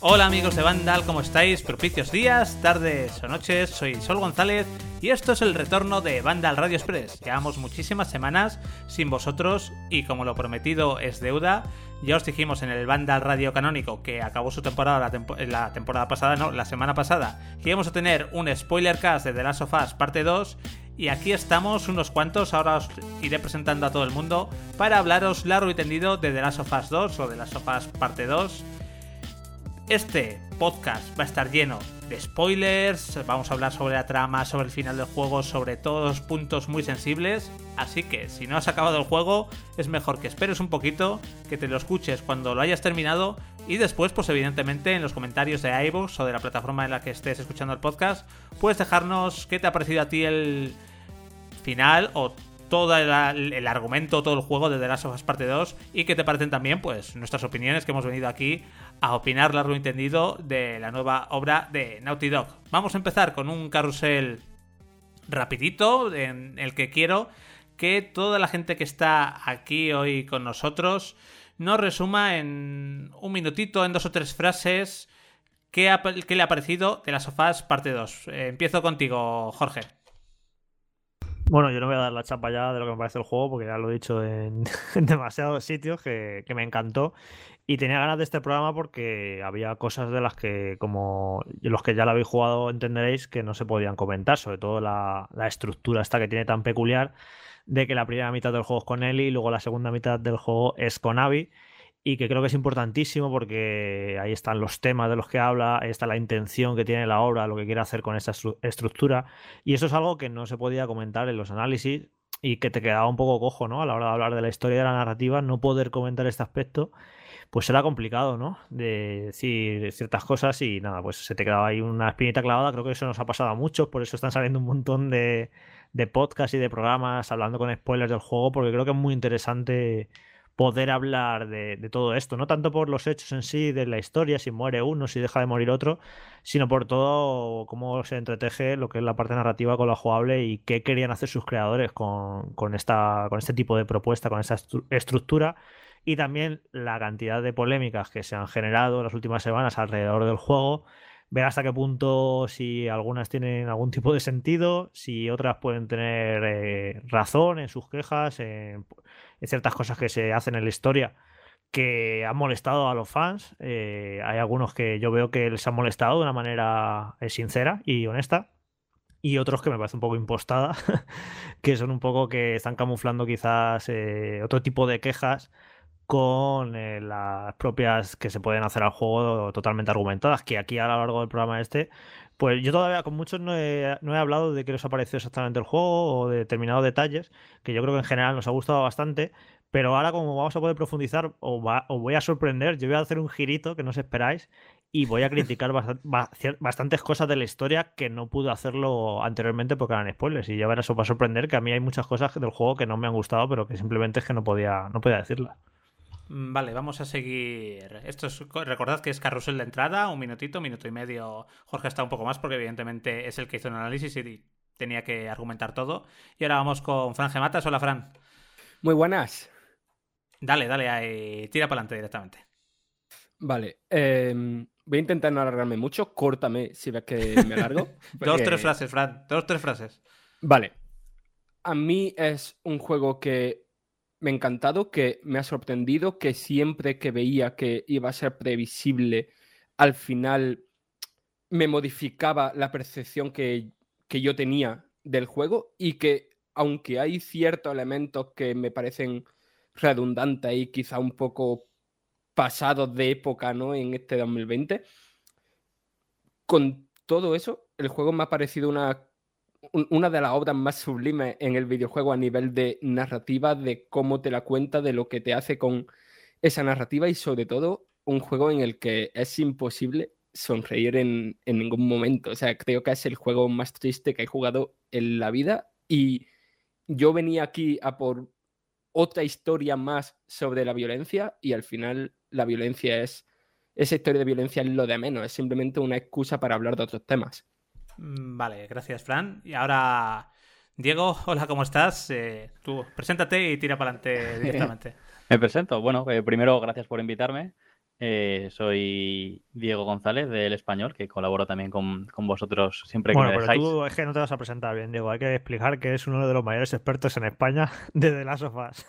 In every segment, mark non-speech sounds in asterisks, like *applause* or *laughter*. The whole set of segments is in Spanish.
Hola amigos de Vandal, ¿cómo estáis? Propicios días, tardes o noches, soy Sol González y esto es el retorno de Vandal Radio Express. Llevamos muchísimas semanas sin vosotros y como lo prometido es deuda, ya os dijimos en el Vandal Radio Canónico que acabó su temporada la, temporada pasada, no, la semana pasada, que íbamos a tener un spoiler cast de The Last of Us parte 2 y aquí estamos unos cuantos, ahora os iré presentando a todo el mundo para hablaros largo y tendido de The Last of Us 2 o The Last of Us parte 2 este podcast va a estar lleno de spoilers, vamos a hablar sobre la trama, sobre el final del juego, sobre todos puntos muy sensibles, así que si no has acabado el juego es mejor que esperes un poquito, que te lo escuches cuando lo hayas terminado y después pues evidentemente en los comentarios de iVoox o de la plataforma en la que estés escuchando el podcast puedes dejarnos qué te ha parecido a ti el final o todo el, argumento, todo el juego de The Last of Us Parte 2 y que te parecen también pues nuestras opiniones que hemos venido aquí a opinar largo y entendido de la nueva obra de Naughty Dog. Vamos a empezar con un carrusel rapidito en el que quiero que toda la gente que está aquí hoy con nosotros nos resuma en un minutito, en dos o tres frases, qué, le ha parecido de las sofás parte 2. Eh, empiezo contigo, Jorge. Bueno, yo no voy a dar la chapa ya de lo que me parece el juego, porque ya lo he dicho en, *laughs* demasiados sitios que, me encantó. Y tenía ganas de este programa porque había cosas de las que, como los que ya lo habéis jugado, entenderéis que no se podían comentar, sobre todo la, la estructura esta que tiene tan peculiar de que la primera mitad del juego es con Ellie y luego la segunda mitad del juego es con Abby y que creo que es importantísimo porque ahí están los temas de los que habla, ahí está la intención que tiene la obra, lo que quiere hacer con esa estructura y eso es algo que no se podía comentar en los análisis y que te quedaba un poco cojo, ¿no? A la hora de hablar de la historia de la narrativa, no poder comentar este aspecto, pues era complicado, ¿no? De decir ciertas cosas y nada, pues se te quedaba ahí una espinita clavada, creo que eso nos ha pasado a muchos, por eso están saliendo un montón de, de podcasts y de programas hablando con spoilers del juego, porque creo que es muy interesante poder hablar de, todo esto, no tanto por los hechos en sí de la historia, si muere uno, si deja de morir otro, sino por todo cómo se entreteje lo que es la parte narrativa con la jugable y qué querían hacer sus creadores con, esta, con este tipo de propuesta, con esta estructura y también la cantidad de polémicas que se han generado en las últimas semanas alrededor del juego ver hasta qué punto si algunas tienen algún tipo de sentido, si otras pueden tener eh, razón en sus quejas, ciertas cosas que se hacen en la historia que han molestado a los fans. Eh, hay algunos que yo veo que les han molestado de una manera eh, sincera y honesta. Y otros que me parece un poco impostada, *laughs* que son un poco que están camuflando quizás otro tipo de quejas con eh, las propias que se pueden hacer al juego totalmente argumentadas, que aquí a lo largo del programa este, pues yo todavía con muchos no he, no he hablado de qué os ha parecido exactamente el juego o de determinados detalles, que yo creo que en general nos ha gustado bastante, pero ahora como vamos a poder profundizar, os, voy a sorprender, yo voy a hacer un girito que no os esperáis y voy a criticar *laughs* bastantes cosas de la historia que no pude hacerlo anteriormente porque eran spoilers. Y ya verás, os va a sorprender que a mí hay muchas cosas del juego que no me han gustado, pero que simplemente es que no podía, no podía decirlas. Mm, vale, vamos a seguir. Esto es, recordad que es carrusel de entrada, un minutito, minuto y medio. Jorge está un poco más porque evidentemente es el que hizo el análisis y tenía que argumentar todo. Y ahora vamos con Fran Gematas. Hola, Fran. Muy buenas. Dale, dale, ahí, tira para adelante directamente. Vale, em, voy a intentar no alargarme mucho. Córtame si ves que me alargo. *laughs* Dos, tres frases, Fran. Dos, tres frases. Vale. A mí es un juego que me ha encantado, que me ha sorprendido, que siempre que veía que iba a ser previsible, al final me modificaba la percepción que, yo tenía del juego y que aunque hay ciertos elementos que me parecen redundantes y quizá un poco pasados de época, ¿no? En este 2020, con todo eso, el juego me ha parecido una una de las obras más sublimes en el videojuego a nivel de narrativa, de cómo te la cuenta, de lo que te hace con esa narrativa y sobre todo un juego en el que es imposible sonreír en, ningún momento. O sea, creo que es el juego más triste que he jugado en la vida y yo venía aquí a por otra historia más sobre la violencia y al final la violencia es esa historia de violencia es lo de menos, es simplemente una excusa para hablar de otros temas. Mm, vale, gracias, Fran. Y ahora, Diego, hola, ¿cómo estás? Eh, tú, preséntate y tira para adelante *laughs* directamente. Me presento. Bueno, eh, primero, gracias por invitarme. Eh, soy Diego González del Español, que colaboro también con, vosotros siempre que bueno, me dejáis. Pero tú es que no te vas a presentar bien, Diego. Hay que explicar que es uno de los mayores expertos en España *laughs* de The Last of Us.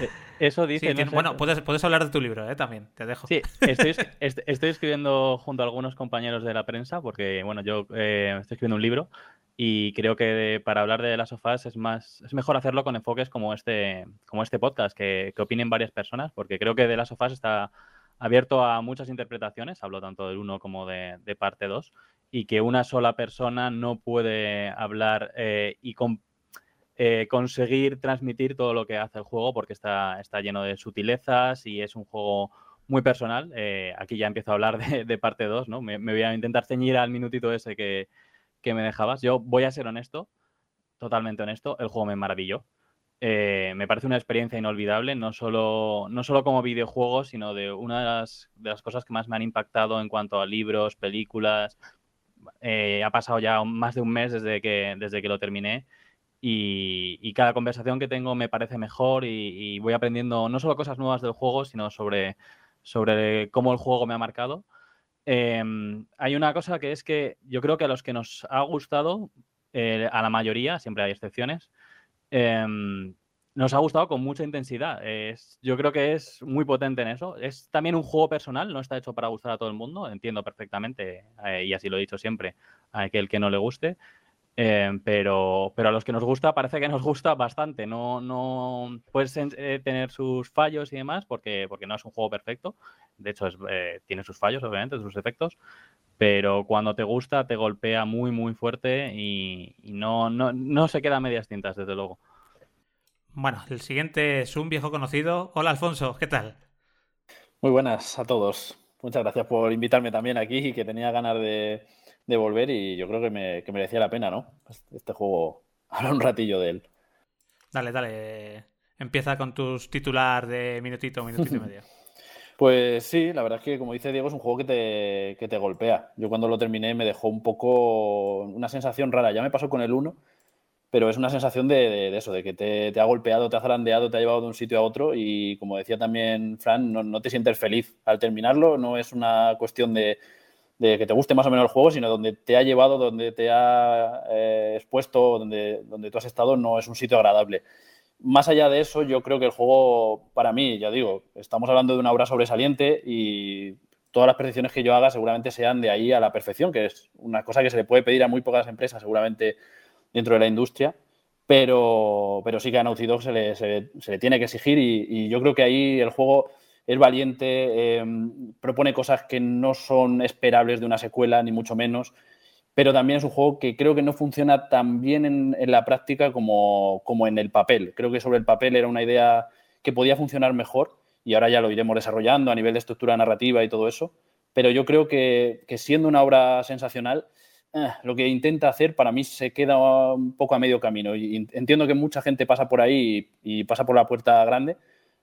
Eh, eso dice. bueno, puedes, puedes hablar de tu libro, ¿eh? también, te dejo. Sí, estoy, *laughs* estoy, escribiendo junto a algunos compañeros de la prensa, porque bueno, yo eh, estoy escribiendo un libro y creo que para hablar de las sofás es más es mejor hacerlo con enfoques como este como este podcast que, que opinen varias personas porque creo que de las sofás está abierto a muchas interpretaciones, hablo tanto del 1 como de, parte 2, y que una sola persona no puede hablar eh, y eh, conseguir transmitir todo lo que hace el juego porque está, está lleno de sutilezas y es un juego muy personal. Eh, aquí ya empiezo a hablar de, parte 2, ¿no? Me, voy a intentar ceñir al minutito ese que, que me dejabas. Yo voy a ser honesto, totalmente honesto, el juego me maravilló. Eh, me parece una experiencia inolvidable, no solo, no solo como videojuego, sino de una de las, de las cosas que más me han impactado en cuanto a libros, películas. Eh, ha pasado ya más de un mes desde que, desde que lo terminé y, cada conversación que tengo me parece mejor y, voy aprendiendo no solo cosas nuevas del juego, sino sobre, sobre cómo el juego me ha marcado. Em, hay una cosa que es que yo creo que a los que nos ha gustado, eh, a la mayoría, siempre hay excepciones, Em, nos ha gustado con mucha intensidad. Es, yo creo que es muy potente en eso. Es también un juego personal, no está hecho para gustar a todo el mundo. Entiendo perfectamente, eh, y así lo he dicho siempre, a aquel que no le guste. Em, pero, pero a los que nos gusta, parece que nos gusta bastante. No, no puedes eh, tener sus fallos y demás, porque, porque no es un juego perfecto. De hecho, eh, tiene sus fallos, obviamente, sus efectos pero cuando te gusta te golpea muy, muy fuerte y, no, no, no, se queda a medias tintas, desde luego. Bueno, el siguiente es un viejo conocido. Hola, Alfonso, ¿qué tal? Muy buenas a todos. Muchas gracias por invitarme también aquí y que tenía ganas de, volver y yo creo que, me, que merecía la pena, ¿no? Este juego, *laughs* hablar un ratillo de él. Dale, dale. Empieza con tus titular de minutito, minutito y *laughs* medio. Pues sí, la verdad es que como dice Diego es un juego que te, que te golpea. Yo cuando lo terminé me dejó un poco una sensación rara. Ya me pasó con el 1, pero es una sensación de, eso, de que te, ha golpeado, te ha zarandeado, te ha llevado de un sitio a otro y como decía también Fran, no, te sientes feliz al terminarlo. No es una cuestión de, que te guste más o menos el juego, sino donde te ha llevado, donde te ha eh, expuesto, donde, donde tú has estado, no es un sitio agradable más allá de eso, yo creo que el juego, para mí, ya digo, estamos hablando de una obra sobresaliente y todas las precisiones que yo haga seguramente sean de ahí a la perfección, que es una cosa que se le puede pedir a muy pocas empresas seguramente dentro de la industria, pero, pero sí que a Naughty Dog se le, se, le tiene que exigir y, yo creo que ahí el juego es valiente, eh, propone cosas que no son esperables de una secuela, ni mucho menos, pero también es un juego que creo que no funciona tan bien en, la práctica como, en el papel. Creo que sobre el papel era una idea que podía funcionar mejor y ahora ya lo iremos desarrollando a nivel de estructura narrativa y todo eso. Pero yo creo que, siendo una obra sensacional, eh, lo que intenta hacer para mí se queda un poco a medio camino. Y entiendo que mucha gente pasa por ahí y pasa por la puerta grande,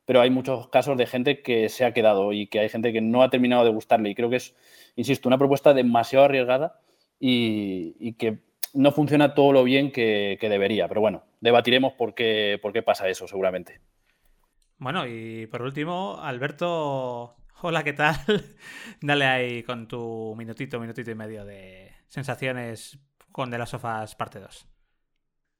pero hay muchos casos de gente que se ha quedado y que hay gente que no ha terminado de gustarle. Y creo que es, insisto, una propuesta demasiado arriesgada y, que no funciona todo lo bien que, debería. Pero bueno, debatiremos por qué, por qué pasa eso, seguramente. Bueno, y por último, Alberto, hola, ¿qué tal? *laughs* Dale ahí con tu minutito, minutito y medio de sensaciones con de las sofás parte 2.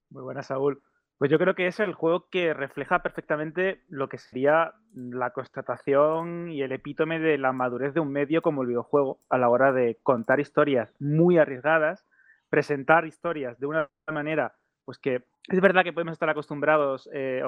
Muy buenas, Saúl. Pues yo creo que es el juego que refleja perfectamente lo que sería la constatación y el epítome de la madurez de un medio como el videojuego a la hora de contar historias muy arriesgadas, presentar historias de una manera, pues que es verdad que podemos estar acostumbrados eh,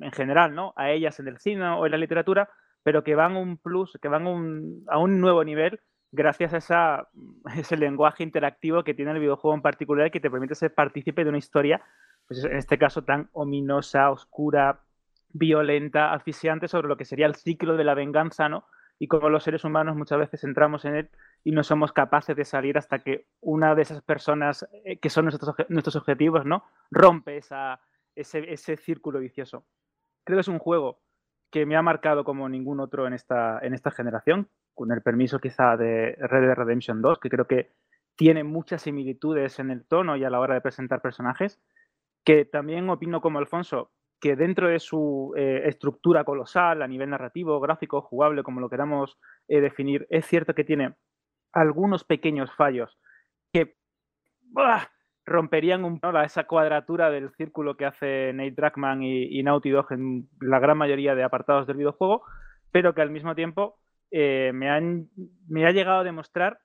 en general, ¿no? A ellas en el cine o en la literatura, pero que van un plus, que van a un nuevo nivel gracias a *laughs* ese lenguaje interactivo que tiene el videojuego en particular que te permite ser partícipe de una historia pues en este caso tan ominosa, oscura, violenta, asfixiante sobre lo que sería el ciclo de la venganza, ¿no? Y como los seres humanos muchas veces entramos en él y no somos capaces de salir hasta que una de esas personas eh, que son nuestros, nuestros objetivos, ¿no? Rompe ese, ese círculo vicioso. Creo que es un juego que me ha marcado como ningún otro en esta, en esta generación. con el permiso quizá de Red Dead Redemption 2, que creo que tiene muchas similitudes en el tono y a la hora de presentar personajes, que también opino como Alfonso, que dentro de su eh, estructura colosal a nivel narrativo, gráfico, jugable, como lo queramos eh, definir, es cierto que tiene algunos pequeños fallos que romperían un poco esa cuadratura del círculo que hace Nate Druckmann y, Naughty Dog en la gran mayoría de apartados del videojuego, pero que al mismo tiempo eh, me, han, me ha llegado a demostrar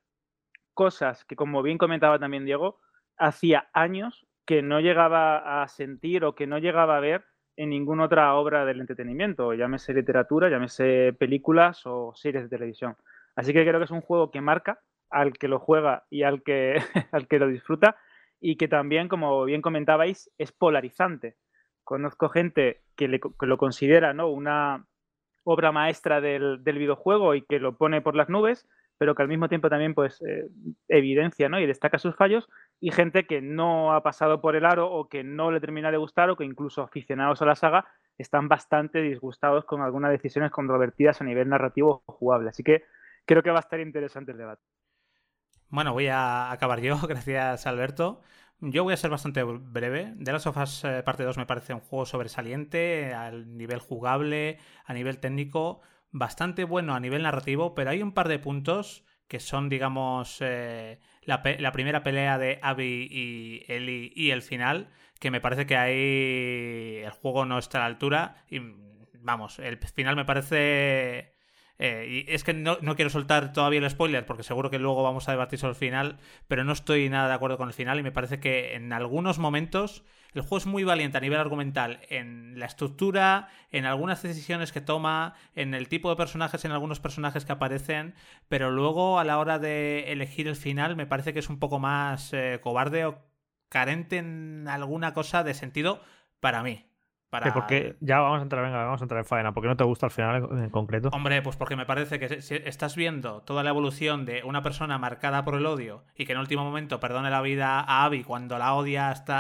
cosas que, como bien comentaba también Diego, hacía años que no llegaba a sentir o que no llegaba a ver en ninguna otra obra del entretenimiento, llámese literatura, llámese películas o series de televisión. Así que creo que es un juego que marca al que lo juega y al que, *laughs* al que lo disfruta y que también, como bien comentabais, es polarizante. Conozco gente que, lo considera ¿no? una obra maestra del, videojuego y que lo pone por las nubes, pero que al mismo tiempo también pues, eh, evidencia ¿no? y destaca sus fallos, y gente que no ha pasado por el aro o que no le termina de gustar o que incluso aficionados a la saga están bastante disgustados con algunas decisiones controvertidas a nivel narrativo o jugable. Así que creo que va a estar interesante el debate. Bueno, voy a acabar yo, *laughs* gracias Alberto. Yo voy a ser bastante breve. The Last of eh, parte 2 me parece un juego sobresaliente a nivel jugable, a nivel técnico, bastante bueno a nivel narrativo, pero hay un par de puntos que son, digamos, eh, la, primera pelea de Abby y Ellie y el final, que me parece que ahí el juego no está a la altura. Y vamos, el final me parece eh, y es que no, quiero soltar todavía el spoiler porque seguro que luego vamos a debatir sobre el final, pero no estoy nada de acuerdo con el final y me parece que en algunos momentos el juego es muy valiente a nivel argumental en la estructura, en algunas decisiones que toma, en el tipo de personajes, en algunos personajes que aparecen, pero luego a la hora de elegir el final me parece que es un poco más eh, cobarde o carente en alguna cosa de sentido para mí. Porque ya vamos a entrar, venga, vamos a entrar en faena. ¿Por qué no te gusta al final en, concreto? Hombre, pues porque me parece que si estás viendo toda la evolución de una persona marcada por el odio y que en último momento perdone la vida a Abby cuando la odia hasta,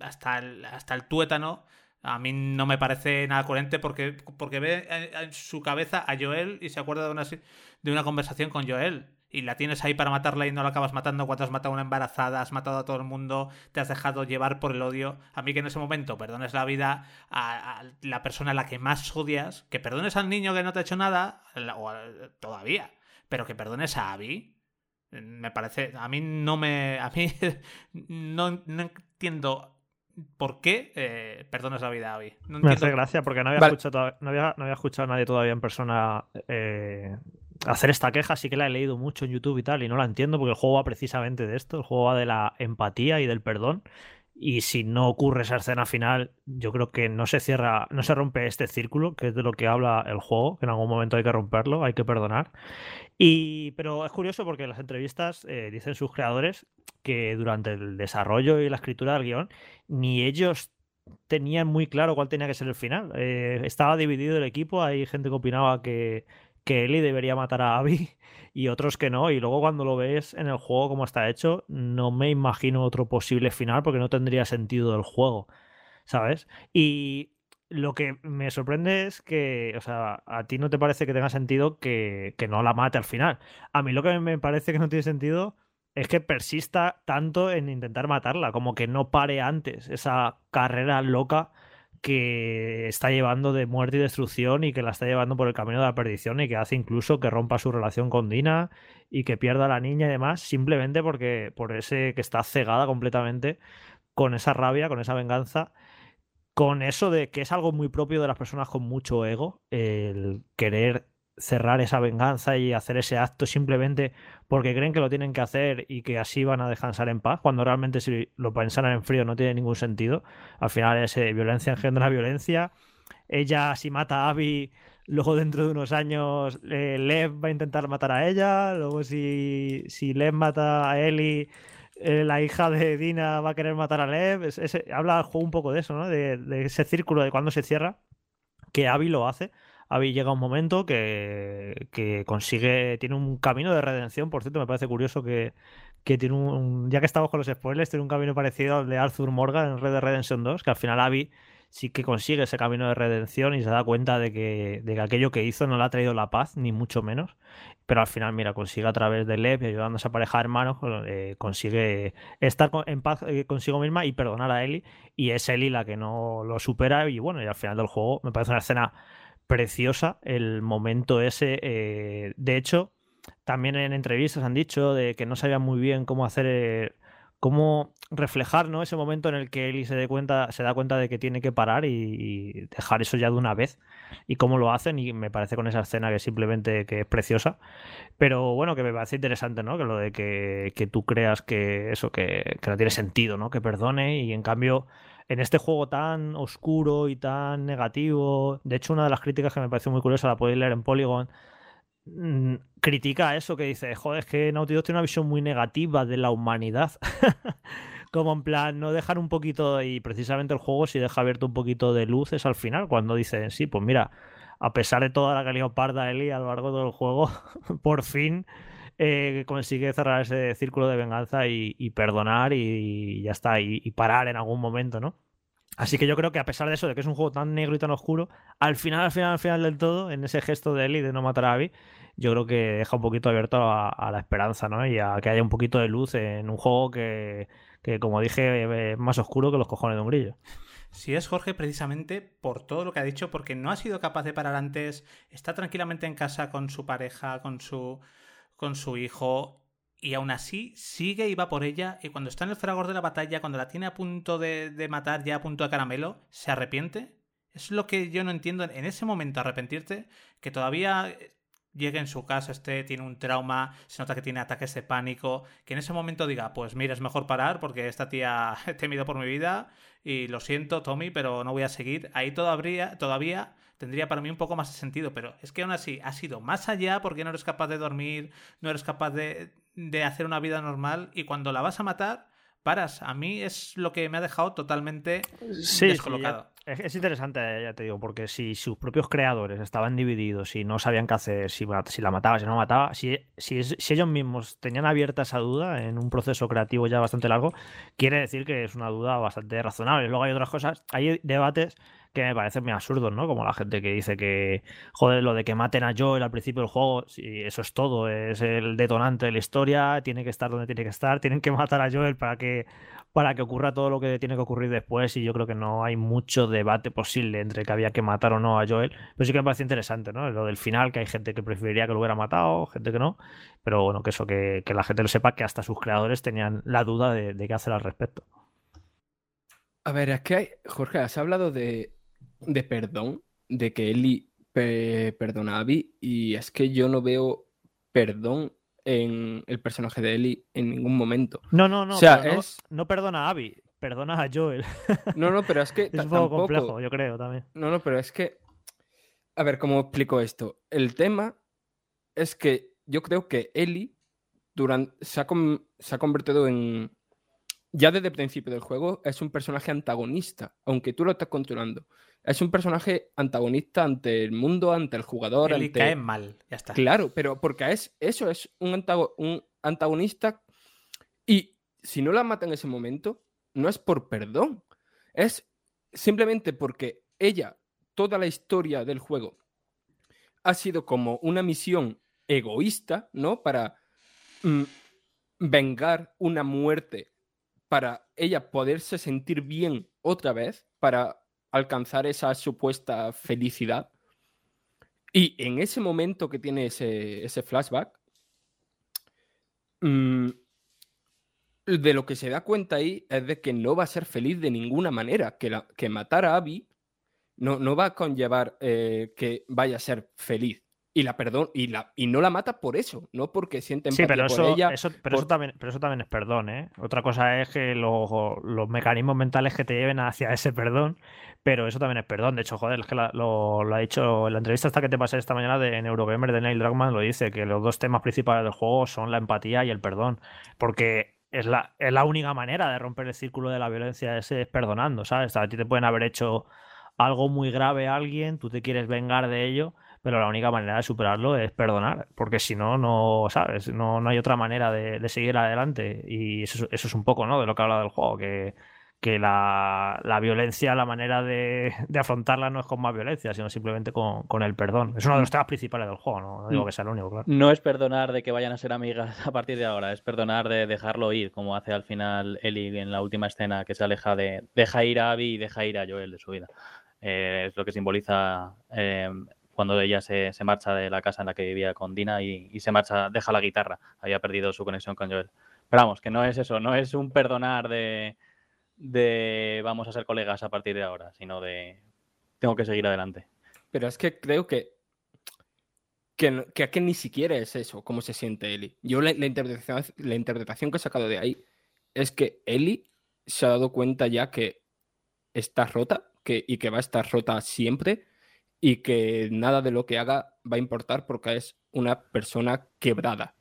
hasta, el, hasta el tuétano, a mí no me parece nada coherente porque, porque ve en su cabeza a Joel y se acuerda de una, de una conversación con Joel y la tienes ahí para matarla y no la acabas matando cuando has matado a una embarazada, has matado a todo el mundo, te has dejado llevar por el odio. A mí que en ese momento perdones la vida a, la persona a la que más odias, que perdones al niño que no te ha hecho nada, o todavía, pero que perdones a Abby, me parece, a mí no me, a mí *laughs* no, entiendo ¿Por qué eh, perdonas la vida a Abby? Me hace gracia porque no había, escuchado, no, había, no había escuchado a nadie todavía en persona eh, hacer esta queja sí que la he leído mucho en YouTube y tal, y no la entiendo porque el juego va precisamente de esto, el juego va de la empatía y del perdón. Y si no ocurre esa escena final, yo creo que no se cierra, no se rompe este círculo, que es de lo que habla el juego, que en algún momento hay que romperlo, hay que perdonar. Y, pero es curioso porque en las entrevistas eh, dicen sus creadores que durante el desarrollo y la escritura del guion, ni ellos tenían muy claro cuál tenía que ser el final. Eh, estaba dividido el equipo, hay gente que opinaba que que Ellie debería matar a Abby *laughs* y otros que no. Y luego cuando lo ves en el juego como está hecho, no me imagino otro posible final porque no tendría sentido el juego, ¿sabes? Y lo que me sorprende es que, o sea, a ti no te parece que tenga sentido que, que no la mate al final. A mí lo que me parece que no tiene sentido es que persista tanto en intentar matarla, como que no pare antes esa carrera loca que está llevando de muerte y destrucción y que la está llevando por el camino de la perdición y que hace incluso que rompa su relación con Dina y que pierda a la niña y demás, simplemente porque por ese que está cegada completamente con esa rabia, con esa venganza, con eso de que es algo muy propio de las personas con mucho ego, el querer cerrar esa venganza y hacer ese acto simplemente porque creen que lo tienen que hacer y que así van a descansar en paz, cuando realmente si lo pensaran en frío no tiene ningún sentido. Al final es eh, violencia engendra violencia. Ella si mata a Abby, luego dentro de unos años eh, Lev va a intentar matar a ella, luego si, si Lev mata a Ellie, eh, la hija de Dina va a querer matar a Lev. habla el juego un poco de eso, ¿no? De, de ese círculo de cuando se cierra, que Abby lo hace Abby llega un momento que, consigue, tiene un camino de redención, por cierto, me parece curioso que, tiene un, ya que estamos con los spoilers, tiene un camino parecido al de Arthur Morgan en Red Dead Redemption 2, que al final Abby sí que consigue ese camino de redención y se da cuenta de que, de que aquello que hizo no le ha traído la paz, ni mucho menos. Pero al final, mira, consigue a través de Lev y ayudando a esa pareja de hermanos, eh, consigue estar en paz eh, consigo misma y perdonar a Ellie. Y es Ellie la que no lo supera. Y bueno, y al final del juego me parece una escena preciosa el momento ese. Eh, de hecho, también en entrevistas han dicho de que no sabían muy bien cómo hacer, eh, cómo reflejar ¿no? ese momento en el que Eli se, cuenta, se da cuenta de que tiene que parar y, dejar eso ya de una vez. Y cómo lo hacen, y me parece con esa escena que simplemente que es preciosa. Pero bueno, que me parece interesante, ¿no? Que lo de que, que tú creas que eso, que, que no tiene sentido, ¿no? Que perdone, y en cambio en este juego tan oscuro y tan negativo. De hecho, una de las críticas que me pareció muy curiosa la podéis leer en Polygon. Mm, critica eso que dice, joder, es que Naughty Dog tiene una visión muy negativa de la humanidad. *laughs* Como en plan, no dejar un poquito, y precisamente el juego si deja abierto un poquito de luces al final, cuando dicen, sí, pues mira, a pesar de toda la calidad parda Eli a lo largo del juego, *laughs* por fin eh, consigue cerrar ese círculo de venganza y, perdonar y, ya está, y, parar en algún momento, ¿no? Así que yo creo que a pesar de eso, de que es un juego tan negro y tan oscuro, al final, al final, al final del todo, en ese gesto de Eli de no matar a Abby, yo creo que deja un poquito abierto a, la esperanza, ¿no? Y a que haya un poquito de luz en un juego que, que como dije, es más oscuro que los cojones de un grillo. Si es Jorge precisamente por todo lo que ha dicho, porque no ha sido capaz de parar antes, está tranquilamente en casa con su pareja, con su con su hijo y aún así sigue y va por ella y cuando está en el fragor de la batalla, cuando la tiene a punto de, matar, ya a punto de caramelo, se arrepiente. Es lo que yo no entiendo en ese momento, arrepentirte, que todavía llegue en su casa, esté, tiene un trauma, se nota que tiene ataques de pánico, que en ese momento diga, pues mira, es mejor parar porque esta tía *laughs* he temido por mi vida y lo siento, Tommy, pero no voy a seguir. Ahí todavía, todavía tendría para mí un poco más de sentido, pero es que aún así ha sido más allá porque no eres capaz de dormir, no eres capaz de, de hacer una vida normal y cuando la vas a matar, paras. A mí es lo que me ha dejado totalmente descolocado. Es, interesante, ya te digo, porque si sus propios creadores estaban divididos y no sabían qué hacer, si, la mataba, si no mataba, si, si, si, ellos mismos tenían abierta esa duda en un proceso creativo ya bastante largo, quiere decir que es una duda bastante razonable. Luego hay otras cosas, hay debates que me parecen muy absurdos, ¿no? Como la gente que dice que, joder, lo de que maten a Joel al principio del juego, si eso es todo, es el detonante de la historia, tiene que estar donde tiene que estar, tienen que matar a Joel para que, para que ocurra todo lo que tiene que ocurrir después y yo creo que no hay mucho debate posible entre que había que matar o no a Joel, pero sí que me parece interesante, ¿no? Lo del final, que hay gente que preferiría que lo hubiera matado, gente que no, pero bueno, que eso, que, la gente lo sepa, que hasta sus creadores tenían la duda de, de qué hacer al respecto. A ver, es que hay, Jorge, has hablado de, de perdón, de que Eli perdona a Abby, y es que yo no veo perdón en el personaje de Eli en ningún momento. No, no, no, o sea, no, perdona a Abby, perdona a Joel. *laughs* No, no, pero es que. es un poco complejo, yo creo también. No, no, pero es que. A ver, ¿cómo explico esto? El tema es que yo creo que Eli durante, se, ha se ha convertido en. Ya desde el principio del juego es un personaje antagonista, aunque tú lo estás controlando es un personaje antagonista ante el mundo, ante el jugador. Él cae mal, ya está. Claro, pero porque es, eso es un, un antagonista y si no la mata en ese momento, no es por perdón, es simplemente porque ella, toda la historia del juego, ha sido como una misión egoísta, ¿no? Para mm, vengar una muerte, para ella poderse sentir bien otra vez, para alcanzar esa supuesta felicidad. Y en ese momento que tiene ese, flashback, mm, de lo que se da cuenta ahí es de que no va a ser feliz de ninguna manera, que, matar a Abby no, no va a conllevar eh, que vaya a ser feliz y la perdón y la y no la mata por eso, no porque siente empatía sí, pero por eso, ella. pero, eso también, pero eso también es perdón, ¿eh? Otra cosa es que los, mecanismos mentales que te lleven hacia ese perdón, pero eso también es perdón. De hecho, joder, es que lo, ha dicho en la entrevista hasta que te pasé esta mañana de Neurogamer de Neil Druckmann, lo dice, que los dos temas principales del juego son la empatía y el perdón. Porque es la, es la única manera de romper el círculo de la violencia ese es perdonando, ¿sabes? A ti te pueden haber hecho algo muy grave a alguien, tú te quieres vengar de ello pero la única manera de superarlo es perdonar, porque si no, no, ¿sabes? No, no hay otra manera de, seguir adelante. Y eso, eso, es un poco, ¿no? De lo que habla del juego, que, que la, la violencia, la manera de, de, afrontarla no es con más violencia, sino simplemente con, con, el perdón. Es uno de los temas principales del juego, no, no digo que sea el único, claro. No es perdonar de que vayan a ser amigas a partir de ahora, es perdonar de dejarlo ir, como hace al final Ellie en la última escena que se aleja de deja ir a Abby y deja ir a Joel de su vida. Eh, es lo que simboliza eh, cuando ella se, se, marcha de la casa en la que vivía con Dina y, y, se marcha, deja la guitarra, había perdido su conexión con Joel. Pero vamos, que no es eso, no es un perdonar de, de vamos a ser colegas a partir de ahora, sino de tengo que seguir adelante. Pero es que creo que que, que, que ni siquiera es eso, cómo se siente Eli. Yo la, la, interpretación, la interpretación que he sacado de ahí es que Eli se ha dado cuenta ya que está rota que, y que va a estar rota siempre y que nada de lo que haga va a importar porque es una persona quebrada.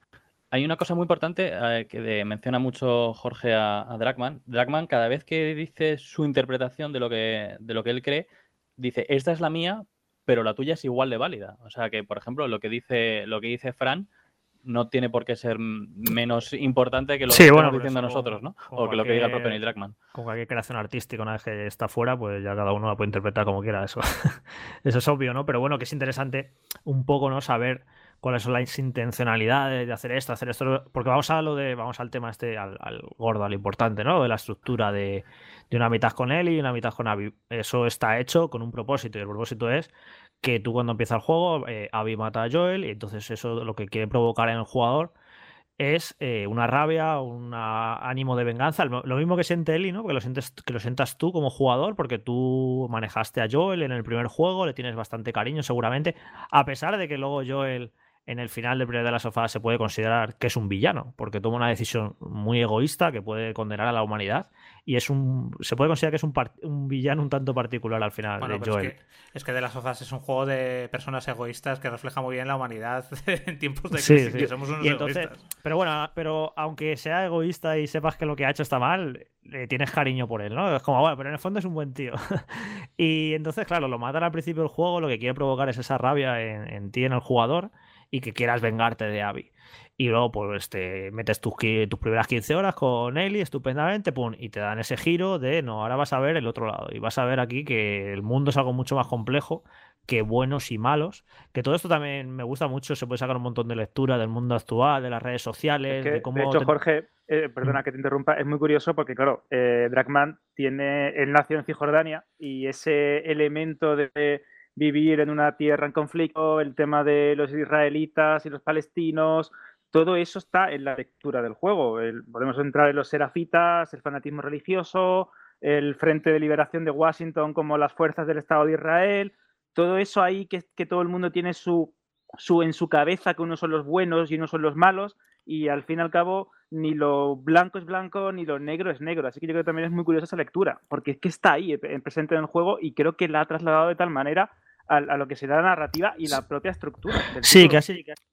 Hay una cosa muy importante eh, que menciona mucho Jorge a, a Dragman. Dragman, cada vez que dice su interpretación de lo que, de lo que él cree, dice, esta es la mía, pero la tuya es igual de válida. O sea que, por ejemplo, lo que dice, lo que dice Fran no tiene por qué ser menos importante que lo sí, que bueno, estamos diciendo nosotros, ¿no? O que lo que diga el propio Neil Druckmann. Con cualquier creación artística, una vez que está fuera, pues ya cada uno la puede interpretar como quiera. Eso, *laughs* eso es obvio, ¿no? Pero bueno, que es interesante un poco, ¿no? Saber cuáles son las intencionalidades de hacer esto, hacer esto, porque vamos a lo de, vamos al tema este, al, al gordo, al importante, ¿no? De la estructura de, de, una mitad con él y una mitad con Abby. Eso está hecho con un propósito y el propósito es que tú cuando empieza el juego, eh, Abby mata a Joel y entonces eso lo que quiere provocar en el jugador es eh, una rabia, un ánimo de venganza, lo, mismo que siente Ellie, ¿no? Que lo, sientes, que lo sientas tú como jugador, porque tú manejaste a Joel en el primer juego, le tienes bastante cariño seguramente, a pesar de que luego Joel en el final del primer de la sofá se puede considerar que es un villano, porque toma una decisión muy egoísta que puede condenar a la humanidad y es un se puede considerar que es un, un villano un tanto particular al final bueno, de Joel. Es que, es que, de las sofás es un juego de personas egoístas que refleja muy bien la humanidad *laughs* en tiempos de crisis, sí, sí. que somos unos y entonces, egoístas. Pero bueno, pero aunque sea egoísta y sepas que lo que ha hecho está mal, le tienes cariño por él, ¿no? Es como, bueno, pero en el fondo es un buen tío. *laughs* y entonces, claro, lo matan al principio del juego, lo que quiere provocar es esa rabia en, en ti, en el jugador y que quieras vengarte de Abby. Y luego, pues, te metes tus, tus primeras 15 horas con Ellie estupendamente, pum, y te dan ese giro de, no, ahora vas a ver el otro lado. Y vas a ver aquí que el mundo es algo mucho más complejo que buenos y malos. Que todo esto también me gusta mucho, se puede sacar un montón de lectura del mundo actual, de las redes sociales, es que, de cómo... De hecho, te... Jorge, eh, perdona que te interrumpa, es muy curioso porque, claro, eh, Dragman tiene, él nació en Cisjordania y ese elemento de vivir en una tierra en conflicto, el tema de los israelitas y los palestinos, todo eso está en la lectura del juego. El, podemos entrar en los serafitas, el fanatismo religioso, el Frente de Liberación de Washington como las fuerzas del Estado de Israel, todo eso ahí que, que todo el mundo tiene su, su, en su cabeza, que unos son los buenos y unos son los malos, y al fin y al cabo ni lo blanco es blanco ni lo negro es negro. Así que yo creo que también es muy curiosa esa lectura, porque es que está ahí presente en el juego y creo que la ha trasladado de tal manera a, a, lo que será la narrativa y la propia estructura. sí, que ha,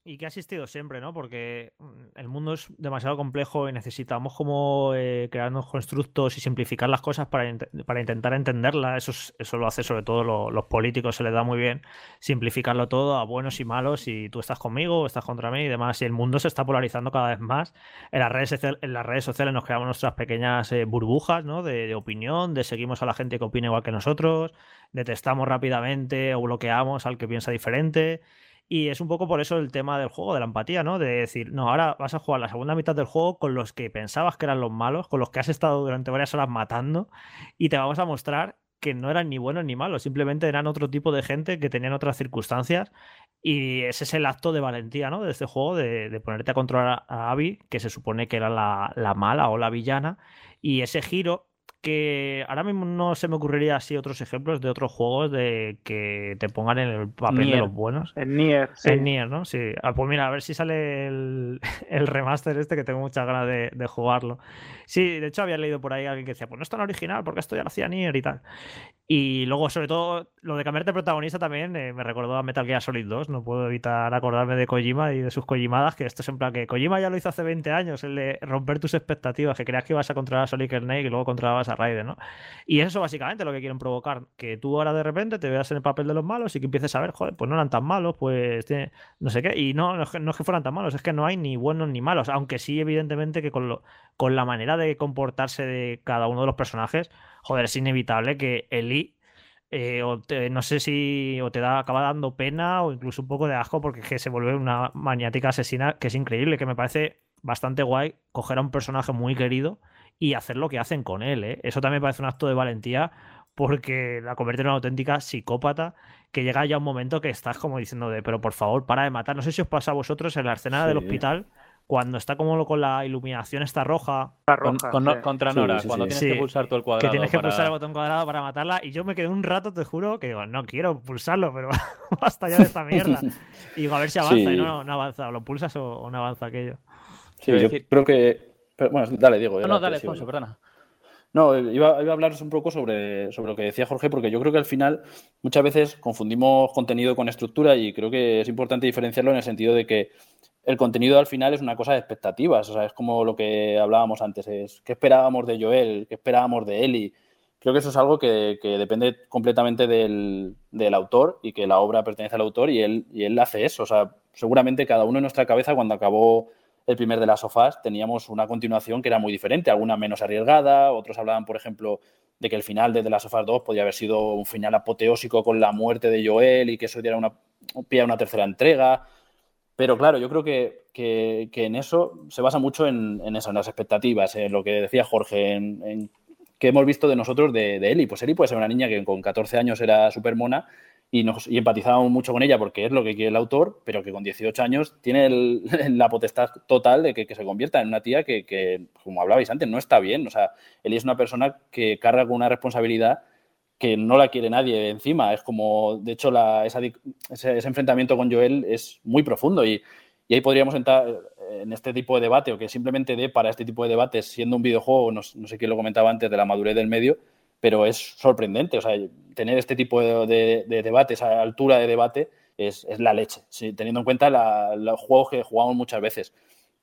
y que ha existido siempre, ¿no? Porque el mundo es demasiado complejo y necesitamos como eh, crearnos constructos y simplificar las cosas para, para intentar entenderla. Eso, es, eso lo hace sobre todo lo, los políticos, se les da muy bien simplificarlo todo a buenos y malos y tú estás conmigo o estás contra mí y demás. Y el mundo se está polarizando cada vez más. En las redes, en las redes sociales nos creamos nuestras pequeñas eh, burbujas, ¿no? De, de opinión, de seguimos a la gente que opina igual que nosotros, detestamos rápidamente o bloqueamos al que piensa diferente. Y es un poco por eso el tema del juego, de la empatía, ¿no? De decir, no, ahora vas a jugar la segunda mitad del juego con los que pensabas que eran los malos, con los que has estado durante varias horas matando, y te vamos a mostrar que no eran ni buenos ni malos, simplemente eran otro tipo de gente que tenían otras circunstancias. Y ese es el acto de valentía, ¿no? De este juego, de, ponerte a controlar a Abby, que se supone que era la, la mala o la villana. Y ese giro que ahora mismo no se me ocurriría así otros ejemplos de otros juegos de que te pongan en el papel Nier. de los buenos. En Nier, sí. En Nier, ¿no? Sí. Ah, pues mira, a ver si sale el, *laughs* el remaster este que tengo muchas ganas de, de, jugarlo. Sí, de hecho había leído por ahí alguien que decía, pues no es tan original porque esto ya lo hacía Nier y tal. Y luego, sobre todo, lo de cambiarte protagonista también eh, me recordó a Metal Gear Solid 2. No puedo evitar acordarme de Kojima y de sus Kojimadas, que esto es en plan que Kojima ya lo hizo hace 20 años, el de romper tus expectativas, que creas que ibas a controlar a Solid Snake y luego controlabas a Raiden, ¿no? Y eso básicamente lo que quieren provocar, que tú ahora de repente te veas en el papel de los malos y que empieces a ver, joder, pues no eran tan malos, pues no sé qué. Y no, es, no es que fueran tan malos, es que no hay ni buenos ni malos, aunque sí, evidentemente, que con, lo, con la manera de comportarse de cada uno de los personajes, joder, es inevitable que Eli eh, o no sé si o te da, acaba dando pena o incluso un poco de asco porque que se vuelve una maniática asesina que es increíble, que me parece bastante guay coger a un personaje muy querido y hacer lo que hacen con él. ¿eh? Eso también me parece un acto de valentía porque la convierte en una auténtica psicópata que llega ya un momento que estás como diciendo de, pero por favor, para de matar. No sé si os pasa a vosotros en la escena del hospital cuando está como con la iluminación esta roja. contra Nora, cuando tienes que pulsar todo el cuadrado. Que tienes que pulsar el botón cuadrado para matarla. Y yo me quedé un rato, te juro, que digo, no quiero pulsarlo, pero *laughs* basta ya de esta mierda. *laughs* Y digo, a ver si avanza. Y no, no, avanza. ¿Lo pulsas o, no avanza aquello? Sí, yo creo que. bueno, dale, digo. No, no, dale, Alfonso, perdona. No, iba, iba, a hablaros un poco sobre, sobre lo que decía Jorge, porque yo creo que al final muchas veces confundimos contenido con estructura y creo que es importante diferenciarlo en el sentido de que el contenido al final es una cosa de expectativas, o sea, es como lo que hablábamos antes, es qué esperábamos de Joel, qué esperábamos de Eli. Creo que eso es algo que, depende completamente del, autor y que la obra pertenece al autor y él, y él hace eso. O sea, seguramente cada uno en nuestra cabeza cuando acabó el primer de las sofás teníamos una continuación que era muy diferente, alguna menos arriesgada, otros hablaban, por ejemplo, de que el final de The Last of Us 2 podía haber sido un final apoteósico con la muerte de Joel y que eso diera una, una tercera entrega. Pero claro, yo creo que, en eso se basa mucho en, en, eso, en las expectativas, en lo que decía Jorge, en, que hemos visto de nosotros de, de, Eli. Pues Eli puede ser una niña que con 14 años era súper mona y, nos, y empatizábamos mucho con ella porque es lo que quiere el autor, pero que con 18 años tiene *laughs* la potestad total de que, se convierta en una tía que, como hablabais antes, no está bien. O sea, Eli es una persona que carga con una responsabilidad que no la quiere nadie encima. Es como, de hecho, la, ese, enfrentamiento con Joel es muy profundo y, ahí podríamos entrar en este tipo de debate o que simplemente dé para este tipo de debates, siendo un videojuego, no, sé quién lo comentaba antes, de la madurez del medio, pero es sorprendente. O sea, tener este tipo de, debates a altura de debate es, la leche, teniendo en cuenta los juegos que jugamos muchas veces.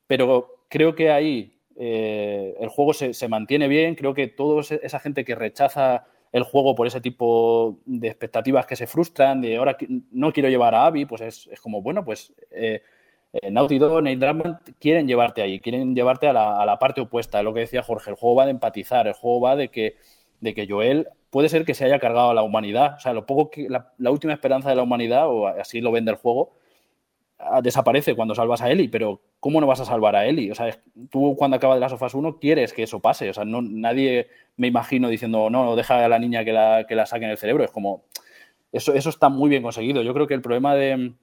Pero creo que ahí eh, el juego se, se mantiene bien, creo que toda esa gente que rechaza el juego por ese tipo de expectativas que se frustran, de ahora no quiero llevar a Abby, pues es, como, bueno, pues eh, eh, Naughty Dog, Nate Drummond quieren llevarte ahí, quieren llevarte a la, parte opuesta, es lo que decía Jorge, el juego va de empatizar, el juego va de que, de que Joel puede ser que se haya cargado a la humanidad, o sea, lo poco que, la, la última esperanza de la humanidad, o así lo vende el juego, desaparece cuando salvas a Eli, pero ¿cómo no vas a salvar a Eli? O sea, tú cuando acabas de las sofás 1 quieres que eso pase. O sea, no, nadie me imagino diciendo, no, deja a la niña que la, que la saque en el cerebro. Es como, eso, eso está muy bien conseguido. Yo creo que el problema de,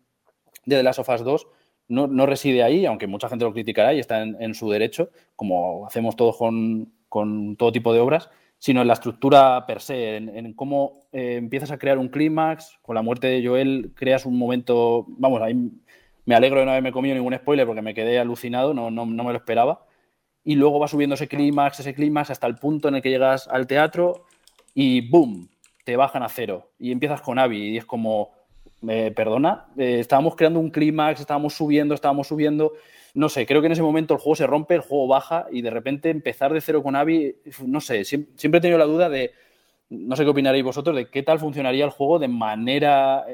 de The Last of Us 2 no, no, reside ahí, aunque mucha gente lo criticará y está en, su derecho, como hacemos todos con, con, todo tipo de obras, sino en la estructura per se, en, cómo eh, empiezas a crear un clímax, con la muerte de Joel creas un momento, vamos, ahí me alegro de no haberme comido ningún spoiler porque me quedé alucinado, no, no, no me lo esperaba. Y luego va subiendo ese clímax, ese clímax, hasta el punto en el que llegas al teatro y ¡boom! Te bajan a cero. Y empiezas con Abby y es como, perdona, eh, estábamos creando un clímax, estábamos subiendo, estábamos subiendo. No sé, creo que en ese momento el juego se rompe, el juego baja y de repente empezar de cero con Abby, no sé, siempre he tenido la duda de no sé qué opinaréis vosotros de qué tal funcionaría el juego de manera,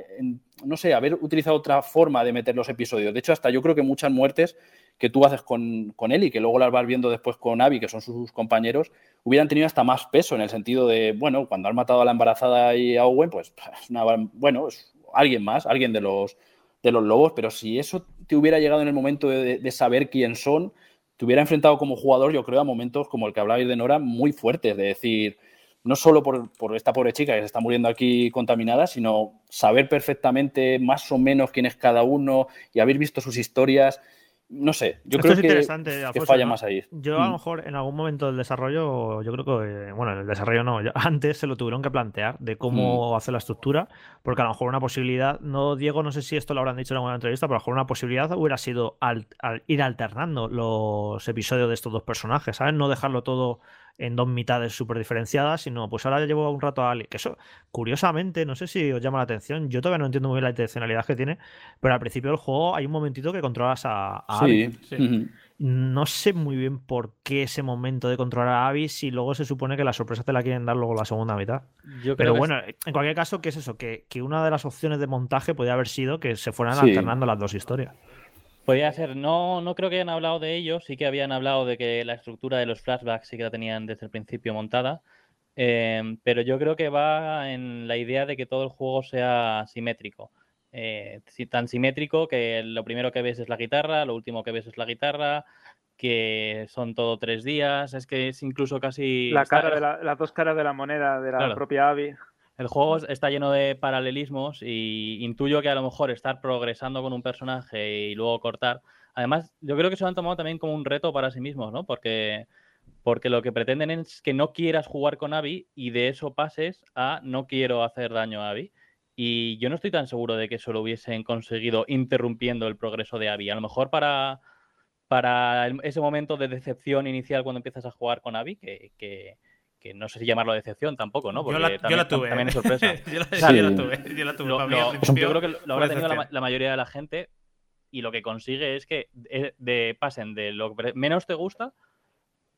no sé, haber utilizado otra forma de meter los episodios. De hecho, hasta yo creo que muchas muertes que tú haces con, con él y que luego las vas viendo después con Abby, que son sus compañeros, hubieran tenido hasta más peso en el sentido de, bueno, cuando han matado a la embarazada y a Owen, pues, *laughs* bueno, es alguien más, alguien de los, de los lobos, pero si eso te hubiera llegado en el momento de, de saber quién son, te hubiera enfrentado como jugador, yo creo, a momentos como el que hablabais de Nora, muy fuertes, de decir, no solo por, esta pobre chica que se está muriendo aquí contaminada, sino saber perfectamente más o menos quién es cada uno y haber visto sus historias. No sé, yo creo que, que, falla más ahí. Yo a lo mm. mejor en algún momento del desarrollo, yo creo que, bueno, en el desarrollo no, *laughs* antes se lo tuvieron que plantear de cómo mm. hacer la estructura, porque a lo mejor una posibilidad, no Diego, no sé si esto lo habrán dicho en alguna entrevista, pero a lo mejor una posibilidad hubiera sido al, ir alternando los episodios de estos dos personajes, ¿sabes? No dejarlo todo en dos mitades súper diferenciadas, sino pues ahora llevo un rato a Ali. Que eso, curiosamente, no sé si os llama la atención, yo todavía no entiendo muy bien la intencionalidad que tiene, pero al principio del juego hay un momentito que controlas a, a Abby. Sí. No sé muy bien por qué ese momento de controlar a Abby si luego se supone que la sorpresa te la quieren dar luego la segunda mitad. Yo Pero bueno, en cualquier caso, ¿qué es eso? Que, que una de las opciones de montaje podría haber sido que se fueran Sí. alternando las dos historias. Podría ser, no, no creo que hayan hablado de ello, sí que habían hablado de que la estructura de los flashbacks sí que la tenían desde el principio montada, eh, pero yo creo que va en la idea de que todo el juego sea simétrico. Eh, tan simétrico que lo primero que ves es la guitarra, lo último que ves es la guitarra, que son todo tres días, es que es incluso casi... La cara de la- las dos caras de la moneda de la Claro. propia Abby. El juego está lleno de paralelismos y intuyo que a lo mejor estar progresando con un personaje y luego cortar. Además, yo creo que se lo han tomado también como un reto para sí mismos, ¿no? Porque, porque lo que pretenden es que no quieras jugar con Abby y de eso pases a no quiero hacer daño a Abby. Y yo no estoy tan seguro de que eso lo hubiesen conseguido interrumpiendo el progreso de Abby. A lo mejor para, para ese momento de decepción inicial cuando empiezas a jugar con Abby, que, que- que no sé si llamarlo decepción tampoco, ¿no? yo, la, yo tuve. También es sorpresa. *laughs* yo, la, Sí. yo la tuve. Yo la tuve. Lo- Para mí, lo- al principio, *laughs* yo creo que lo habrá tenido la, mayoría de la gente y lo que consigue es que de, de- pasen de lo que menos te gusta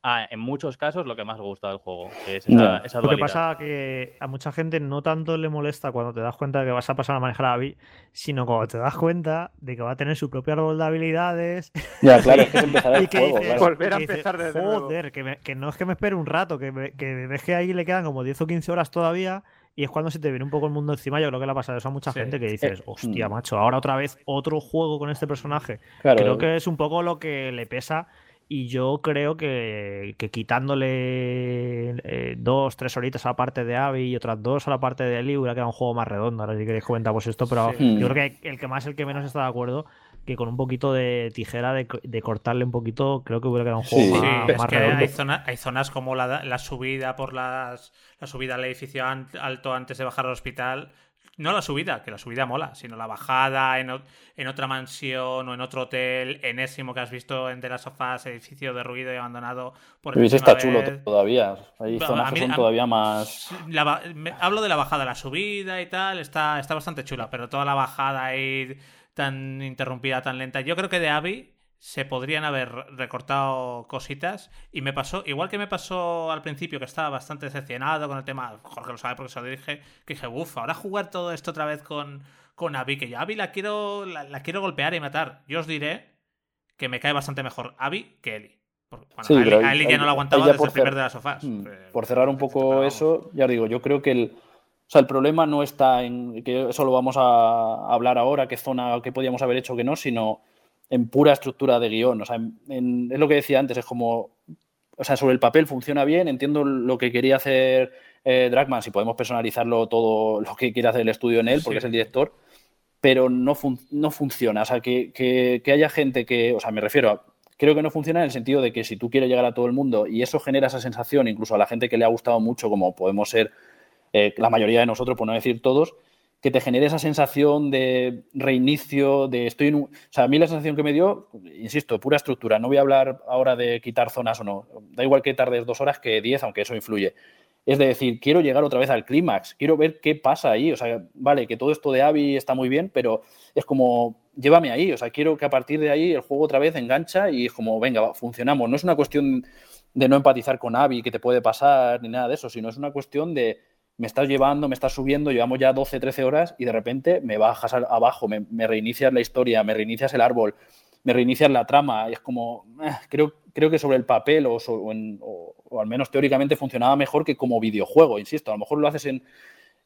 a, en muchos casos, lo que más gusta del juego, que es esa, esa Lo que pasa que a mucha gente no tanto le molesta cuando te das cuenta de que vas a pasar a manejar a Abby, sino cuando te das cuenta de que va a tener su propio árbol de habilidades Ya, *laughs* claro, es que es empezar el y que juego, dices- claro. Volver a y dices, empezar desde nuevo". Joder, que, me- que no es que me espere un rato, que, me- que ves que ahí le quedan como 10 o 15 horas todavía y es cuando se te viene un poco el mundo encima. Yo creo que le ha pasado eso a mucha Sí. gente que dices, Eh, hostia, mm. macho, ahora otra vez otro juego con este personaje. Claro. Creo que es un poco lo que le pesa y yo creo que, que quitándole eh, dos, tres horitas a la parte de Abby y otras dos a la parte de Eli hubiera quedado un juego más redondo. Ahora si queréis comentamos esto, pero Sí. yo creo que el que más, el que menos está de acuerdo, que con un poquito de tijera, de, de cortarle un poquito, creo que hubiera quedado un juego Sí. Sí, más, es más que redondo. hay, zona- hay zonas como la, la subida por las. La subida al edificio an- alto antes de bajar al hospital. No la subida, que la subida mola, sino la bajada en, en otra mansión o en otro hotel enésimo que has visto en de las sofás, edificio derruido y abandonado por enésima está chulo todavía. Hay zonas que son todavía más. La ba- me- hablo de la bajada, la subida y tal, está, está bastante chula, pero toda la bajada ahí tan interrumpida, tan lenta. Yo creo que de Abby se podrían haber recortado cositas y me pasó, igual que me pasó al principio que estaba bastante decepcionado con el tema, Jorge lo sabe porque se lo dije, que dije, uff, ahora jugar todo esto otra vez con, con Abby, que yo Abby la quiero, la, la quiero golpear y matar. Yo os diré que me cae bastante mejor Abby que Bueno, Sí, a Ellie ya no la aguantaba desde por el primer de las sofás. Mm, Eh, Por cerrar un poco eso, ya os digo, yo creo que el, o sea, el problema no está en que eso lo vamos a hablar ahora, qué zona, qué podíamos haber hecho, que no, sino en pura estructura de guion. O sea, en- en- es lo que decía antes, es como, o sea, sobre el papel funciona bien, entiendo lo que quería hacer eh, Dragman, si podemos personalizarlo todo lo que quiere hacer el estudio en él, porque Sí. es el director, pero no, fun- no funciona. O sea, que, que- que haya gente que, o sea, me refiero a, creo que no funciona en el sentido de que si tú quieres llegar a todo el mundo y eso genera esa sensación, incluso a la gente que le ha gustado mucho, como podemos ser eh, la mayoría de nosotros, por no decir todos, que te genere esa sensación de reinicio, de estoy en un... O sea, a mí la sensación que me dio, insisto, pura estructura, no voy a hablar ahora de quitar zonas o no, da igual que tardes dos horas que diez, aunque eso influye. Es de decir, quiero llegar otra vez al clímax, quiero ver qué pasa ahí. O sea, vale, que todo esto de Abby está muy bien, pero es como, llévame ahí. O sea, quiero que a partir de ahí el juego otra vez engancha y es como, venga, funcionamos. No es una cuestión de no empatizar con Abby, que te puede pasar, ni nada de eso, sino es una cuestión de me estás llevando, me estás subiendo, llevamos ya 12, 13 horas y de repente me bajas al- abajo, me, me reinicias la historia, me reinicias el árbol, me reinicias la trama. Y es como, eh, creo, creo que sobre el papel o, o en- o- o al menos teóricamente funcionaba mejor que como videojuego, insisto. A lo mejor lo haces en,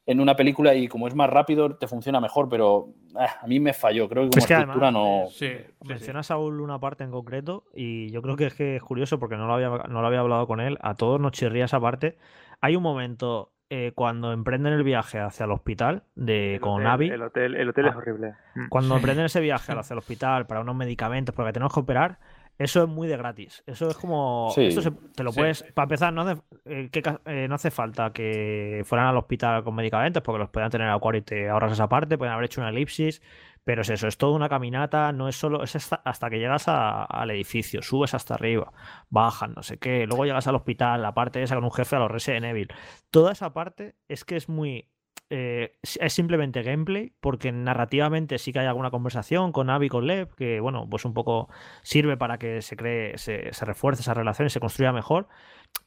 en una película y como es más rápido te funciona mejor, pero eh, a mí me falló. Creo que como Es que estructura además, no... Sí, sí, sí. Menciona Saúl una parte en concreto y yo creo que es que es curioso porque no lo había, no lo había hablado con él. A todos nos chirría esa parte. Hay un momento eh, cuando emprenden el viaje hacia el hospital de, El con hotel- Abby. El hotel, el hotel es Ah. horrible. Mm. Cuando emprenden ese viaje hacia el hospital para unos medicamentos, porque tenemos que operar, Eso es muy de gratis. Eso es como. Sí. Esto se- te lo Sí. puedes. Para empezar, no hace, eh, ¿qué ca- eh, no hace falta que fueran al hospital con medicamentos, porque los puedan tener acuario y te ahorras esa parte. Pueden haber hecho una elipsis. Pero es eso, es toda una caminata. No es solo. Es hasta, que llegas al edificio. Subes hasta arriba. Bajas, no sé qué. Luego llegas al hospital. La parte esa con un jefe a los Resident Evil. Toda esa parte es que es muy. eh, es es simplemente gameplay, porque narrativamente sí que hay alguna conversación con Abby y con Lev, que bueno, pues un poco sirve para que se cree, se, se refuerce esa relación y se construya mejor.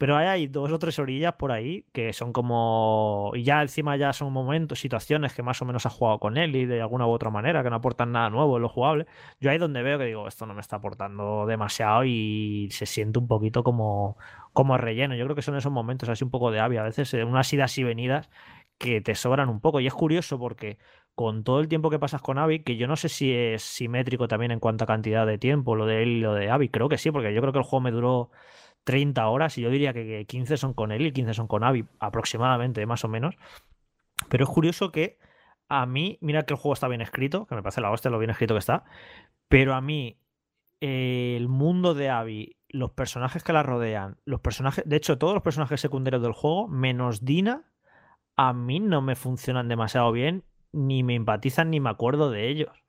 Pero hay, dos o tres orillas por ahí que son como. Y ya encima ya son momentos, situaciones que más o menos has jugado con él y de alguna u otra manera, que no aportan nada nuevo en lo jugable. Yo ahí donde veo que digo, esto no me está aportando demasiado y se siente un poquito como, como relleno. Yo creo que son esos momentos así un poco de Abby, a veces eh, unas idas y venidas que te sobran un poco. Y es curioso porque con todo el tiempo que pasas con Abby, que yo no sé si es simétrico también en cuanto a cantidad de tiempo, lo de él y lo de Abby, creo que sí, porque yo creo que el juego me duró 30 horas y yo diría que que 15 son con él y 15 son con Abby, aproximadamente, más o menos. Pero es curioso que a mí, mira que el juego está bien escrito, que me parece la hostia lo bien escrito que está, pero a mí eh, el mundo de Abby, los personajes que la rodean, los personajes, de hecho, todos los personajes secundarios del juego, menos Dina, a mí no me funcionan demasiado bien, ni me empatizan ni me acuerdo de ellos.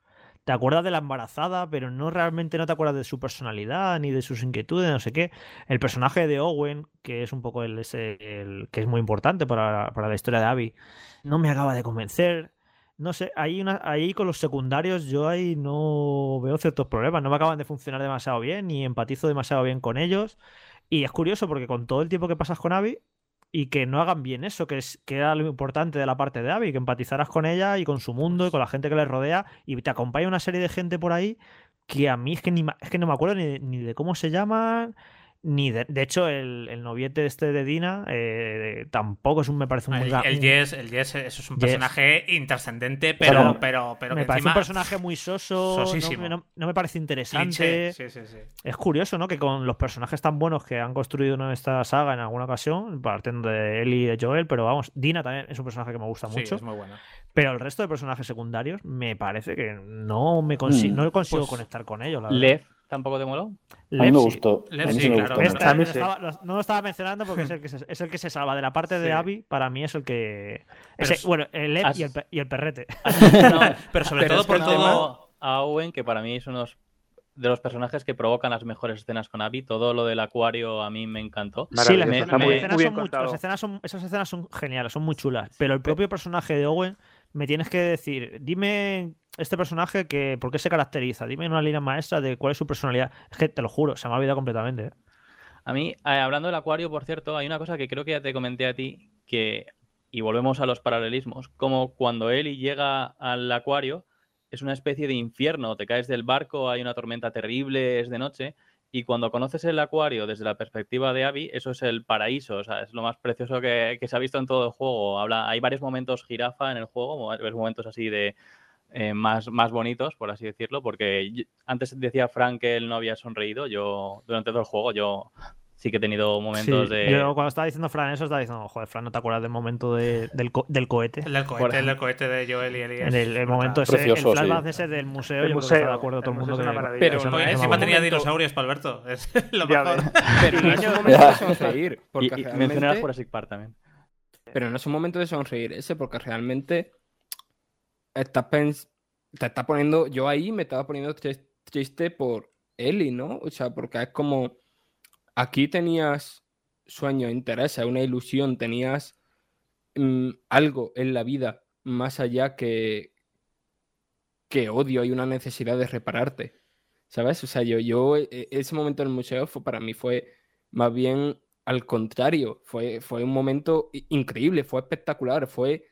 Te acuerdas de la embarazada, pero no realmente no te acuerdas de su personalidad ni de sus inquietudes, no sé qué. El personaje de Owen, que es un poco el, ese, el que es muy importante para, para la historia de Abby, no me acaba de convencer. No sé, ahí, una, ahí con los secundarios yo ahí no veo ciertos problemas, no me acaban de funcionar demasiado bien, ni empatizo demasiado bien con ellos. Y es curioso porque con todo el tiempo que pasas con Abby, y que no hagan bien eso, que, es, que era lo importante de la parte de Abby, que empatizaras con ella y con su mundo y con la gente que le rodea, y te acompaña una serie de gente por ahí que a mí es que, ni, es que no me acuerdo ni, ni de cómo se llaman, ni de, de hecho el, el noviete este de Dina eh, tampoco es un, me parece un... El, el Jess, el Jess eso es un Yes. personaje intrascendente, pero, Claro. pero, pero, me que parece encima- un personaje muy soso, no me, no- no me parece interesante. Sí, sí, sí. Es curioso, ¿no? Que con los personajes tan buenos que han construido en esta saga en alguna ocasión, partiendo de Ellie y de Joel, pero vamos, Dina también es un personaje que me gusta Sí, mucho. es muy bueno. Pero el resto de personajes secundarios me parece que no me consi- Mm. no consigo Pues, conectar con ellos. La verdad. Lev tampoco te moló. A mí me Lev sí. gustó. Lev a mí sí, me claro. gustó. Estaba- no lo estaba mencionando porque es el que se, es el que se salva. De la parte de. Abby, para mí es el que. Pero ese- es- bueno, el Has- y el, pe- y el perrete. *laughs* *laughs* No, pero sobre Pero todo por que todo. a Owen, que para mí es uno de los personajes que provocan las mejores escenas con Abby. Todo lo del acuario a mí me encantó. Sí, las, Maravilloso, me- está las muy, escenas muy bien son muy- contado. las escenas son- esas escenas son geniales, son muy chulas. Pero el propio personaje de Owen, me tienes que decir, dime este personaje que por qué se caracteriza, dime una línea maestra de cuál es su personalidad. Es que te lo juro, se me ha olvidado completamente. ¿eh? A mí, eh, hablando del acuario, por cierto, hay una cosa que creo que ya te comenté a ti, que, y volvemos a los paralelismos, como cuando Ellie llega al acuario, es una especie de infierno, te caes del barco, hay una tormenta terrible, es de noche, y cuando conoces el acuario desde la perspectiva de Abby, eso es el paraíso, o sea, es lo más precioso que, que se ha visto en todo el juego. Habla, hay varios momentos jirafa en el juego, varios momentos así de eh, más, más bonitos, por así decirlo, porque antes decía Frank que él no había sonreído, yo durante todo el juego yo sí que he tenido momentos Sí, de... Yo cuando estaba diciendo Fran eso, estaba diciendo, joder, Fran, ¿no te acuerdas del momento de- del, co- del cohete? El del cohete, el del cohete de Joel y Ellie. En el, el momento ese, Precioso, el flashback sí. ese del museo, El yo creo que museo, está de acuerdo todo el mundo museo es que-. Pero eso no me Encima un tenía momento- dinosaurios para Alberto. Es *laughs* lo mejor. Pero no es un Ya. *laughs* momento de sonreír. Y, Porque y realmente... Jurassic Park también. Pero no es un momento de sonreír ese, porque realmente estás te está poniendo. Yo ahí me estaba poniendo tris- triste por Ellie, ¿no? O sea, porque es como. Aquí tenías sueños, intereses, una ilusión, tenías mm, algo en la vida más allá que, que odio y una necesidad de repararte. ¿Sabes? O sea, yo, yo e- ese momento en el museo fue, para mí fue más bien al contrario, fue, fue un momento increíble, fue espectacular, fue...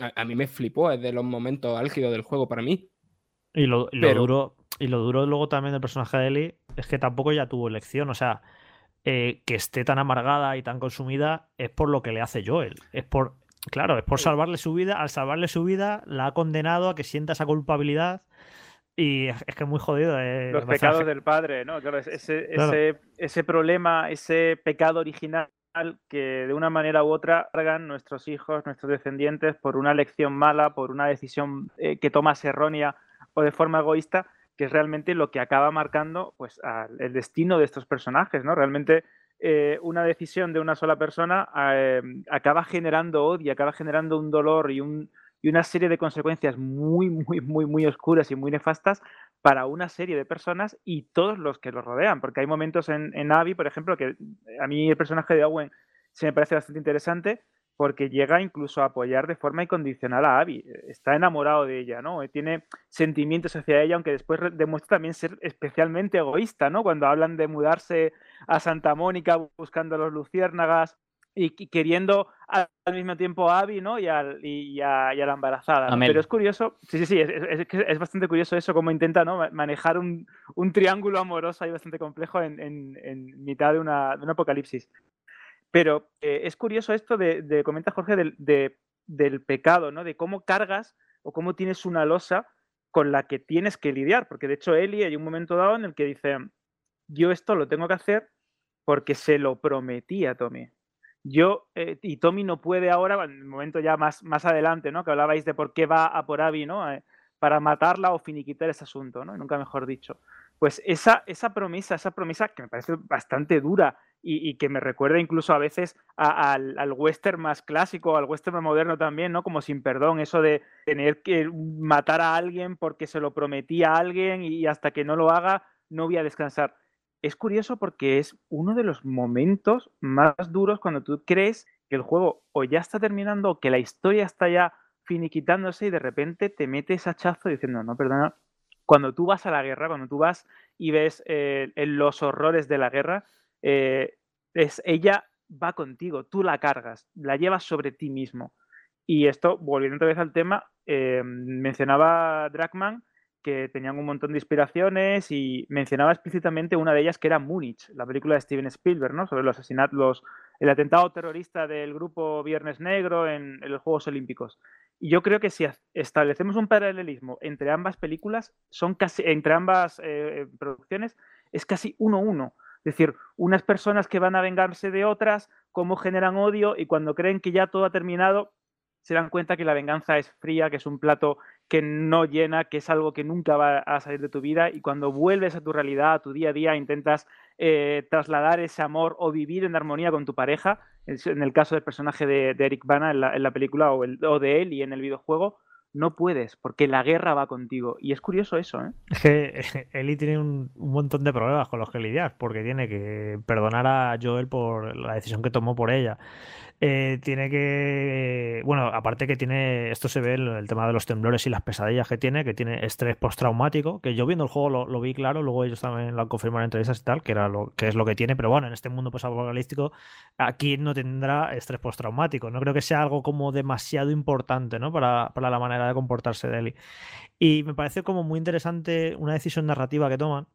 A, a mí me flipó, es de los momentos álgidos del juego para mí. Y lo, y lo Pero- duro, y lo duro luego también del personaje de Ellie es que tampoco ya tuvo elección. O sea, eh, que esté tan amargada y tan consumida es por lo que le hace Joel. Es por, claro, es por salvarle su vida. Al salvarle su vida, la ha condenado a que sienta esa culpabilidad. Y es, es que es muy jodido. eh, Los pecados del padre, ¿no? Claro, es- ese, Claro. ese, ese problema, ese pecado original que de una manera u otra cargan nuestros hijos, nuestros descendientes, por una elección mala, por una decisión eh, que tomas errónea o de forma egoísta, que es realmente lo que acaba marcando pues, el destino de estos personajes, ¿no? Realmente eh, una decisión de una sola persona eh, acaba generando odio, acaba generando un dolor y, un, y una serie de consecuencias muy, muy, muy, muy oscuras y muy nefastas para una serie de personas y todos los que lo rodean, porque hay momentos en, en Abby, por ejemplo, que a mí el personaje de Owen se me parece bastante interesante, porque llega incluso a apoyar de forma incondicional a Abby. Está enamorado de ella, ¿no? Tiene sentimientos hacia ella, aunque después demuestra también ser especialmente egoísta, ¿no? Cuando hablan de mudarse a Santa Mónica buscando a los luciérnagas y queriendo al mismo tiempo a Abby, ¿no? Y, a, la embarazada. Pero es curioso, sí, sí, sí, es, bastante curioso eso, cómo intenta ¿no? manejar un, triángulo amoroso ahí bastante complejo en, mitad de, una, de un apocalipsis. Pero eh, es curioso esto de, comenta Jorge, del, pecado, ¿no? De cómo cargas o cómo tienes una losa con la que tienes que lidiar. Porque de hecho, Eli hay un momento dado en el que dice, yo esto lo tengo que hacer porque se lo prometí a Tommy. Yo, eh, y Tommy no puede ahora, en el momento ya más, más adelante, ¿no? Que hablabais de por qué va a por Abby, ¿no? Eh, para matarla o finiquitar ese asunto, ¿no? Nunca mejor dicho. Pues esa, esa promesa, esa promesa que me parece bastante dura y, que me recuerda incluso a veces al, al, western más clásico, al western más moderno también, ¿no? Como sin perdón, eso de tener que matar a alguien porque se lo prometí a alguien y hasta que no lo haga no voy a descansar. Es curioso porque es uno de los momentos más duros cuando tú crees que el juego o ya está terminando o que la historia está ya finiquitándose y de repente te metes hachazo diciendo, no, perdona, cuando tú vas a la guerra, cuando tú vas y ves eh, los horrores de la guerra, eh, es, ella va contigo, tú la cargas, la llevas sobre ti mismo. Y esto, volviendo otra vez al tema, eh, mencionaba Dragman que tenían un montón de inspiraciones y mencionaba explícitamente una de ellas que era Múnich, la película de Steven Spielberg, ¿no? Sobre los asesinatos, el atentado terrorista del grupo Viernes Negro en, los Juegos Olímpicos. Y yo creo que si establecemos un paralelismo entre ambas películas, son casi, entre ambas eh, producciones, es casi uno a uno. Es decir, unas personas que van a vengarse de otras, cómo generan odio y cuando creen que ya todo ha terminado, se dan cuenta que la venganza es fría, que es un plato que no llena, que es algo que nunca va a salir de tu vida y cuando vuelves a tu realidad, a tu día a día, intentas eh, trasladar ese amor o vivir en armonía con tu pareja, en el caso del personaje de, Eric Bana en la, película o, el, o de él y en el videojuego, no puedes, porque la guerra va contigo. Y es curioso eso, ¿eh? Es *laughs* Eli tiene un, montón de problemas con los que lidiar, porque tiene que perdonar a Joel por la decisión que tomó por ella. Eh, tiene que. Bueno, aparte que tiene. Esto se ve el, el, tema de los temblores y las pesadillas que tiene, que tiene estrés postraumático, que yo viendo el juego lo, vi claro, luego ellos también lo han confirmado en entrevistas y tal, que era lo que es lo que tiene, pero bueno, en este mundo apocalíptico aquí no tendrá estrés postraumático. No creo que sea algo como demasiado importante, ¿no? Para, para la manera de comportarse de Eli. Y me parece como muy interesante una decisión narrativa que toman,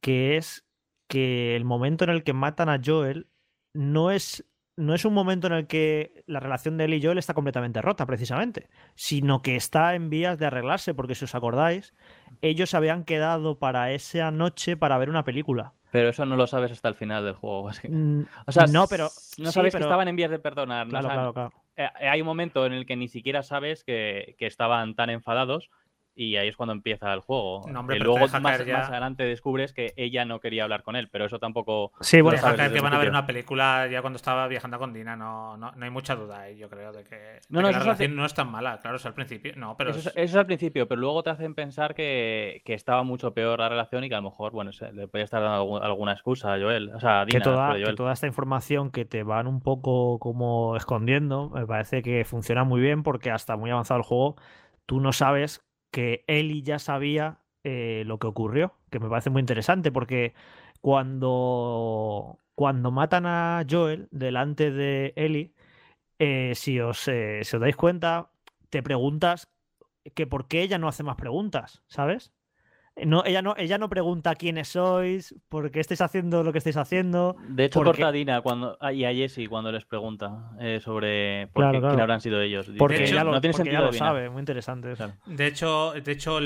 que es que el momento en el que matan a Joel no es no es un momento en el que la relación de él y Joel está completamente rota, precisamente, sino que está en vías de arreglarse, porque si os acordáis, ellos habían quedado para esa noche para ver una película. Pero eso no lo sabes hasta el final del juego. Mm, o sea, no, pero. No sabes que estaban en vías de perdonar. Claro, claro, claro. Eh, hay un momento en el que ni siquiera sabes que, que estaban tan enfadados y ahí es cuando empieza el juego. y luego más, más, adelante descubres que ella no quería hablar con él, pero eso tampoco. Sí, bueno, sabes que van a ver una película ya cuando estaba viajando con Dina, no, no, no hay mucha duda ahí, yo creo, de que, no, no, la relación no es tan mala, claro, es al principio. No, pero eso, es... al principio, pero luego te hacen pensar que, que, estaba mucho peor la relación y que a lo mejor, bueno, le podía estar dando alguna excusa a Joel. O sea, a Dina, que, toda, que toda esta información que te van un poco como escondiendo, me parece que funciona muy bien porque hasta muy avanzado el juego tú no sabes que Eli ya sabía eh, lo que ocurrió, que me parece muy interesante porque cuando, cuando matan a Joel delante de Eli, eh, si, os, eh, si os dais cuenta, te preguntas que por qué ella no hace más preguntas, ¿sabes? No, ella, no, ella no pregunta quiénes sois, por qué estáis haciendo lo que estáis haciendo. De hecho, corta a Dina cuando, ah, y a Jesse cuando les pregunta eh, sobre por qué, quién habrán sido ellos. Porque ella lo, no tiene sentido lo sabe, muy interesante. De hecho, de hecho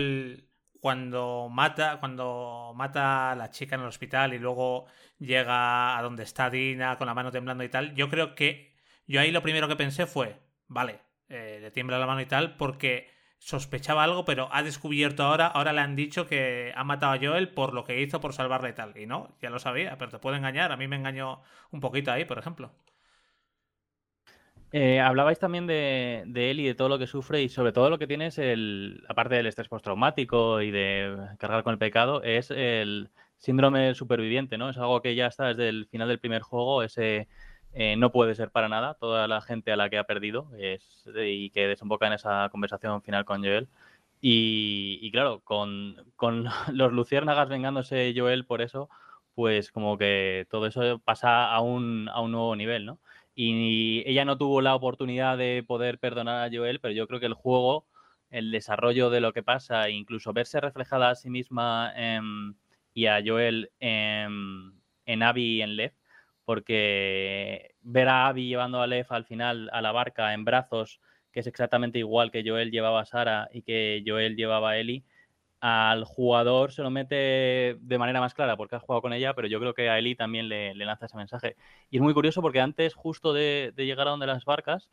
cuando mata cuando mata a la chica en el hospital y luego llega a donde está Dina con la mano temblando y tal, yo creo que yo ahí lo primero que pensé fue, vale, eh, le tiembla la mano y tal, porque sospechaba algo, pero ha descubierto ahora, ahora le han dicho que ha matado a Joel por lo que hizo por salvarle tal. Y no, ya lo sabía, pero te puede engañar. A mí me engañó un poquito ahí, por ejemplo. Eh, hablabais también de, él y de todo lo que sufre y sobre todo lo que tienes, el, aparte del estrés postraumático y de cargar con el pecado, es el síndrome superviviente, ¿no? Es algo que ya está desde el final del primer juego, ese eh, no puede ser para nada toda la gente a la que ha perdido es, y que desemboca en esa conversación final con Joel. Y, claro, con, *laughs* los luciérnagas vengándose Joel por eso, pues como que todo eso pasa a un, a un nuevo nivel, ¿no? y ella no tuvo la oportunidad de poder perdonar a Joel, pero yo creo que el juego, el desarrollo de lo que pasa, incluso verse reflejada a sí misma y a Joel en, en Abby y en Lev, porque ver a Abby llevando a Lev al final a la barca en brazos, que es exactamente igual que Joel llevaba a Sara y que Joel llevaba a Ellie, al jugador se lo mete de manera más clara porque ha jugado con ella, pero yo creo que a Eli también le, lanza ese mensaje. Y es muy curioso porque antes, justo de, llegar a donde las barcas,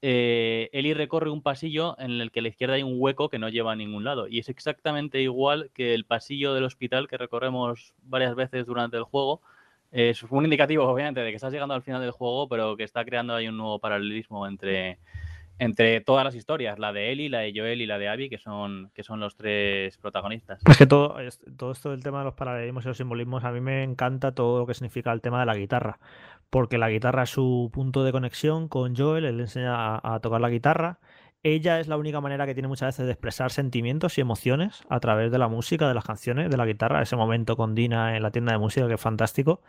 eh, Eli recorre un pasillo en el que a la izquierda hay un hueco que no lleva a ningún lado. Y es exactamente igual que el pasillo del hospital que recorremos varias veces durante el juego. Es un indicativo, obviamente, de que estás llegando al final del juego, pero que está creando ahí un nuevo paralelismo entre, entre todas las historias, la de Ellie, la de Joel y la de Abby, que son, que son los tres protagonistas. Es que todo, todo esto del tema de los paralelismos y los simbolismos, a mí me encanta todo lo que significa el tema de la guitarra, porque la guitarra es su punto de conexión con Joel, él le enseña a, tocar la guitarra. Ella es la única manera que tiene muchas veces de expresar sentimientos y emociones a través de la música, de las canciones, de la guitarra. Ese momento con Dina en la tienda de música que es fantástico.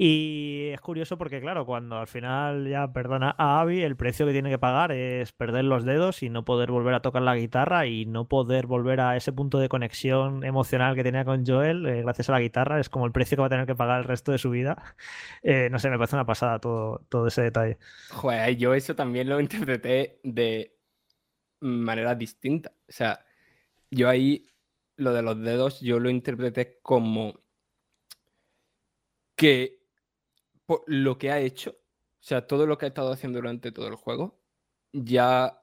Y es curioso porque, claro, cuando al final ya perdona a Abby, el precio que tiene que pagar es perder los dedos y no poder volver a tocar la guitarra y no poder volver a ese punto de conexión emocional que tenía con Joel eh, gracias a la guitarra. Es como el precio que va a tener que pagar el resto de su vida. *laughs* Eh, no sé, me parece una pasada todo, todo ese detalle. Joder, yo eso también lo *laughs* interpreté de manera distinta. O sea, yo ahí lo de los dedos, yo lo interpreté como que lo que ha hecho, o sea, todo lo que ha estado haciendo durante todo el juego, ya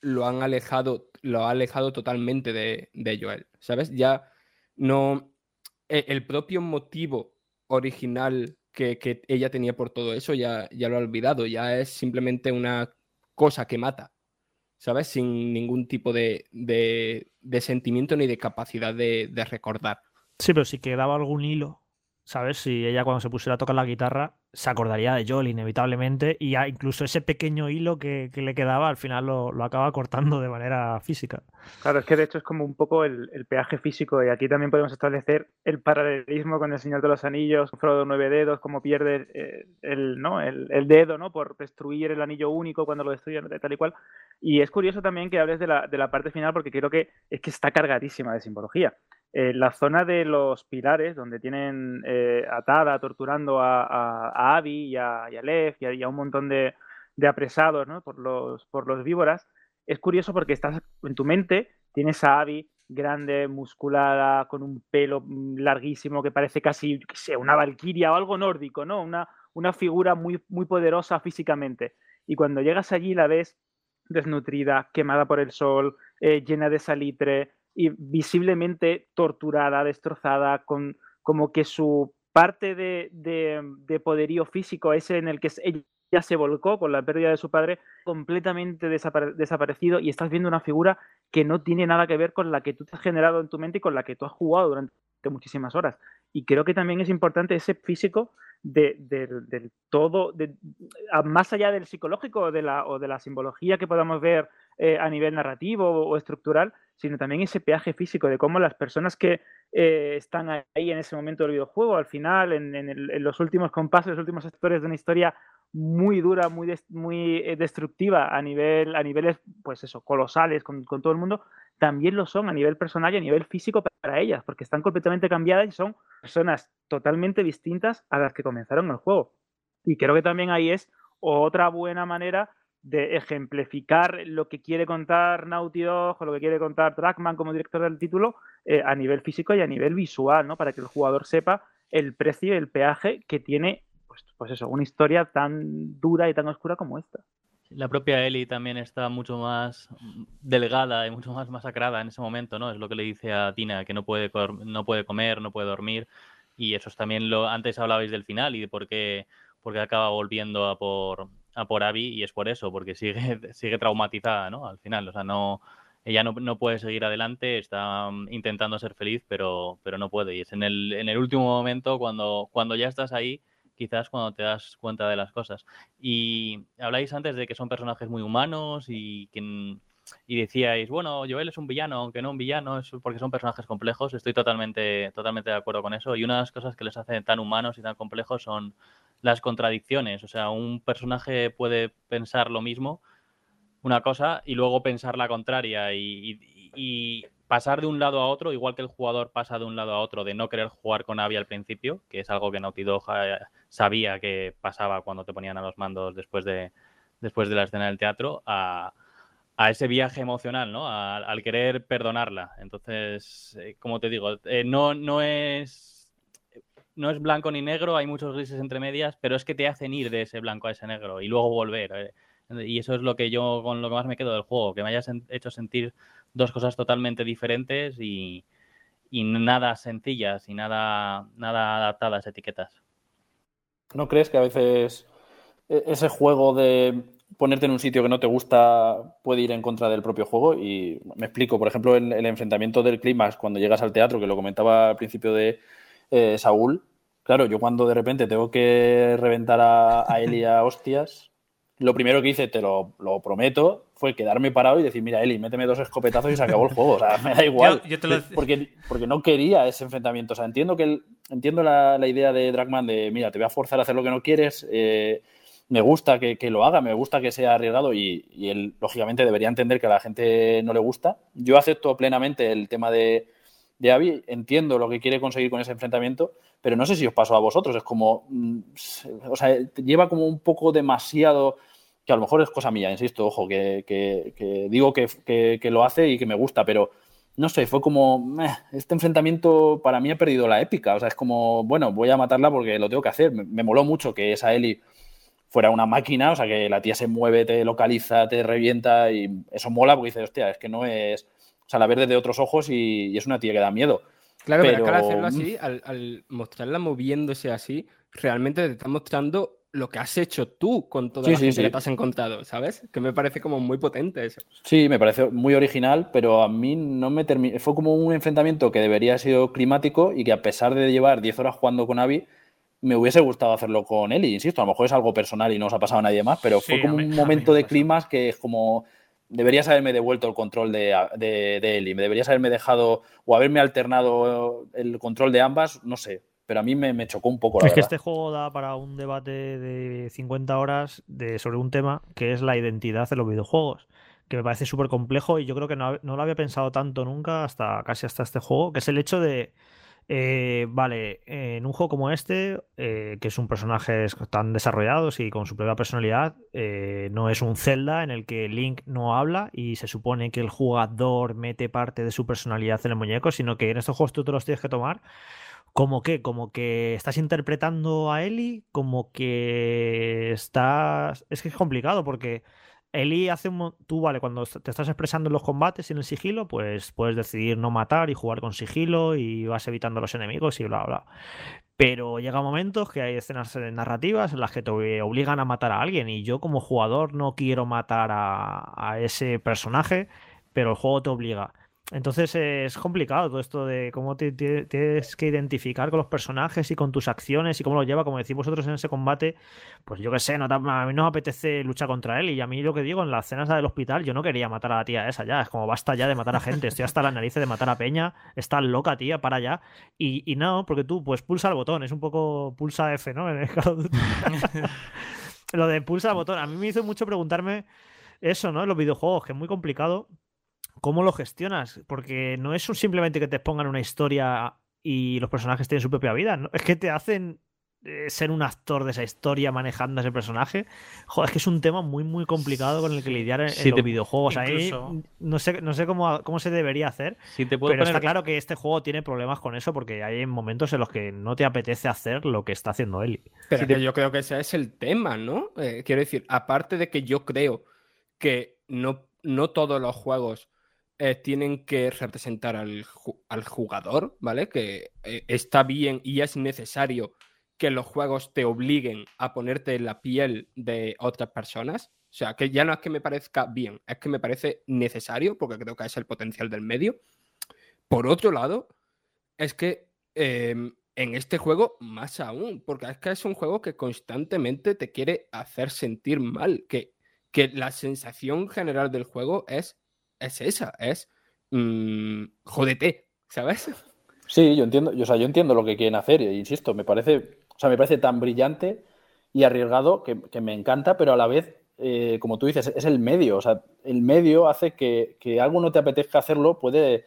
lo han alejado, lo ha alejado totalmente de, Joel, ¿sabes? Ya no. E, el propio motivo original que, ella tenía por todo eso ya, ya lo ha olvidado, ya es simplemente una cosa que mata, ¿sabes? Sin ningún tipo de, sentimiento ni de capacidad de, de recordar. Sí, pero si quedaba algún hilo, ¿sabes? Si ella cuando se pusiera a tocar la guitarra se acordaría de Joel inevitablemente y incluso ese pequeño hilo que, le quedaba al final lo, acaba cortando de manera física. Claro, es que de hecho es como un poco el, peaje físico y aquí también podemos establecer el paralelismo con el Señor de los Anillos, Frodo nueve dedos, cómo pierde eh, el, ¿no? El, dedo ¿no? por destruir el anillo único cuando lo destruyen, tal y cual. Y es curioso también que hables de la, de la parte final porque creo que es que está cargadísima de simbología. Eh, la zona de los pilares, donde tienen eh, atada, torturando a, a, Abby y a, y Lev y a, un montón de, apresados por, los, por los víboras, es curioso porque estás en tu mente, tienes a Abby grande, musculada, con un pelo larguísimo que parece casi una valquiria o algo nórdico, ¿no? Una, una figura muy, muy poderosa físicamente. Y cuando llegas allí la ves desnutrida, quemada por el sol, eh, llena de salitre, y visiblemente torturada, destrozada, con como que su parte de, de, poderío físico, ese en el que ella se volcó con la pérdida de su padre, completamente desaparecido y estás viendo una figura que no tiene nada que ver con la que tú te has generado en tu mente y con la que tú has jugado durante muchísimas horas. Y creo que también es importante ese físico del todo, más allá del psicológico de la, o de la simbología que podamos ver eh, a nivel narrativo o, estructural, sino también ese peaje físico de cómo las personas que eh, están ahí en ese momento del videojuego, al final, en, los últimos compases, los últimos sectores de una historia muy dura, muy, muy eh, destructiva a, nivel, a niveles, pues eso, colosales con, con, todo el mundo, también lo son a nivel personal y a nivel físico para ellas, porque están completamente cambiadas y son personas totalmente distintas a las que comenzaron el juego. Y creo que también ahí es otra buena manera de ejemplificar lo que quiere contar Naughty Dog o lo que quiere contar Trackman como director del título eh, a nivel físico y a nivel visual, ¿no? Para que el jugador sepa el precio y el peaje que tiene, pues, pues eso, una historia tan dura y tan oscura como esta. La propia Ellie también está mucho más delgada y mucho más masacrada en ese momento, ¿no? Es lo que le dice a Tina, que no puede, no puede comer, no puede dormir. Y eso es también lo. Antes hablabais del final y de por qué, por acaba volviendo a por, a por Abby, y es por eso, porque sigue, *laughs* sigue traumatizada, ¿no? Al final, o sea, no. Ella no, no puede seguir adelante, está mm, intentando ser feliz, pero, pero no puede. Y es en el, en el último momento, cuando, cuando ya estás ahí, quizás cuando te das cuenta de las cosas. Y habláis antes de que son personajes muy humanos y que y decíais, bueno, Joel es un villano, aunque no un villano, es porque son personajes complejos. Estoy totalmente, totalmente de acuerdo con eso. Y una de las cosas que les hace tan humanos y tan complejos son las contradicciones. O sea, un personaje puede pensar lo mismo, una cosa, y luego pensar la contraria. y pasar de un lado a otro, igual que el jugador pasa de un lado a otro de no querer jugar con Abby al principio, que es algo que Naughty Dog sabía que pasaba cuando te ponían a los mandos después de, después de la escena del teatro, a, ese viaje emocional, ¿no? al querer perdonarla. Entonces, eh, como te digo, eh, no, no es no es blanco ni negro, hay muchos grises entre medias, pero es que te hacen ir de ese blanco a ese negro y luego volver. Y eso es lo que yo con lo que más me quedo del juego, que me hayas hecho sentir dos cosas totalmente diferentes y, nada sencillas y nada, nada adaptadas etiquetas. ¿No crees que a veces e-, ese juego de ponerte en un sitio que no te gusta puede ir en contra del propio juego? Y me explico, por ejemplo, el, el enfrentamiento del clímax cuando llegas al teatro, que lo comentaba al principio de eh, Saúl. Claro, yo cuando de repente tengo que reventar a, a Eli a *laughs* hostias, lo primero que hice, te lo, prometo, fue quedarme parado y decir, mira, Eli, méteme dos escopetazos y se acabó el juego. O sea, me da *laughs* igual. porque, porque no quería ese enfrentamiento. O sea, entiendo, que entiendo la, idea de Dragman de, mira, te voy a forzar a hacer lo que no quieres. Eh, me gusta que, lo haga, me gusta que sea arriesgado y, y, él, lógicamente, debería entender que a la gente no le gusta. Yo acepto plenamente el tema de, de Abby, entiendo lo que quiere conseguir con ese enfrentamiento, pero no sé si os pasó a vosotros. Es como, mm, o sea, lleva como un poco demasiado, que a lo mejor es cosa mía, insisto, ojo, que, digo que, lo hace y que me gusta, pero no sé, fue como, este enfrentamiento para mí ha perdido la épica. O sea, es como, bueno, voy a matarla porque lo tengo que hacer. Me, moló mucho que esa Ellie fuera una máquina, o sea, que la tía se mueve, te localiza, te revienta y eso mola porque dices, hostia, es que no es o sea, la ver desde otros ojos y, es una tía que da miedo. Claro, pero, al hacerlo así, al, mostrarla moviéndose así, realmente te está mostrando lo que has hecho tú con toda la gente que te has encontrado, ¿sabes? Que me parece como muy potente eso. Sí, me parece muy original, pero a mí no me terminó. Fue como un enfrentamiento que debería haber sido climático y que a pesar de llevar 10 horas jugando con Abby, me hubiese gustado hacerlo con él. Y insisto, a lo mejor es algo personal y no os ha pasado a nadie más, pero fue como un momento de climas que es como deberías haberme devuelto el control de, de, de Eli, me deberías haberme dejado o haberme alternado el control de ambas, no sé, pero a mí me, chocó un poco. es que este juego da para un debate de 50 horas de, sobre un tema que es la identidad de los videojuegos, que me parece súper complejo y yo creo que no, no, lo había pensado tanto nunca hasta casi hasta este juego, que es el hecho de eh, vale, en un juego como este, eh, que es un personaje tan desarrollados y con su propia personalidad, eh, no es un Zelda en el que Link no habla y se supone que el jugador mete parte de su personalidad en el muñeco, sino que en estos juegos tú te los tienes que tomar. Como que, como que estás interpretando a Ellie, como que estás... Es que es complicado porque Eli hace un. Tú, vale, cuando te estás expresando en los combates y en el sigilo, pues puedes decidir no matar y jugar con sigilo y vas evitando a los enemigos y bla, bla. Pero llega momentos que hay escenas narrativas en las que te obligan a matar a alguien y yo como jugador no quiero matar a ese personaje, pero el juego te obliga. Entonces es complicado todo esto de cómo te, tienes que identificar con los personajes y con tus acciones y cómo lo lleva, como decís vosotros en ese combate. Pues yo qué sé, no, a mí no me apetece luchar contra él. Y a mí lo que digo, en las escenas del hospital, yo no quería matar a la tía esa ya. Es como basta ya de matar a gente. Estoy hasta la nariz de matar a Peña. Está loca, tía, para allá. Y, no, porque tú, pues pulsa el botón. Es un poco pulsa F, ¿no? *laughs* En el *laughs* lo de pulsa el botón. A mí me hizo mucho preguntarme eso, ¿no? En los videojuegos, que es muy complicado ¿Cómo lo gestionas? Porque no es simplemente que te pongan una historia y los personajes tienen su propia vida, es que te hacen eh, ser un actor de esa historia manejando ese personaje. Joder, es que es un tema muy, muy complicado con el que lidiar en, Sí, en los te- videojuegos. Ahí no sé, no sé cómo, cómo se debería hacer, Si te puedo pero poner- está claro que este juego tiene problemas con eso porque hay momentos en los que no te apetece hacer lo que está haciendo Eli. Pero Sí, que te- yo creo que ese es el tema, ¿no? Eh, quiero decir, aparte de que yo creo que no, no todos los juegos eh, tienen que representar al, al jugador, ¿vale? Que eh, está bien y es necesario que los juegos te obliguen a ponerte en la piel de otras personas. O sea, que ya no es que me parezca bien, es que me parece necesario, porque creo que es el potencial del medio. Por otro lado, es que em, en este juego más aún, porque es que es un juego que constantemente te quiere hacer sentir mal, que, que la sensación general del juego es, es esa, es mm, jódete, ¿sabes? *laughs* Sí, yo entiendo, yo, o sea, yo entiendo lo que quieren hacer, e insisto, me parece, o sea, me parece tan brillante y arriesgado que, que me encanta, pero a la vez, eh, como tú dices, es el medio, o sea, el medio hace que, que algo no te apetezca hacerlo, puede,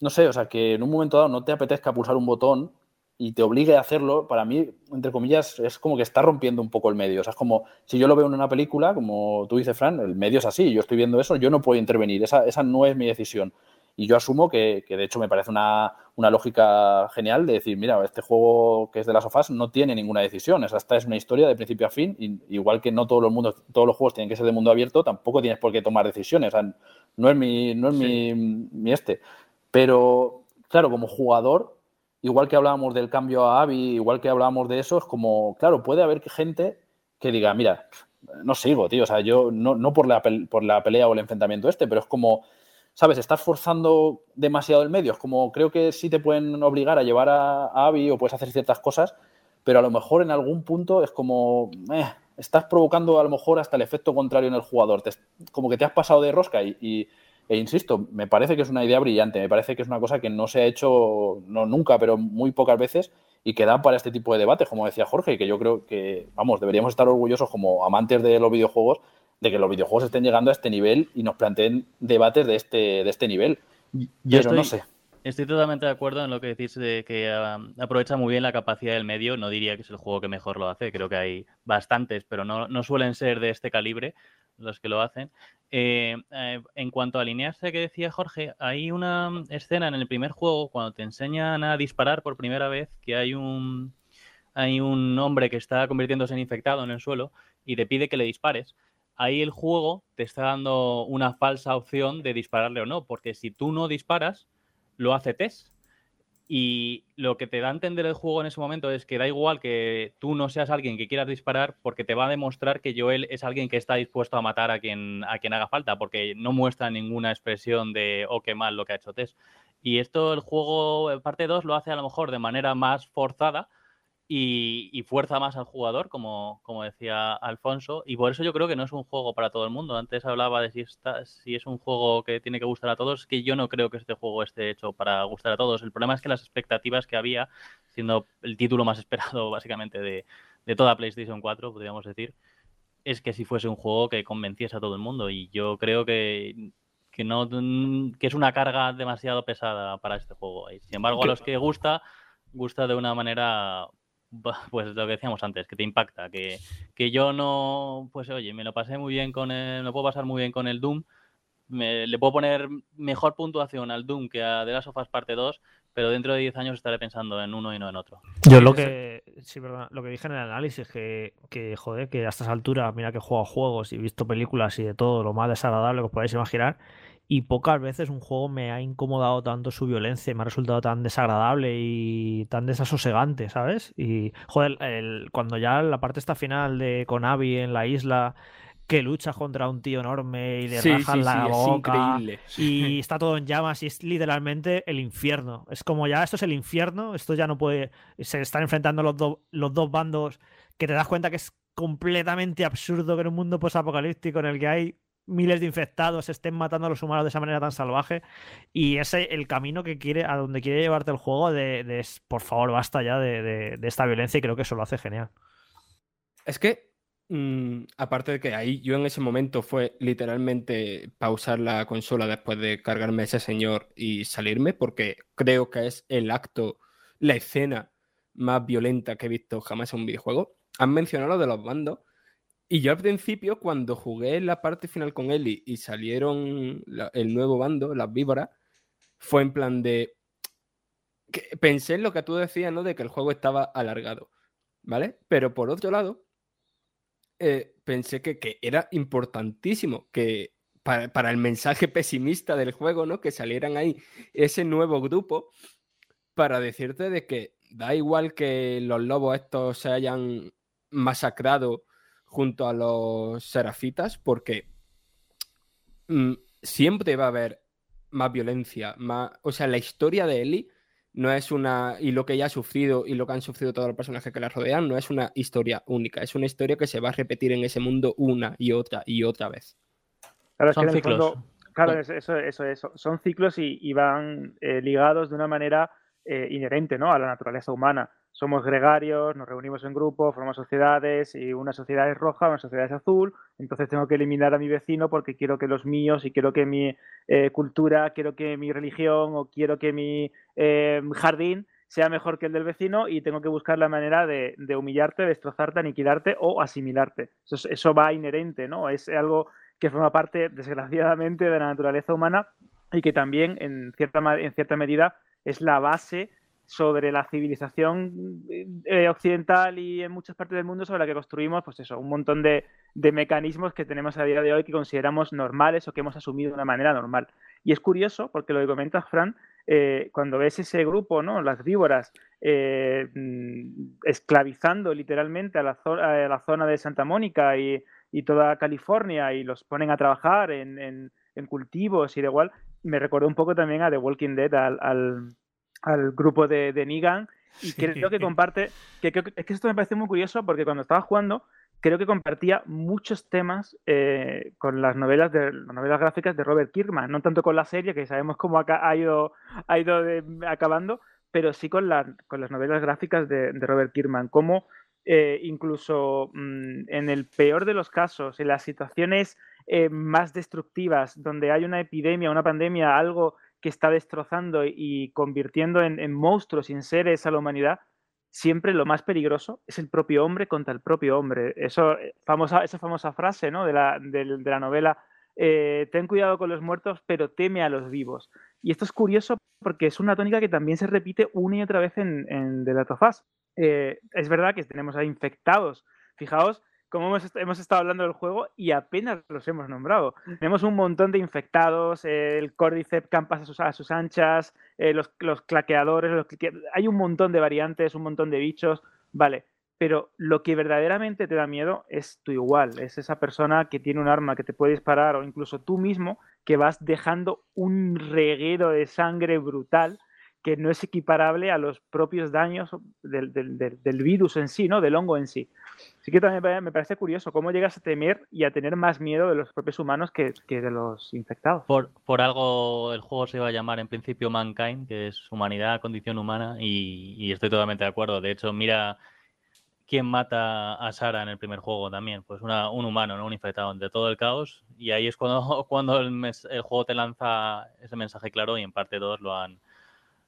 no sé, o sea, que en un momento dado no te apetezca pulsar un botón y te obligue a hacerlo, para mí, entre comillas, es como que está rompiendo un poco el medio. O sea, es como si yo lo veo en una película, como tú dices, Fran, el medio es así, yo estoy viendo eso, yo no puedo intervenir, esa, esa no es mi decisión. Y yo asumo que, que de hecho me parece una, una lógica genial de decir, mira, este juego que es de las sofás no tiene ninguna decisión. O sea, esta es una historia de principio a fin. Y, igual que no todos los mundos, todos los juegos tienen que ser de mundo abierto, tampoco tienes por qué tomar decisiones. O sea, no es mi, no es mi, mi este. Pero, claro, como jugador, igual que hablábamos del cambio a Abby, igual que hablábamos de eso, es como, claro, puede haber gente que diga, mira, no sigo, tío. O sea, yo no, no por, la, por la pelea o el enfrentamiento este, pero es como, ¿sabes? Estás forzando demasiado el medio. Es como, creo que sí te pueden obligar a llevar a, a Abby o puedes hacer ciertas cosas, pero a lo mejor en algún punto es como, eh, estás provocando a lo mejor hasta el efecto contrario en el jugador. Te- como que te has pasado de rosca y, y- e insisto, me parece que es una idea brillante, me parece que es una cosa que no se ha hecho, no nunca, pero muy pocas veces y que da para este tipo de debates, como decía Jorge, y que yo creo que, vamos, deberíamos estar orgullosos como amantes de los videojuegos de que los videojuegos estén llegando a este nivel y nos planteen debates de este, de este nivel. Yo Pero estoy, no sé. estoy totalmente de acuerdo en lo que decís de que ah, aprovecha muy bien la capacidad del medio. No diría que es el juego que mejor lo hace, creo que hay bastantes, pero no, no suelen ser de este calibre los que lo hacen. Eh, eh, en cuanto a alinearse que decía Jorge, hay una escena en el primer juego cuando te enseñan a disparar por primera vez que hay un, hay un hombre que está convirtiéndose en infectado en el suelo y te pide que le dispares. Ahí el juego te está dando una falsa opción de dispararle o no, porque si tú no disparas, lo hace Tess. Y lo que te da a entender el juego en ese momento es que da igual que tú no seas alguien que quieras disparar, porque te va a demostrar que Joel es alguien que está dispuesto a matar a quien, a quien haga falta, porque no muestra ninguna expresión de, oh, qué mal lo que ha hecho Tess. Y esto el juego, en parte 2, lo hace a lo mejor de manera más forzada, y, y fuerza más al jugador, como, como decía Alfonso, y por eso yo creo que no es un juego para todo el mundo. Antes hablaba de si, está, si es un juego que tiene que gustar a todos, que yo no creo que este juego esté hecho para gustar a todos. El problema es que las expectativas que había, siendo el título más *laughs* esperado básicamente de, de toda PlayStation 4, podríamos decir, es que si fuese un juego que convenciese a todo el mundo, y yo creo que que no que es una carga demasiado pesada para este juego. Y sin embargo, a los que gusta, gusta de una manera *laughs* pues lo que decíamos antes, que te impacta, que, que yo no, pues oye, me lo pasé muy bien con el, me lo puedo pasar muy bien con el Doom, me, le puedo poner mejor puntuación al Doom que a The Last of Us Parte 2, pero dentro de 10 años estaré pensando en uno y no en otro. Yo lo que, sí, perdona, lo que dije en el análisis, que, que joder, que a estas alturas, mira que he jugado juegos y he visto películas y de todo lo más desagradable que os podáis imaginar, y pocas veces un juego me ha incomodado tanto su violencia, y me ha resultado tan desagradable y tan desasosegante, ¿sabes? Y joder, el, cuando ya la parte esta final de con Abby en la isla que lucha contra un tío enorme y le Sí, rajan sí, la sí, es boca increíble. y *laughs* está todo en llamas y es literalmente el infierno. Es como ya esto es el infierno, esto ya no puede se están enfrentando los, dos los dos bandos que te das cuenta que es completamente absurdo que en un mundo posapocalíptico en el que hay miles de infectados estén matando a los humanos de esa manera tan salvaje y ese el camino que quiere a donde quiere llevarte el juego de, por favor basta ya de esta violencia y creo que eso lo hace genial Es que, mm, aparte de que ahí yo en ese momento fue literalmente pausar la consola después de cargarme a ese señor y salirme, porque creo que es el acto, la escena más violenta que he visto jamás en un videojuego. Han mencionado lo de los bandos. Y yo al principio, cuando jugué la parte final con Eli y salieron el nuevo bando, las víboras, fue en plan de. pensé en lo que tú decías, ¿no? De que el juego estaba alargado. ¿Vale? Pero por otro lado, eh, pensé que, que, era importantísimo que para, para, el mensaje pesimista del juego, ¿no? Que salieran ahí ese nuevo grupo para decirte de que da igual que los lobos estos se hayan masacrado junto a los serafitas, porque mm, siempre va a haber más violencia, más... O sea, la historia de Ellie no es una... Y lo que ella ha sufrido y lo que han sufrido todos los personajes que la rodean, no es una historia única, es una historia que se va a repetir en ese mundo una y otra y otra vez. Claro, Son ciclos. claro, eso, eso, eso, Son ciclos y, van eh, ligados de una manera eh, inherente ¿no? a la naturaleza humana. Somos gregarios, nos reunimos en grupos, formamos sociedades y una sociedad es roja, una sociedad es azul, entonces tengo que eliminar a mi vecino porque quiero que los míos y quiero que mi eh, cultura, quiero que mi religión o quiero que mi eh, jardín sea mejor que el del vecino y tengo que buscar la manera de, humillarte, destrozarte, aniquilarte o asimilarte. Eso, eso va inherente, ¿no? Es algo que forma parte, desgraciadamente, de la naturaleza humana y que también, en cierta, en cierta medida, es la base sobre la civilización eh, occidental y en muchas partes del mundo sobre la que construimos, pues eso, un montón de, mecanismos que tenemos a día de hoy que consideramos normales o que hemos asumido de una manera normal. Y es curioso, porque lo que comentas, Fran, eh, cuando ves ese grupo, ¿no? Las víboras, eh, mm, esclavizando literalmente a la, zona, a la, zona de Santa Mónica y, toda California y los ponen a trabajar en, cultivos y de igual, me recordó un poco también a The Walking Dead, al, grupo de, de Negan. Y creo que comparte, que, es que esto me parece muy curioso porque cuando estaba jugando, creo que compartía muchos temas eh, con las novelas de las novelas gráficas de Robert Kirkman, no tanto con la serie, que sabemos cómo ha ido, ha ido acabando, pero sí con, con las novelas gráficas de, Robert Kirkman, como eh, incluso mm, en el peor de los casos, en las situaciones eh, más destructivas, donde hay una epidemia, una pandemia, algo que está destrozando y convirtiendo en, monstruos y en seres a la humanidad, siempre lo más peligroso es el propio hombre contra el propio hombre. Eso, eh, famosa, esa famosa frase ¿no? de, la, la novela, eh, ten cuidado con los muertos, pero teme a los vivos. Y esto es curioso porque es una tónica que también se repite una y otra vez en, en The Last of Us. es verdad que tenemos ahí infectados. Fijaos como hemos, estado hablando del juego y apenas los hemos nombrado. Tenemos un montón de infectados, el Cordyceps campas a sus, a sus anchas, eh, los, claqueadores, hay un montón de variantes, un montón de bichos, vale. Pero lo que verdaderamente te da miedo es tu igual, es esa persona que tiene un arma que te puede disparar o incluso tú mismo que vas dejando un reguero de sangre brutal que no es equiparable a los propios daños del, virus en sí, ¿no? Del hongo en sí. Así que también me parece curioso cómo llegas a temer y a tener más miedo de los propios humanos que, de los infectados. Por, algo el juego se iba a llamar en principio Mankind, que es humanidad, condición humana, y, estoy totalmente de acuerdo. De hecho, mira quién mata a Sara en el primer juego también. Pues un humano, ¿no? Un infectado entre todo el caos. Y ahí es cuando, *laughs* cuando el, el juego te lanza ese mensaje claro y en parte todos lo han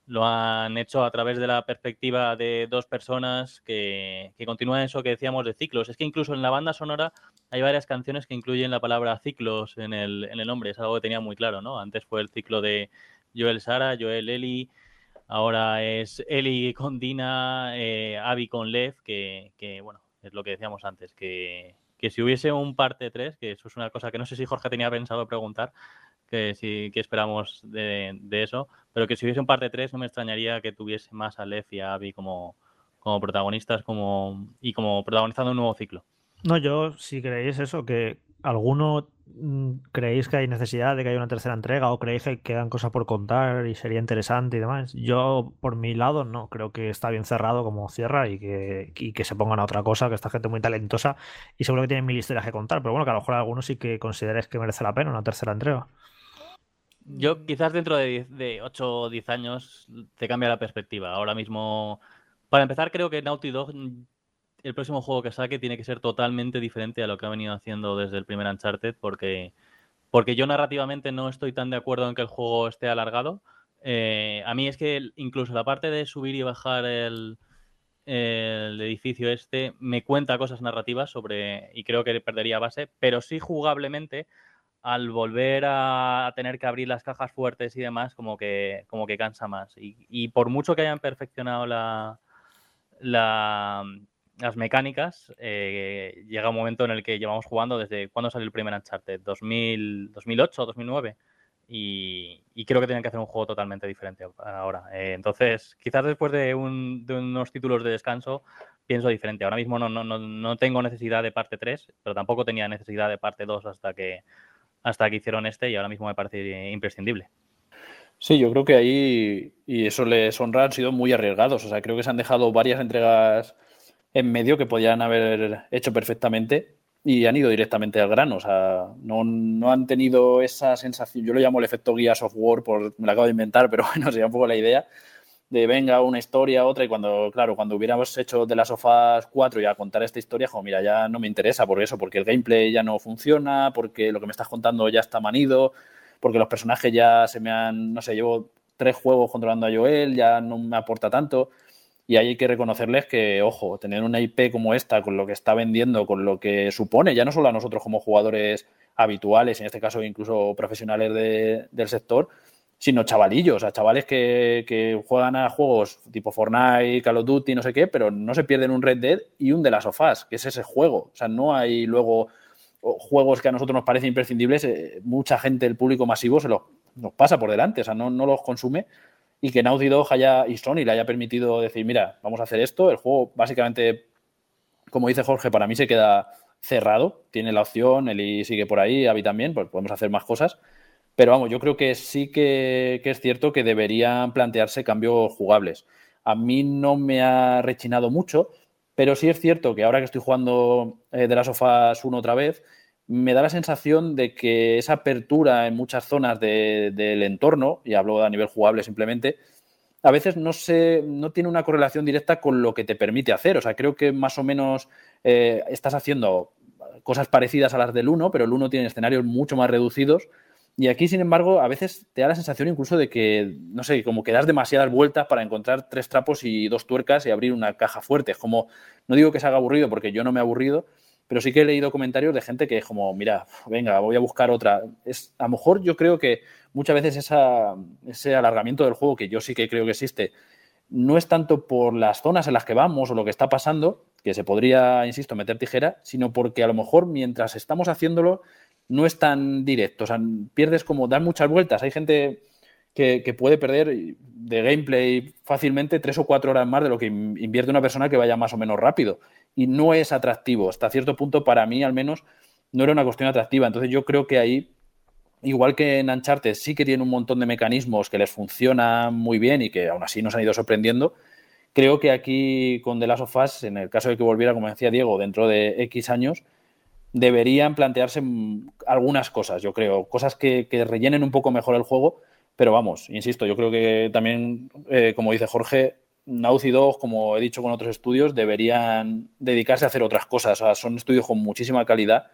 lo han hecho a través de la perspectiva de dos personas que, que continúan eso que decíamos de ciclos. Es que incluso en la banda sonora hay varias canciones que incluyen la palabra ciclos en el, en el nombre. Es algo que tenía muy claro, ¿no? Antes fue el ciclo de Joel Sara, Joel Eli, ahora es Eli con Dina, eh, con Lev, que, que, bueno, es lo que decíamos antes, que, que si hubiese un parte 3, que eso es una cosa que no sé si Jorge tenía pensado preguntar, que sí que esperamos de, eso, pero que si hubiese un parte 3 no me extrañaría que tuviese más a Lev y a Abby como, como protagonistas como, y como protagonizando un nuevo ciclo. No, yo si creéis eso, que alguno mm, creéis que hay necesidad de que haya una tercera entrega o creéis que quedan cosas por contar y sería interesante y demás. Yo, por mi lado, no, creo que está bien cerrado como cierra y que, y que se pongan a otra cosa, que esta gente muy talentosa y seguro que tienen mil historias que contar, pero bueno, que a lo mejor algunos sí que consideráis que merece la pena una tercera entrega. Yo quizás dentro de, de 8 o 10 años te cambia la perspectiva. Ahora mismo, para empezar, creo que Naughty Dog, el próximo juego que saque tiene que ser totalmente diferente a lo que ha venido haciendo desde el primer Uncharted, porque, porque yo narrativamente no estoy tan de acuerdo en que el juego esté alargado. Eh, a mí es que incluso la parte de subir y bajar el, el edificio este me cuenta cosas narrativas sobre, y creo que perdería base, pero sí jugablemente al volver a tener que abrir las cajas fuertes y demás, como que, como que cansa más. Y, por mucho que hayan perfeccionado la, las mecánicas, eh, llega un momento en el que llevamos jugando desde cuando salió el primer Uncharted, 2000, 2008 2009. Y, creo que tienen que hacer un juego totalmente diferente ahora. Eh, entonces, quizás después de, unos títulos de descanso, pienso diferente. Ahora mismo no, no, no, tengo necesidad de parte 3, pero tampoco tenía necesidad de parte 2 hasta que, hasta que hicieron este y ahora mismo me parece imprescindible. Sí, yo creo que ahí, y eso les honra, han sido muy arriesgados. O sea, creo que se han dejado varias entregas en medio que podían haber hecho perfectamente y han ido directamente al grano. O sea, no, han tenido esa sensación. Yo lo llamo el efecto guía software, por, me lo acabo de inventar, pero *laughs* bueno, sería un poco la idea de venga una historia, otra, y cuando, claro, cuando hubiéramos hecho de las sofás 4 y a contar esta historia, como mira, ya no me interesa por eso, porque el gameplay ya no funciona, porque lo que me estás contando ya está manido, porque los personajes ya se me han, no sé, llevo tres juegos controlando a Joel, ya no me aporta tanto. Y hay que reconocerles que, ojo, tener una IP como esta, con lo que está vendiendo, con lo que supone, ya no solo a nosotros como jugadores habituales, en este caso incluso profesionales del sector, sino chavalillos, o sea, chavales que, juegan a juegos tipo Fortnite, Call of Duty, no sé qué, pero no se pierden un Red Dead y un de las sofás, que es ese juego. O sea, no hay luego juegos que a nosotros nos parecen imprescindibles, eh, mucha gente, el público masivo, se los, pasa por delante, o sea, no, no los consume y que Naughty Dog haya, y Sony le haya permitido decir, mira, vamos a hacer esto. El juego, básicamente, como dice Jorge, para mí se queda cerrado. Tiene la opción, Eli sigue por ahí, Avi también, pues podemos hacer más cosas. Pero vamos, yo creo que sí que, es cierto que deberían plantearse cambios jugables. A mí no me ha rechinado mucho, pero sí es cierto que ahora que estoy jugando eh, de las sofás 1 otra vez, me da la sensación de que esa apertura en muchas zonas del entorno, y hablo a nivel jugable simplemente, a veces no, se, no tiene una correlación directa con lo que te permite hacer. O sea, creo que más o menos eh, estás haciendo cosas parecidas a las del 1, pero el 1 tiene escenarios mucho más reducidos. Y aquí, sin embargo, a veces te da la sensación incluso de que, no sé, como que das demasiadas vueltas para encontrar tres trapos y dos tuercas y abrir una caja fuerte. Es como, no digo que se haga aburrido porque yo no me he aburrido, pero sí que he leído comentarios de gente que es como, mira, venga, voy a buscar otra. Es, a lo mejor yo creo que muchas veces ese alargamiento del juego, que yo sí que creo que existe, no es tanto por las zonas en las que vamos o lo que está pasando, que se podría, insisto, meter tijera, sino porque a lo mejor mientras estamos haciéndolo no es tan directo. O sea, pierdes como, dar muchas vueltas. Hay gente que, puede perder de gameplay fácilmente tres o cuatro horas más de lo que invierte una persona que vaya más o menos rápido y no es atractivo. Hasta cierto punto, para mí al menos, no era una cuestión atractiva. Entonces yo creo que ahí, igual que en Uncharted, sí que tiene un montón de mecanismos que les funcionan muy bien y que aún así nos han ido sorprendiendo. Creo que aquí con The Last of Us, en el caso de que volviera, como decía Diego, dentro de X años, deberían plantearse algunas cosas, yo creo, cosas que, rellenen un poco mejor el juego, pero vamos, insisto, yo creo que también, eh, como dice Jorge, Naughty Dog, como he dicho con otros estudios, deberían dedicarse a hacer otras cosas. O sea, son estudios con muchísima calidad.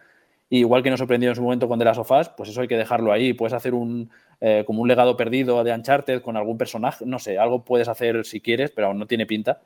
igual que nos sorprendió en su momento con The Last of Us, pues eso hay que dejarlo ahí. Puedes hacer un eh, como un legado perdido de Uncharted con algún personaje. No sé, algo puedes hacer si quieres, pero aún no tiene pinta.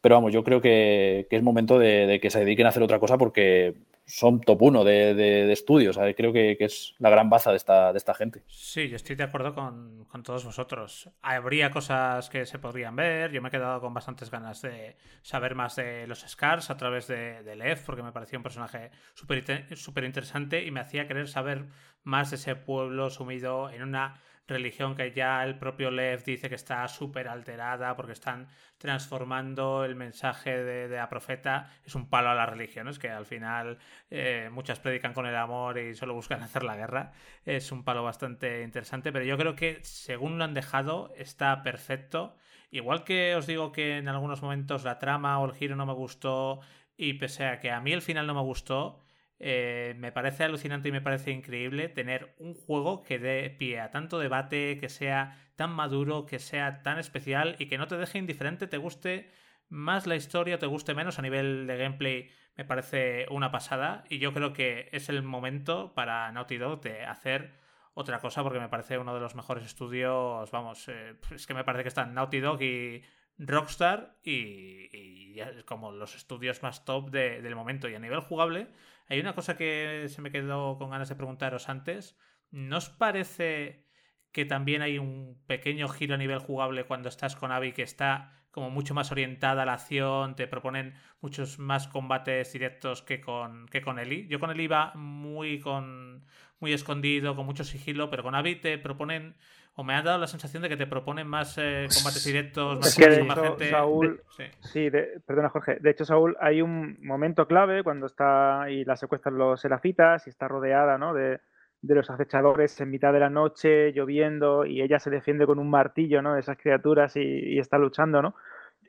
Pero vamos, yo creo que, es momento de, que se dediquen a hacer otra cosa porque son top uno de, estudios. Creo que, es la gran baza de esta, de esta gente. Sí, yo estoy de acuerdo con, todos vosotros. Habría cosas que se podrían ver. Yo me he quedado con bastantes ganas de saber más de los Scars a través de, de Lev, porque me parecía un personaje súper interesante y me hacía querer saber más de ese pueblo sumido en una religión que ya el propio Lev dice que está súper alterada porque están transformando el mensaje de, la profeta. Es un palo a las religiones que al final eh, muchas predican con el amor y solo buscan *laughs* hacer la guerra. Es un palo bastante interesante, pero yo creo que según lo han dejado está perfecto. Igual que os digo que en algunos momentos la trama o el giro no me gustó y pese a que a mí el final no me gustó, eh, me parece alucinante y me parece increíble tener un juego que dé pie a tanto debate, que sea tan maduro, que sea tan especial y que no te deje indiferente, te guste más la historia, te guste menos a nivel de gameplay, me parece una pasada y yo creo que es el momento para Naughty Dog de hacer otra cosa porque me parece uno de los mejores estudios, vamos, eh, es que me parece que están Naughty Dog y Rockstar y, como los estudios más top del momento. Y a nivel jugable, hay una cosa que se me quedó con ganas de preguntaros antes. ¿No os parece que también hay un pequeño giro a nivel jugable cuando estás con Abby que está como mucho más orientada a la acción, te proponen muchos más combates directos que con, que con Eli. Yo con Eli iba muy con muy escondido, con mucho sigilo, pero con Abby te proponen o me ha dado la sensación de que te proponen más eh, combates directos, más, gente. Saúl, sí, perdona Jorge. De hecho, Saúl, hay un momento clave cuando está y la secuestran los serafitas y está rodeada ¿no? de, de los acechadores en mitad de la noche, lloviendo, y ella se defiende con un martillo, ¿no? De esas criaturas y, está luchando, ¿no?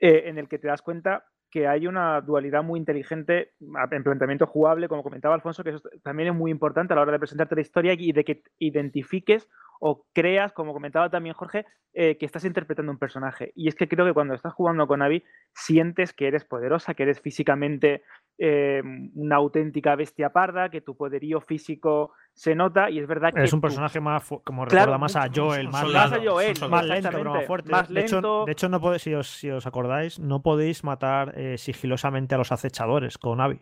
Eh, en el que te das cuenta que hay una dualidad muy inteligente en planteamiento jugable, como comentaba Alfonso, que eso también es muy importante a la hora de presentarte la historia y de que identifiques o creas, como comentaba también Jorge, eh, que estás interpretando un personaje. Y es que creo que cuando estás jugando con Abby, sientes que eres poderosa, que eres físicamente eh, una auténtica bestia parda, que tu poderío físico se nota y es verdad que... Es un personaje más, como recuerda más a Joel, más, más, a Joel, más lento, pero más fuerte. De, hecho, de hecho, no podéis, si os, si os acordáis, no podéis matar eh, sigilosamente a los acechadores con Abby.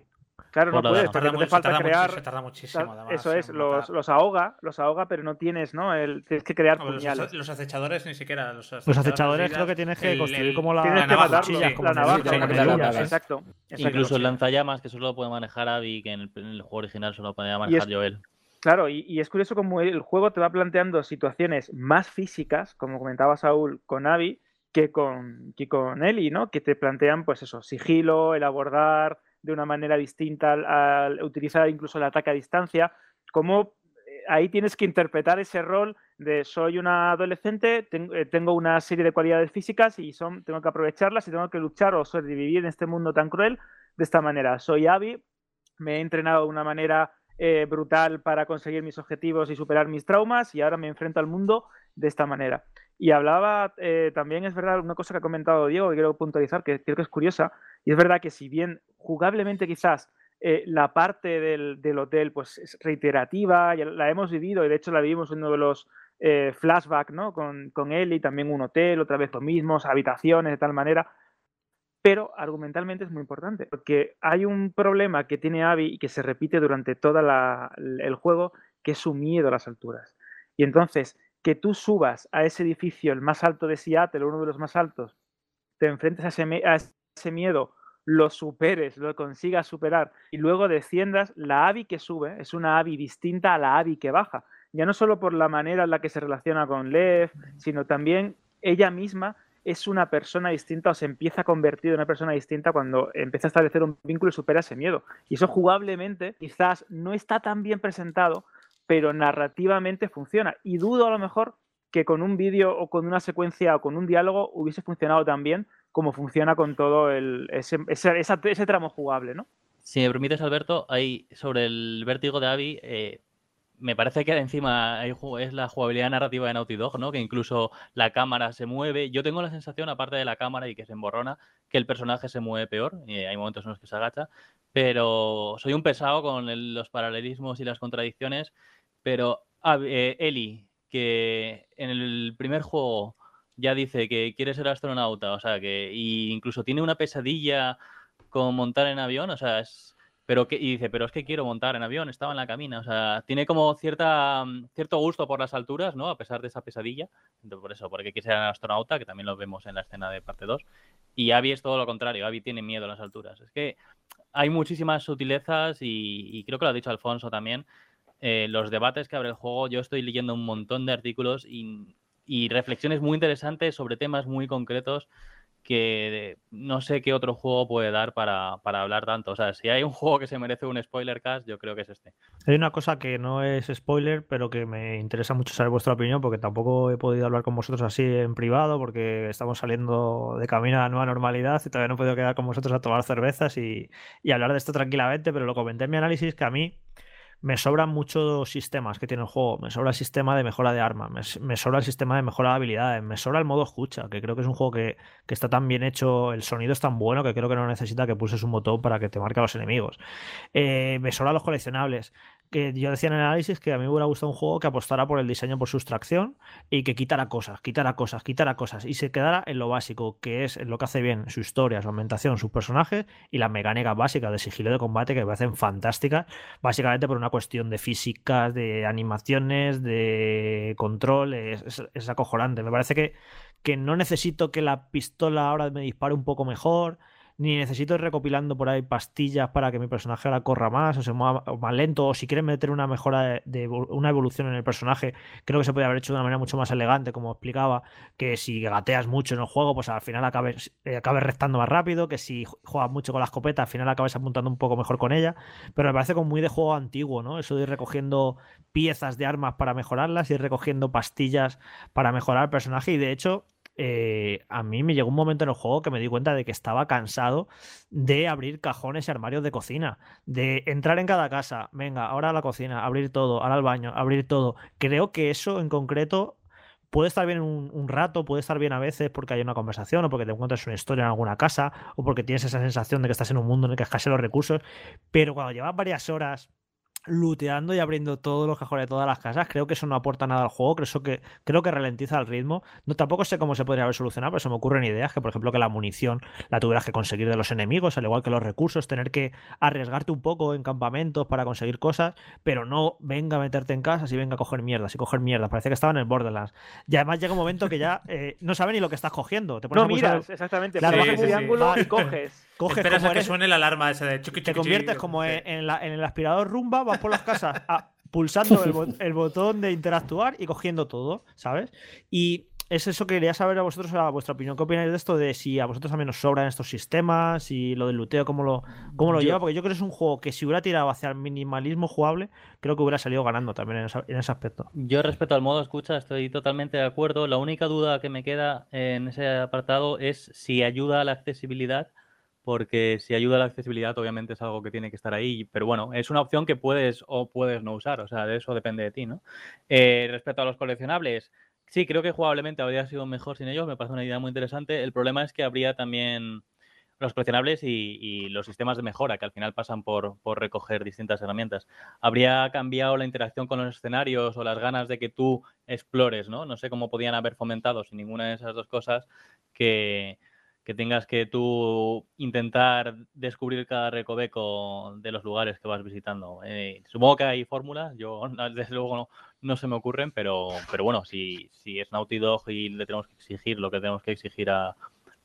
Claro, no puedes, porque no te falta crear. Se tarda muchísimo, además, Eso es, los, los, ahoga, los ahoga, pero no tienes, ¿no? El, tienes que crear puñales. Los, acechadores ni siquiera. Los acechadores, los acechadores creo que tienes que construir como la, tienes la que matarlos, como la navaja, exacto, Incluso el lanzallamas, que solo puede manejar Abby, que en el, en el juego original solo podía manejar Joel. Claro, y, es curioso como el juego te va planteando situaciones más físicas, como comentaba Saúl con Abby, que con, que con Eli, ¿no? Que te plantean, pues eso, sigilo, el abordar de una manera distinta al, utilizar incluso el ataque a distancia. Como eh, ahí tienes que interpretar ese rol de soy una adolescente, eh, tengo una serie de cualidades físicas y son, tengo que aprovecharlas y tengo que luchar o sobrevivir en este mundo tan cruel de esta manera. Soy Abby, me he entrenado de una manera eh, brutal para conseguir mis objetivos y superar mis traumas y ahora me enfrento al mundo de esta manera. Y hablaba eh, también, es verdad, una cosa que ha comentado Diego que quiero puntualizar, que creo que es curiosa, y es verdad que si bien jugablemente quizás eh, la parte del, hotel pues es reiterativa, ya la hemos vivido y de hecho la vivimos en uno de los flashbacks ¿no? con, con él y también un hotel, otra vez lo mismo, habitaciones de tal manera, pero argumentalmente es muy importante, porque hay un problema que tiene Abby y que se repite durante todo el juego, que es su miedo a las alturas. Y entonces, que tú subas a ese edificio, el más alto de Seattle, uno de los más altos, te enfrentes a ese, miedo, lo superes, lo consigas superar y luego desciendas, la Abby que sube es una Abby distinta a la Abby que baja. Ya no solo por la manera en la que se relaciona con Lev, sino también ella misma es una persona distinta o se empieza a convertir en una persona distinta cuando empieza a establecer un vínculo y supera ese miedo. Y eso jugablemente quizás no está tan bien presentado, pero narrativamente funciona. Y dudo a lo mejor que con un vídeo o con una secuencia o con un diálogo hubiese funcionado tan bien como funciona con todo el, ese, tramo jugable, ¿no? Si me permites, Alberto, hay sobre el vértigo de Abby, eh, me parece que encima es la jugabilidad narrativa de Naughty Dog, ¿no? Que incluso la cámara se mueve. Yo tengo la sensación, aparte de la cámara y que se emborrona, que el personaje se mueve peor. Hay momentos en los que se agacha. Pero soy un pesado con los paralelismos y las contradicciones. Pero eh, Eli, que en el primer juego ya dice que quiere ser astronauta, o sea, que incluso tiene una pesadilla con montar en avión, o sea, es pero que, y dice, pero es que quiero montar en avión, estaba en la cabina. O sea, tiene como cierta, mm, cierto gusto por las alturas, ¿no? A pesar de esa pesadilla. Entonces, por eso, porque quiere ser astronauta, que también lo vemos en la escena de parte 2. Y Abby es todo lo contrario, Abby tiene miedo a las alturas. Es que hay muchísimas sutilezas y, creo que lo ha dicho Alfonso también. Eh, los debates que abre el juego, yo estoy leyendo un montón de artículos y, reflexiones muy interesantes sobre temas muy concretos que no sé qué otro juego puede dar para, hablar tanto. O sea, si hay un juego que se merece un spoiler cast, yo creo que es este. Hay una cosa que no es spoiler, pero que me interesa mucho saber vuestra opinión, porque tampoco he podido hablar con vosotros así en privado, porque estamos saliendo de camino a la nueva normalidad y todavía no he podido quedar con vosotros a tomar cervezas y, y hablar de esto tranquilamente, pero lo comenté en mi análisis que a mí me sobran muchos sistemas que tiene el juego. Me sobra el sistema de mejora de armas, me, sobra el sistema de mejora de habilidades, me sobra el modo escucha, que creo que es un juego que, está tan bien hecho, el sonido es tan bueno que creo que no necesita que pulses un botón para que te marque a los enemigos. Eh, me sobran los coleccionables. Que yo decía en el análisis que a mí me hubiera gustado un juego que apostara por el diseño por sustracción y que quitara cosas, quitara cosas, quitara cosas y se quedara en lo básico, que es lo que hace bien su historia, su ambientación, sus personajes y las mecánicas básicas de sigilo de combate que me parecen fantásticas, básicamente por una cuestión de físicas, de animaciones, de control, es, es acojonante. Me parece que, que no necesito que la pistola ahora me dispare un poco mejor ni necesito ir recopilando por ahí pastillas para que mi personaje ahora corra más o se mueva más lento, o si quieres meter una mejora de, una evolución en el personaje, creo que se puede haber hecho de una manera mucho más elegante, como explicaba, que si gateas mucho en el juego, pues al final acabes, eh, restando más rápido, que si juegas mucho con la escopeta, al final acabes apuntando un poco mejor con ella, pero me parece como muy de juego antiguo, ¿no? Eso de ir recogiendo piezas de armas para mejorarlas, ir recogiendo pastillas para mejorar el personaje, y de hecho eh, a mí me llegó un momento en el juego que me di cuenta de que estaba cansado de abrir cajones y armarios de cocina, de entrar en cada casa, venga, ahora a la cocina, abrir todo, ahora al baño, abrir todo. Creo que eso en concreto puede estar bien un, rato, puede estar bien a veces porque hay una conversación o porque te encuentras una historia en alguna casa o porque tienes esa sensación de que estás en un mundo en el que escasean los recursos, pero cuando llevas varias horas looteando y abriendo todos los cajones de todas las casas. Creo que eso no aporta nada al juego, creo que, creo que ralentiza el ritmo. No, tampoco sé cómo se podría haber solucionado, pero se me ocurren ideas que, por ejemplo, que la munición la tuvieras que conseguir de los enemigos, al igual que los recursos, tener que arriesgarte un poco en campamentos para conseguir cosas, pero no venga a meterte en casas y venga a coger mierdas y coger mierdas. Parece que estaba en el Borderlands. Y además llega un momento que ya eh, no sabe ni lo que estás cogiendo. Te pones no miras, exactamente. Claro, el triángulo y coges. Coges Esperas a que suene la alarma ese de Te conviertes como en, en, el aspirador rumba, vas por las casas pulsando el, botón de interactuar y cogiendo todo, ¿sabes? Y es eso que quería saber a vosotros, a vuestra opinión. ¿Qué opináis de esto? De si a vosotros también os sobran estos sistemas y lo del luteo, cómo lo, cómo lo lleva. Porque yo creo que es un juego que si hubiera tirado hacia el minimalismo jugable, creo que hubiera salido ganando también en, en ese aspecto. Yo respecto al modo escucha, estoy totalmente de acuerdo. La única duda que me queda en ese apartado es si ayuda a la accesibilidad porque si ayuda a la accesibilidad, obviamente es algo que tiene que estar ahí, pero bueno, es una opción que puedes o puedes no usar, o sea, de eso depende de ti, ¿no? Eh, respecto a los coleccionables, sí, creo que jugablemente habría sido mejor sin ellos, me parece una idea muy interesante. El problema es que habría también los coleccionables y, los sistemas de mejora que al final pasan por, por, recoger distintas herramientas. Habría cambiado la interacción con los escenarios o las ganas de que tú explores, ¿no? No sé cómo podían haber fomentado sin ninguna de esas dos cosas que, que tengas que tú intentar descubrir cada recoveco de los lugares que vas visitando. Eh, supongo que hay fórmulas, yo *laughs* desde luego no, no, se me ocurren, pero, pero bueno, si, si es Naughty Dog y le tenemos que exigir lo que tenemos que exigir a,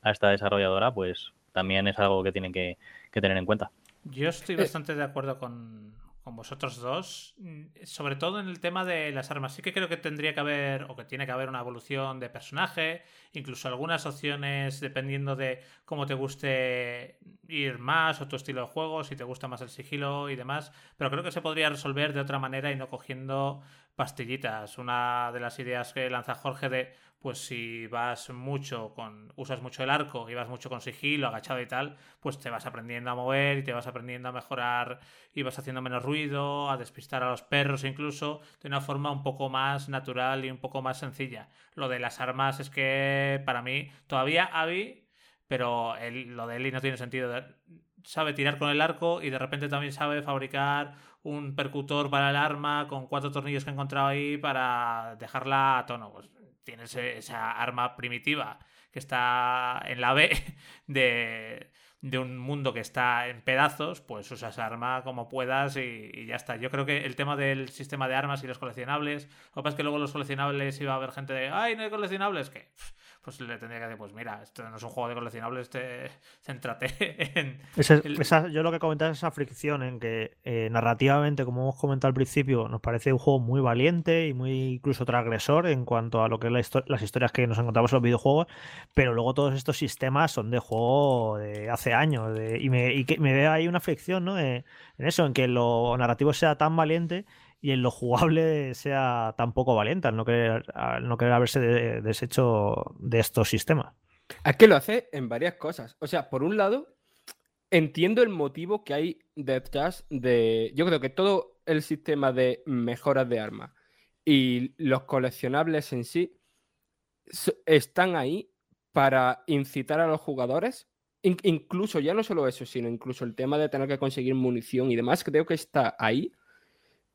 a esta desarrolladora, pues también es algo que tienen que, que tener en cuenta. Yo estoy eh, bastante de acuerdo con, con vosotros dos, mm, sobre todo en el tema de las armas. Sí que creo que tendría que haber, o que tiene que haber una evolución de personaje, incluso algunas opciones dependiendo de cómo te guste ir más o tu estilo de juego, si te gusta más el sigilo y demás. Pero creo que se podría resolver de otra manera y no cogiendo pastillitas. Una de las ideas que lanza Jorge de pues si vas mucho con, usas mucho el arco y vas mucho con sigilo, agachado y tal, pues te vas aprendiendo a mover y te vas aprendiendo a mejorar y vas haciendo menos ruido, a despistar a los perros incluso, de una forma un poco más natural y un poco más sencilla. Lo de las armas es que para mí todavía Abby, pero lo de Eli no tiene sentido. Sabe tirar con el arco y de repente también sabe fabricar un percutor para el arma con cuatro tornillos que he encontrado ahí para dejarla a tono. Pues tienes esa arma primitiva que está en la B *laughs* de, de un mundo que está en pedazos, pues usas arma como puedas y, ya está. Yo creo que el tema del sistema de armas y los coleccionables, lo que pasa es que luego los coleccionables iba a haber gente de, ay, no hay coleccionables, que pues le tendría que decir, pues mira, esto no es un juego de coleccionables, te... *laughs* céntrate en... yo lo que comentaba es esa fricción en que eh, narrativamente, como hemos comentado al principio, nos parece un juego muy valiente y muy incluso transgresor en cuanto a lo que es las historias que nos encontramos en los videojuegos, pero luego todos estos sistemas son de juego de hace años y, me, y que me veo ahí una fricción ¿no? en eso, en que lo narrativo sea tan valiente y en lo jugable sea tan poco valiente al no querer, no querer haberse deshecho de estos sistemas. Es que lo hace en varias cosas. O sea, por un lado, entiendo el motivo que hay detrás de. Yo creo que todo el sistema de mejoras de armas y los coleccionables en sí están ahí para incitar a los jugadores. incluso ya no solo eso, sino incluso el tema de tener que conseguir munición y demás, creo que está ahí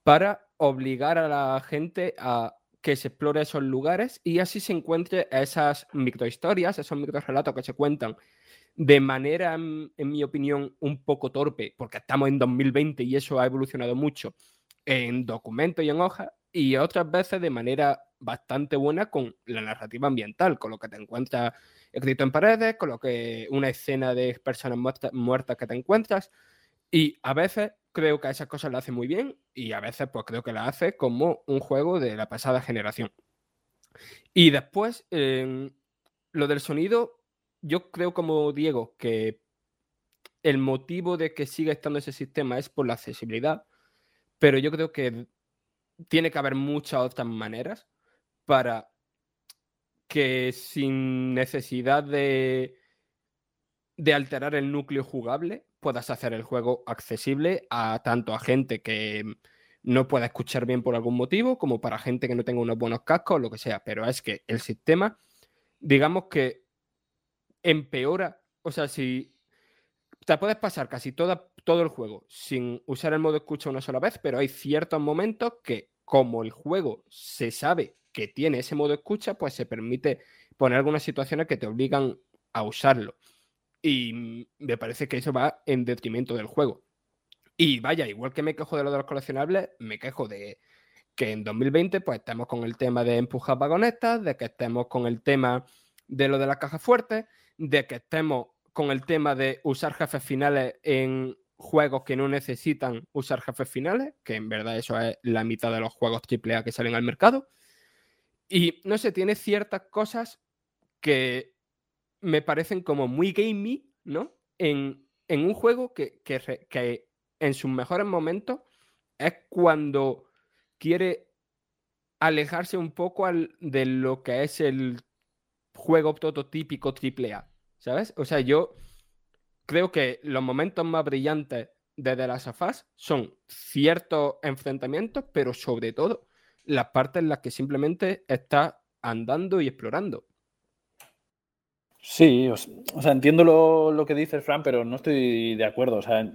para obligar a la gente a que se explore esos lugares y así se encuentre esas microhistorias, esos microrelatos que se cuentan de manera, en, mi opinión, un poco torpe, porque estamos en 2020 y eso ha evolucionado mucho en documentos y en hojas, y otras veces de manera bastante buena con la narrativa ambiental, con lo que te encuentras escrito en paredes, con lo que una escena de personas muertas, que te encuentras, y a veces creo que esas cosas la hace muy bien y a veces pues creo que la hace como un juego de la pasada generación. Y después, lo del sonido, yo creo como Diego que el motivo de que siga estando ese sistema es por la accesibilidad, pero yo creo que tiene que haber muchas otras maneras para que sin necesidad de, de alterar el núcleo jugable puedas hacer el juego accesible a tanto a gente que no pueda escuchar bien por algún motivo, como para gente que no tenga unos buenos cascos o lo que sea. Pero es que el sistema, digamos que empeora, o sea, si te puedes pasar casi toda, todo el juego sin usar el modo escucha una sola vez, pero hay ciertos momentos que como el juego se sabe que tiene ese modo escucha, pues se permite poner algunas situaciones que te obligan a usarlo. Y me parece que eso va en detrimento del juego. Y vaya, igual que me quejo de lo de los coleccionables, me quejo de que en 2020 pues estemos con el tema de empujar vagonetas, de que estemos con el tema de lo de la caja fuerte, de que estemos con el tema de usar jefes finales en juegos que no necesitan usar jefes finales, que en verdad eso es la mitad de los juegos AAA que salen al mercado. Y no sé, tiene ciertas cosas que me parecen como muy gamey, ¿no? En, un juego que, que, en sus mejores momentos es cuando quiere alejarse un poco de lo que es el juego prototípico AAA, ¿sabes? O sea, yo creo que los momentos más brillantes de The Last of Us son ciertos enfrentamientos, pero sobre todo las partes en las que simplemente está andando y explorando. Sí, o, sea, entiendo lo, que dices, Fran, pero no estoy de acuerdo. O sea,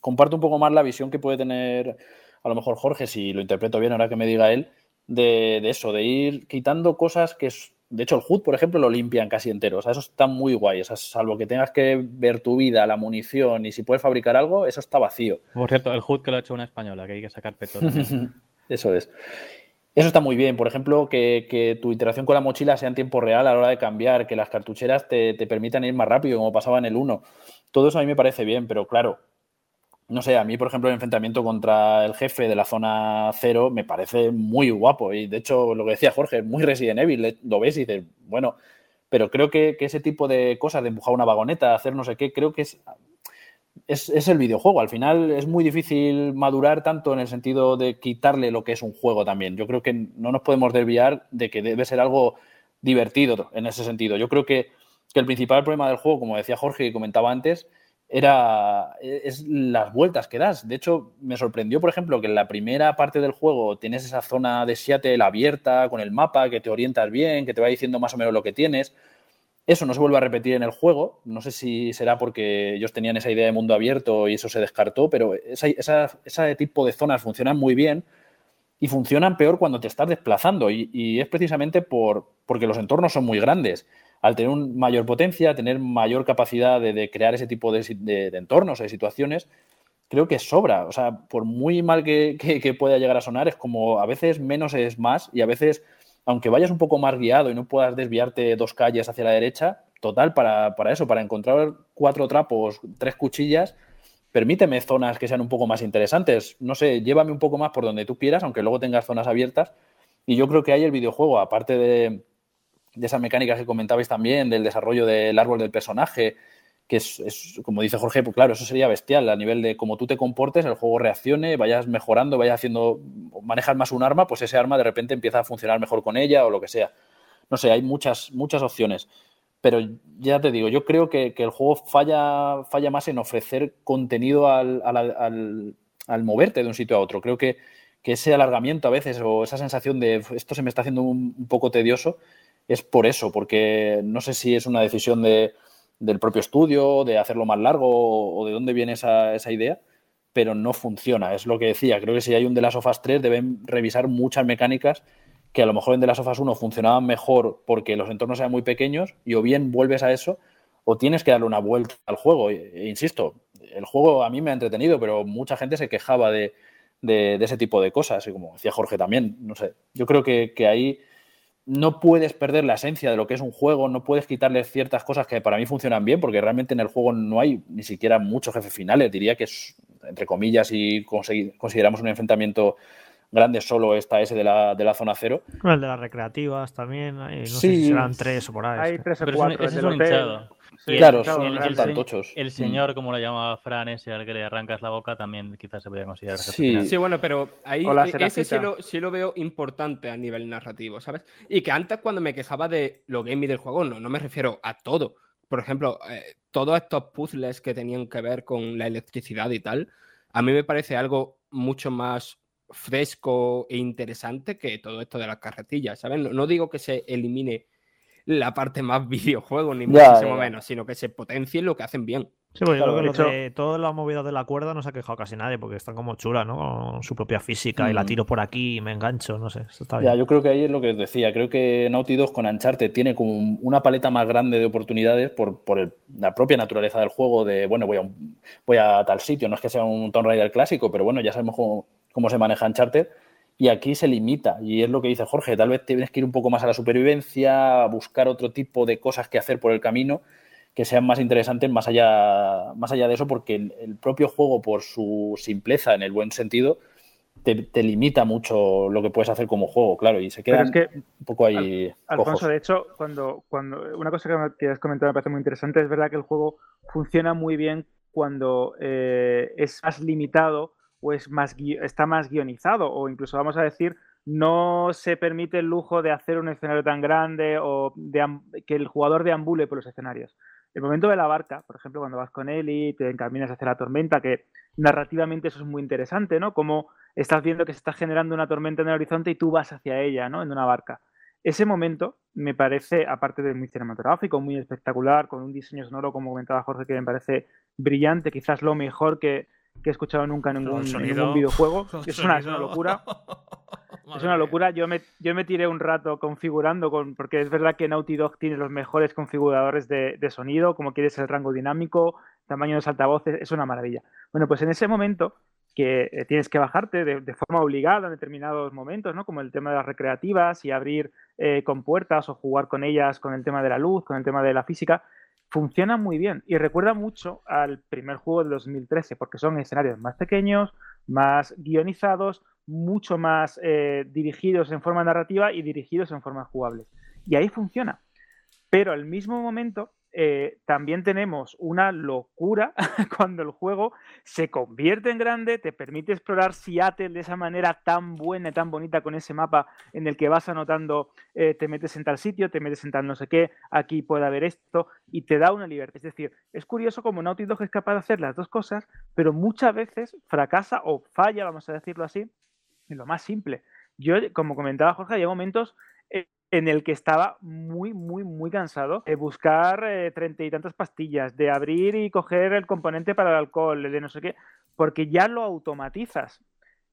comparto un poco más la visión que puede tener a lo mejor Jorge, si lo interpreto bien ahora que me diga él, de, de eso, de ir quitando cosas que de hecho, el HUD, por ejemplo, lo limpian casi entero. O sea, eso está muy guay. O sea, salvo que tengas que ver tu vida, la munición y si puedes fabricar algo, eso está vacío. Por cierto, el HUD que lo ha hecho una española, que hay que sacar peto. *laughs* eso es. Eso está muy bien. Por ejemplo, que, tu interacción con la mochila sea en tiempo real a la hora de cambiar, que las cartucheras te, permitan ir más rápido, como pasaba en el 1. Todo eso a mí me parece bien, pero claro, no sé, a mí, por ejemplo, el enfrentamiento contra el jefe de la zona cero me parece muy guapo. Y de hecho, lo que decía Jorge, muy Resident Evil, lo ves y dices, bueno, pero creo que, ese tipo de cosas, de empujar una vagoneta, hacer no sé qué, creo que es, es, el videojuego. Al final es muy difícil madurar tanto en el sentido de quitarle lo que es un juego también. Yo creo que no nos podemos desviar de que debe ser algo divertido en ese sentido. Yo creo que, que el principal problema del juego, como decía Jorge y comentaba antes, era es las vueltas que das. De hecho, me sorprendió, por ejemplo, que en la primera parte del juego tienes esa zona de Seattle abierta con el mapa, que te orientas bien, que te va diciendo más o menos lo que tienes. Eso no se vuelve a repetir en el juego. No sé si será porque ellos tenían esa idea de mundo abierto y eso se descartó, pero ese tipo de zonas funcionan muy bien y funcionan peor cuando te estás desplazando. Y, y es precisamente por, porque los entornos son muy grandes al tener mayor potencia, tener mayor capacidad de, crear ese tipo de, entornos, de situaciones, creo que sobra. O sea, por muy mal que, pueda llegar a sonar, es como a veces menos es más y a veces, aunque vayas un poco más guiado y no puedas desviarte dos calles hacia la derecha, total, para, para eso, para encontrar cuatro trapos, tres cuchillas, permíteme zonas que sean un poco más interesantes. No sé, llévame un poco más por donde tú quieras, aunque luego tengas zonas abiertas. Y yo creo que hay el videojuego, aparte de, de esas mecánicas que comentabais también, del desarrollo del árbol del personaje, que es, como dice Jorge, pues claro, eso sería bestial a nivel de cómo tú te comportes, el juego reaccione, vayas mejorando, vayas haciendo, manejas más un arma, pues ese arma de repente empieza a funcionar mejor con ella o lo que sea. No sé, hay muchas, muchas opciones. Pero ya te digo, yo creo que, el juego falla, falla más en ofrecer contenido al, al, moverte de un sitio a otro. Creo que, que, ese alargamiento a veces o esa sensación de esto se me está haciendo un poco tedioso, es por eso, porque no sé si es una decisión de, del propio estudio, de hacerlo más largo o de dónde viene esa, esa idea, pero no funciona. Es lo que decía. Creo que si hay un de las Us 3 deben revisar muchas mecánicas que a lo mejor en Last of Us 1 funcionaban mejor porque los entornos eran muy pequeños y o bien vuelves a eso o tienes que darle una vuelta al juego. E, insisto, el juego a mí me ha entretenido, pero mucha gente se quejaba de, ese tipo de cosas, y como decía Jorge también, no sé, yo creo que, ahí no puedes perder la esencia de lo que es un juego, no puedes quitarle ciertas cosas que para mí funcionan bien, porque realmente en el juego no hay ni siquiera muchos jefes finales, diría que es, entre comillas, si consideramos un enfrentamiento grande solo está ese de la, de la zona cero. El de las recreativas también, no sé si serán tres o por ahí. Hay tres o cuatro. Ese es un hinchado. claro, son, el, tan tochos. El mm. señor, como lo llamaba Fran, ese al que le arrancas la boca, también quizás se podría considerar. Sí, sí bueno, pero ahí e, ese sí lo, sí lo, veo importante a nivel narrativo, ¿sabes? Y que antes cuando me quejaba de lo gamey del juego, no, no me refiero a todo. Por ejemplo, eh, todos estos puzzles que tenían que ver con la electricidad y tal, a mí me parece algo mucho más fresco e interesante que todo esto de las carretillas, ¿sabes? No, digo que se elimine la parte más *laughs* videojuego, ni muchísimo menos, sino que se potencie lo que hacen bien. Sí, pues yo creo que de todas las movidas de la cuerda no se ha quejado casi nadie, porque están como chulas, ¿no? Con su propia física y la mm. tiro por aquí y me engancho, no sé. está bien. Ya, yo creo que ahí es lo que os decía. Creo que Naughty Dog con Uncharted tiene como una paleta más grande de oportunidades por, por la propia naturaleza del juego. De bueno, voy a, voy a tal sitio, no es que sea un Tomb Raider clásico, pero bueno, ya sabemos cómo, cómo se maneja Uncharted. Y aquí se limita, y es lo que dice Jorge, tal vez tienes que ir un poco más a la supervivencia, a buscar otro tipo de cosas que hacer por el camino que sean más interesantes más allá, más allá de eso, porque el, propio juego, por su simpleza, en el buen sentido, te, limita mucho lo que puedes hacer como juego, claro, y se queda un poco ahí. Alfonso, de hecho, cuando, cuando una cosa que, has comentado me parece muy interesante, es verdad que el juego funciona muy bien cuando eh, es más limitado o es más, está más guionizado o incluso vamos a decir no se permite el lujo de hacer un escenario tan grande o que el jugador deambule por los escenarios. El momento de la barca, por ejemplo, cuando vas con él y te encaminas hacia la tormenta, que narrativamente eso es muy interesante, ¿no? Como estás viendo que se está generando una tormenta en el horizonte y tú vas hacia ella, ¿no? En una barca. Ese momento me parece, aparte de muy cinematográfico, muy espectacular, con un diseño sonoro, como comentaba Jorge, que me parece brillante, quizás lo mejor que, he escuchado nunca en ningún, videojuego. *laughs* Es una, es una, locura. *laughs* es una locura. Yo me, yo me tiré un rato configurando, con, porque es verdad que Naughty Dog tiene los mejores configuradores de, sonido, como quieres el rango dinámico, tamaño de los altavoces, es una maravilla. Bueno, pues en ese momento que eh, tienes que bajarte de, forma obligada en determinados momentos, ¿no? como el tema de las recreativas y abrir eh, con puertas o jugar con ellas con el tema de la luz, con el tema de la física, funciona muy bien y recuerda mucho al primer juego de 2013 porque son escenarios más pequeños, más guionizados, mucho más eh, dirigidos en forma narrativa y dirigidos en forma jugable. Y ahí funciona. Pero al mismo momento eh, también tenemos una locura *laughs* cuando el juego se convierte en grande, te permite explorar Seattle de esa manera tan buena y tan bonita con ese mapa en el que vas anotando, eh, te metes en tal sitio, te metes en tal no sé qué, aquí puede haber esto, y te da una libertad. Es decir, es curioso como Naughty Dog es capaz de hacer las dos cosas, pero muchas veces fracasa o falla, vamos a decirlo así, en lo más simple. Yo, como comentaba Jorge, hay momentos en el que estaba muy, muy, muy cansado de buscar eh, treinta y tantas pastillas, de abrir y coger el componente para el alcohol, de no sé qué, porque ya lo automatizas.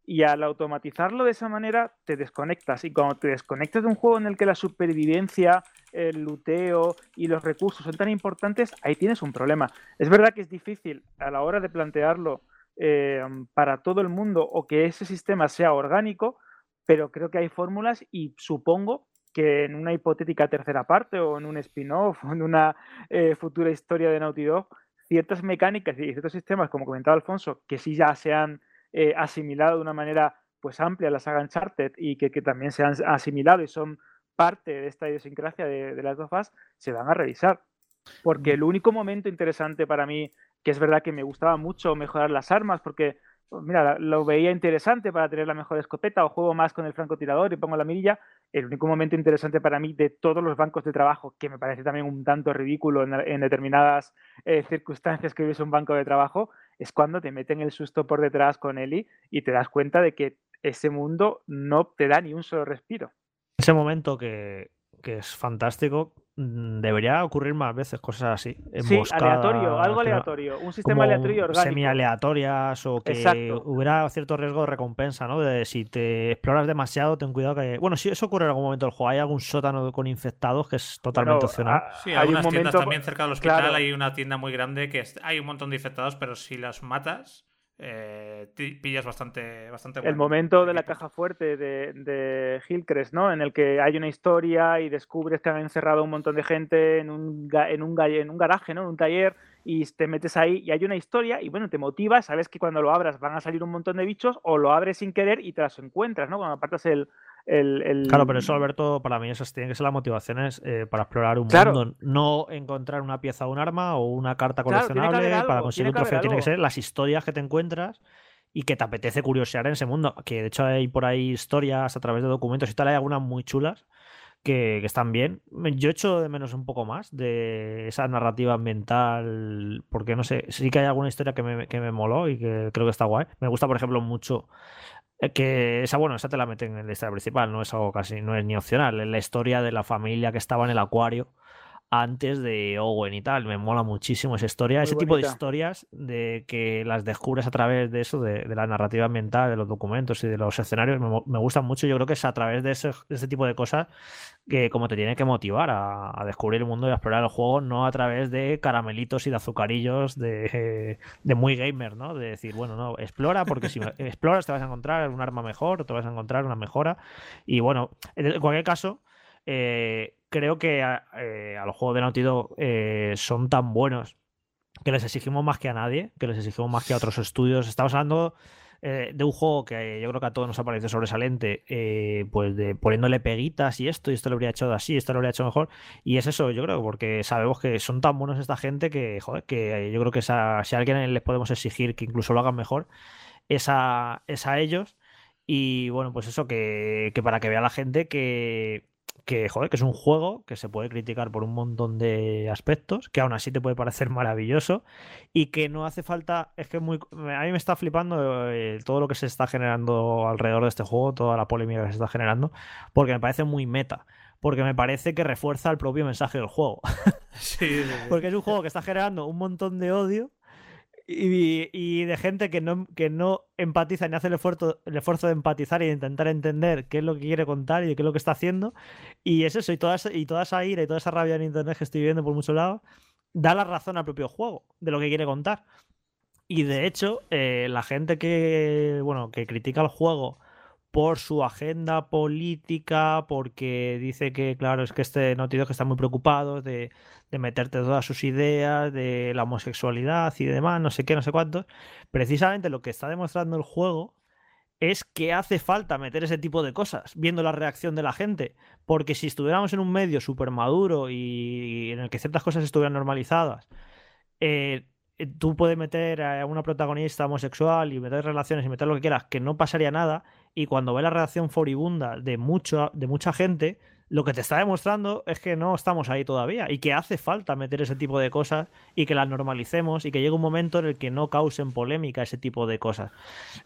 Y al automatizarlo de esa manera, te desconectas. Y cuando te desconectas de un juego en el que la supervivencia, el luteo y los recursos son tan importantes, ahí tienes un problema. Es verdad que es difícil a la hora de plantearlo eh, para todo el mundo o que ese sistema sea orgánico, pero creo que hay fórmulas y supongo que en una hipotética tercera parte o en un spin-off *laughs* o en una eh, futura historia de Naughty Dog, ciertas mecánicas y ciertos sistemas, como comentaba Alfonso, que sí ya se han eh, asimilado de una manera pues amplia a la saga Uncharted y que, también se han asimilado y son parte de esta idiosincrasia de, de las dos fases, se van a revisar. Porque el único momento interesante para mí, que es verdad que me gustaba mucho mejorar las armas, porque mira, lo veía interesante para tener la mejor escopeta o juego más con el francotirador y pongo la mirilla. El único momento interesante para mí de todos los bancos de trabajo, que me parece también un tanto ridículo en, determinadas eh, circunstancias que vives un banco de trabajo, es cuando te meten el susto por detrás con Eli y te das cuenta de que ese mundo no te da ni un solo respiro. Ese momento que, es fantástico, debería ocurrir más veces cosas así. Sí, aleatorio, algo aleatorio. Un sistema aleatorio y orgánico. semi-aleatorias o que Exacto. hubiera cierto riesgo de recompensa, ¿no? De si te exploras demasiado, ten cuidado que... Bueno, si eso ocurre en algún momento del juego, hay algún sótano con infectados que es totalmente Bueno, opcional. ah, Sí, hay un algunas tiendas también cerca del hospital claro. hay una tienda muy grande que hay un montón de infectados, pero si las matas, eh, pillas bastante, bastante El bueno. momento de la caja fuerte de, de Hillcrest, ¿no? En el que hay una historia y descubres que han encerrado un montón de gente en un, en un, en un garaje, ¿no? En un taller, y te metes ahí y hay una historia y bueno, te motiva, sabes que cuando lo abras van a salir un montón de bichos o lo abres sin querer y te las encuentras, ¿no? Cuando apartas el... el- el- Claro, pero eso, Alberto, para mí esas tienen que ser las motivaciones eh, para explorar un Claro. mundo. No encontrar una pieza de un arma o una carta Claro, coleccionable para conseguir un trofeo. Tiene que ser las historias que te encuentras y que te apetece curiosear en ese mundo. Que de hecho hay por ahí historias a través de documentos y tal, hay algunas muy chulas que, que están bien. Yo echo de menos un poco más de esa narrativa ambiental, porque no sé, sí que hay alguna historia que me, que me moló y que creo que está guay. Me gusta, por ejemplo, mucho que esa, bueno, esa te la meten en la historia principal, no es algo casi, no es ni opcional. Es la historia de la familia que estaba en el acuario antes de Owen y tal. Me mola muchísimo esa historia, Muy ese tipo de historias de que las descubres a través de eso, de, de la narrativa ambiental, de los documentos y de los escenarios, me gustan mucho. Yo creo que es a través de ese, de ese tipo de cosas que como te tiene que motivar a, a descubrir el mundo y a explorar el juego, no a través de caramelitos y de azucarillos de, *laughs* de muy gamer, ¿no? De decir, bueno, no, explora porque si *laughs* exploras te vas a encontrar un arma mejor, te vas a encontrar una mejora. Y bueno, en cualquier caso, eh, creo que a, eh, a los juegos de Naughty Dog eh, son tan buenos que les exigimos más que a nadie, que les exigimos más que a otros *laughs* estudios. Estamos hablando eh, de un juego que yo creo que a todos nos ha parecido sobresaliente, eh, pues de poniéndole peguitas y esto, y esto lo habría hecho así, esto lo habría hecho mejor. Y es eso, yo creo, porque sabemos que son tan buenos esta gente que, joder, que yo creo que esa- si a alguien les podemos exigir que incluso lo hagan mejor, es a, es a ellos. Y bueno, pues eso, que, que para que vea la gente que, que, joder, que es un juego que se puede criticar por un montón de aspectos, que aún así te puede parecer *laughs* maravilloso y que no hace falta, es que muy, a mí me está flipando eh, todo lo que se está generando alrededor de este juego, toda la polémica que se está generando, porque me parece muy meta, porque me parece que refuerza el propio mensaje del juego, *laughs* Sí, sí, sí. porque es un juego que está generando un montón de odio. Y, de gente que no, que no empatiza ni hace el esfuerzo, el esfuerzo de empatizar y de intentar entender qué es lo que quiere contar y qué es lo que está haciendo. Y es eso, y toda, esa, y toda esa ira y toda esa rabia en internet que estoy viendo por muchos lados, da la razón al propio juego de lo que quiere contar. Y de hecho, eh, la gente que, bueno, que critica el juego por su agenda política, porque dice que, claro, es que este Naughty Dog está muy preocupado de, meterte todas sus ideas, de la homosexualidad y demás, no sé qué, no sé cuántos. Precisamente lo que está demostrando el juego es que hace falta meter ese tipo de cosas, viendo la reacción de la gente. Porque si estuviéramos en un medio súper maduro y en el que ciertas cosas estuvieran normalizadas, eh, tú puedes meter a una protagonista homosexual y meter relaciones y meter lo que quieras, que no pasaría nada. Y cuando ve la reacción furibunda de, mucho, de mucha gente, lo que te está demostrando es que no estamos ahí todavía y que hace falta meter ese tipo de cosas y que las normalicemos y que llegue un momento en el que no causen polémica ese tipo de cosas.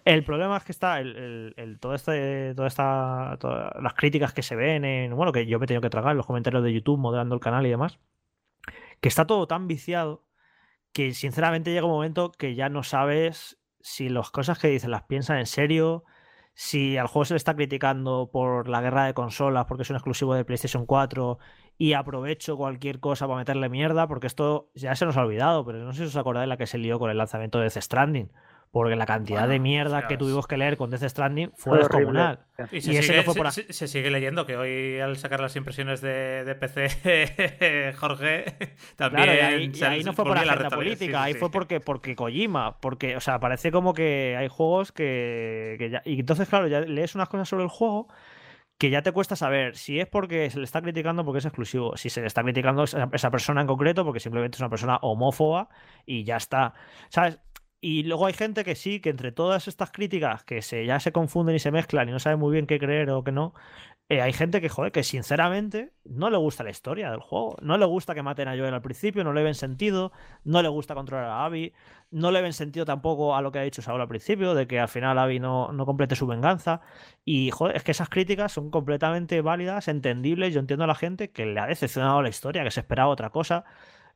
El problema es que está el, todo este, toda esta, todas las críticas que se ven en, bueno, que yo me he tenido que tragar los comentarios de YouTube moderando el canal y demás, que está todo tan viciado que sinceramente llega un momento que ya no sabes si las cosas que dicen las piensan en serio, si al juego se le está criticando por la guerra de consolas porque es un exclusivo de PlayStation 4 y aprovecho cualquier cosa para meterle mierda, porque esto ya se nos ha olvidado, pero no sé si os acordáis la que se lió con el lanzamiento de Death Stranding, porque la cantidad de mierda que tuvimos que leer con Death Stranding fue, descomunal. Y, Y se, ese sigue, no fue por se- se- sigue leyendo que hoy al sacar las impresiones de, de PC *laughs* Jorge también *laughs* Claro, y ahí, y se- ahí no fue por la agenda política, Sí, ahí sí. fue porque, porque Kojima, porque, o sea, parece como que hay juegos que, que ya. Y entonces, claro, ya lees unas cosas sobre el juego que ya te cuesta saber si es porque se le está criticando porque es exclusivo, si se le está criticando a esa persona en concreto porque simplemente es una persona homófoba y ya está. ¿Sabes? Y luego hay gente que sí, que entre todas estas críticas que se, ya se confunden y se mezclan y no saben muy bien qué creer o qué no, eh, hay gente que, joder, que sinceramente no le gusta la historia del juego. No le gusta que maten a Joel al principio, no le ven sentido, no le gusta controlar a Abby, no le ven sentido tampoco a lo que ha dicho Saul al principio, de que al final Abby no, no complete su venganza. Y, joder, es que esas críticas son completamente válidas, entendibles. Yo entiendo a la gente que le ha decepcionado la historia, que se esperaba otra cosa.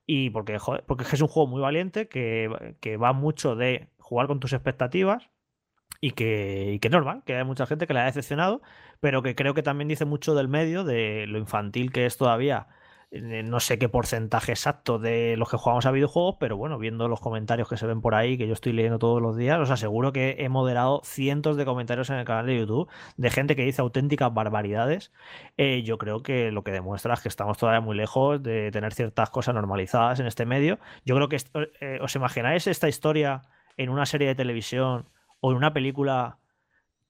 Y porque, porque es un juego muy valiente que, que va mucho de jugar con tus expectativas y que, y que normal, que hay mucha gente que le ha decepcionado, pero que creo que también dice mucho del medio, de lo infantil que es todavía. Eh, no sé qué porcentaje exacto de los que jugamos a videojuegos, pero bueno, viendo los comentarios que se ven por ahí, que yo estoy leyendo todos los días, os aseguro que he moderado cientos de comentarios en el canal de YouTube de gente que dice auténticas barbaridades. Eh, yo creo que lo que demuestra es que estamos todavía muy lejos de tener ciertas cosas normalizadas en este medio. Yo creo que eh, os imagináis esta historia en una serie de televisión o en una película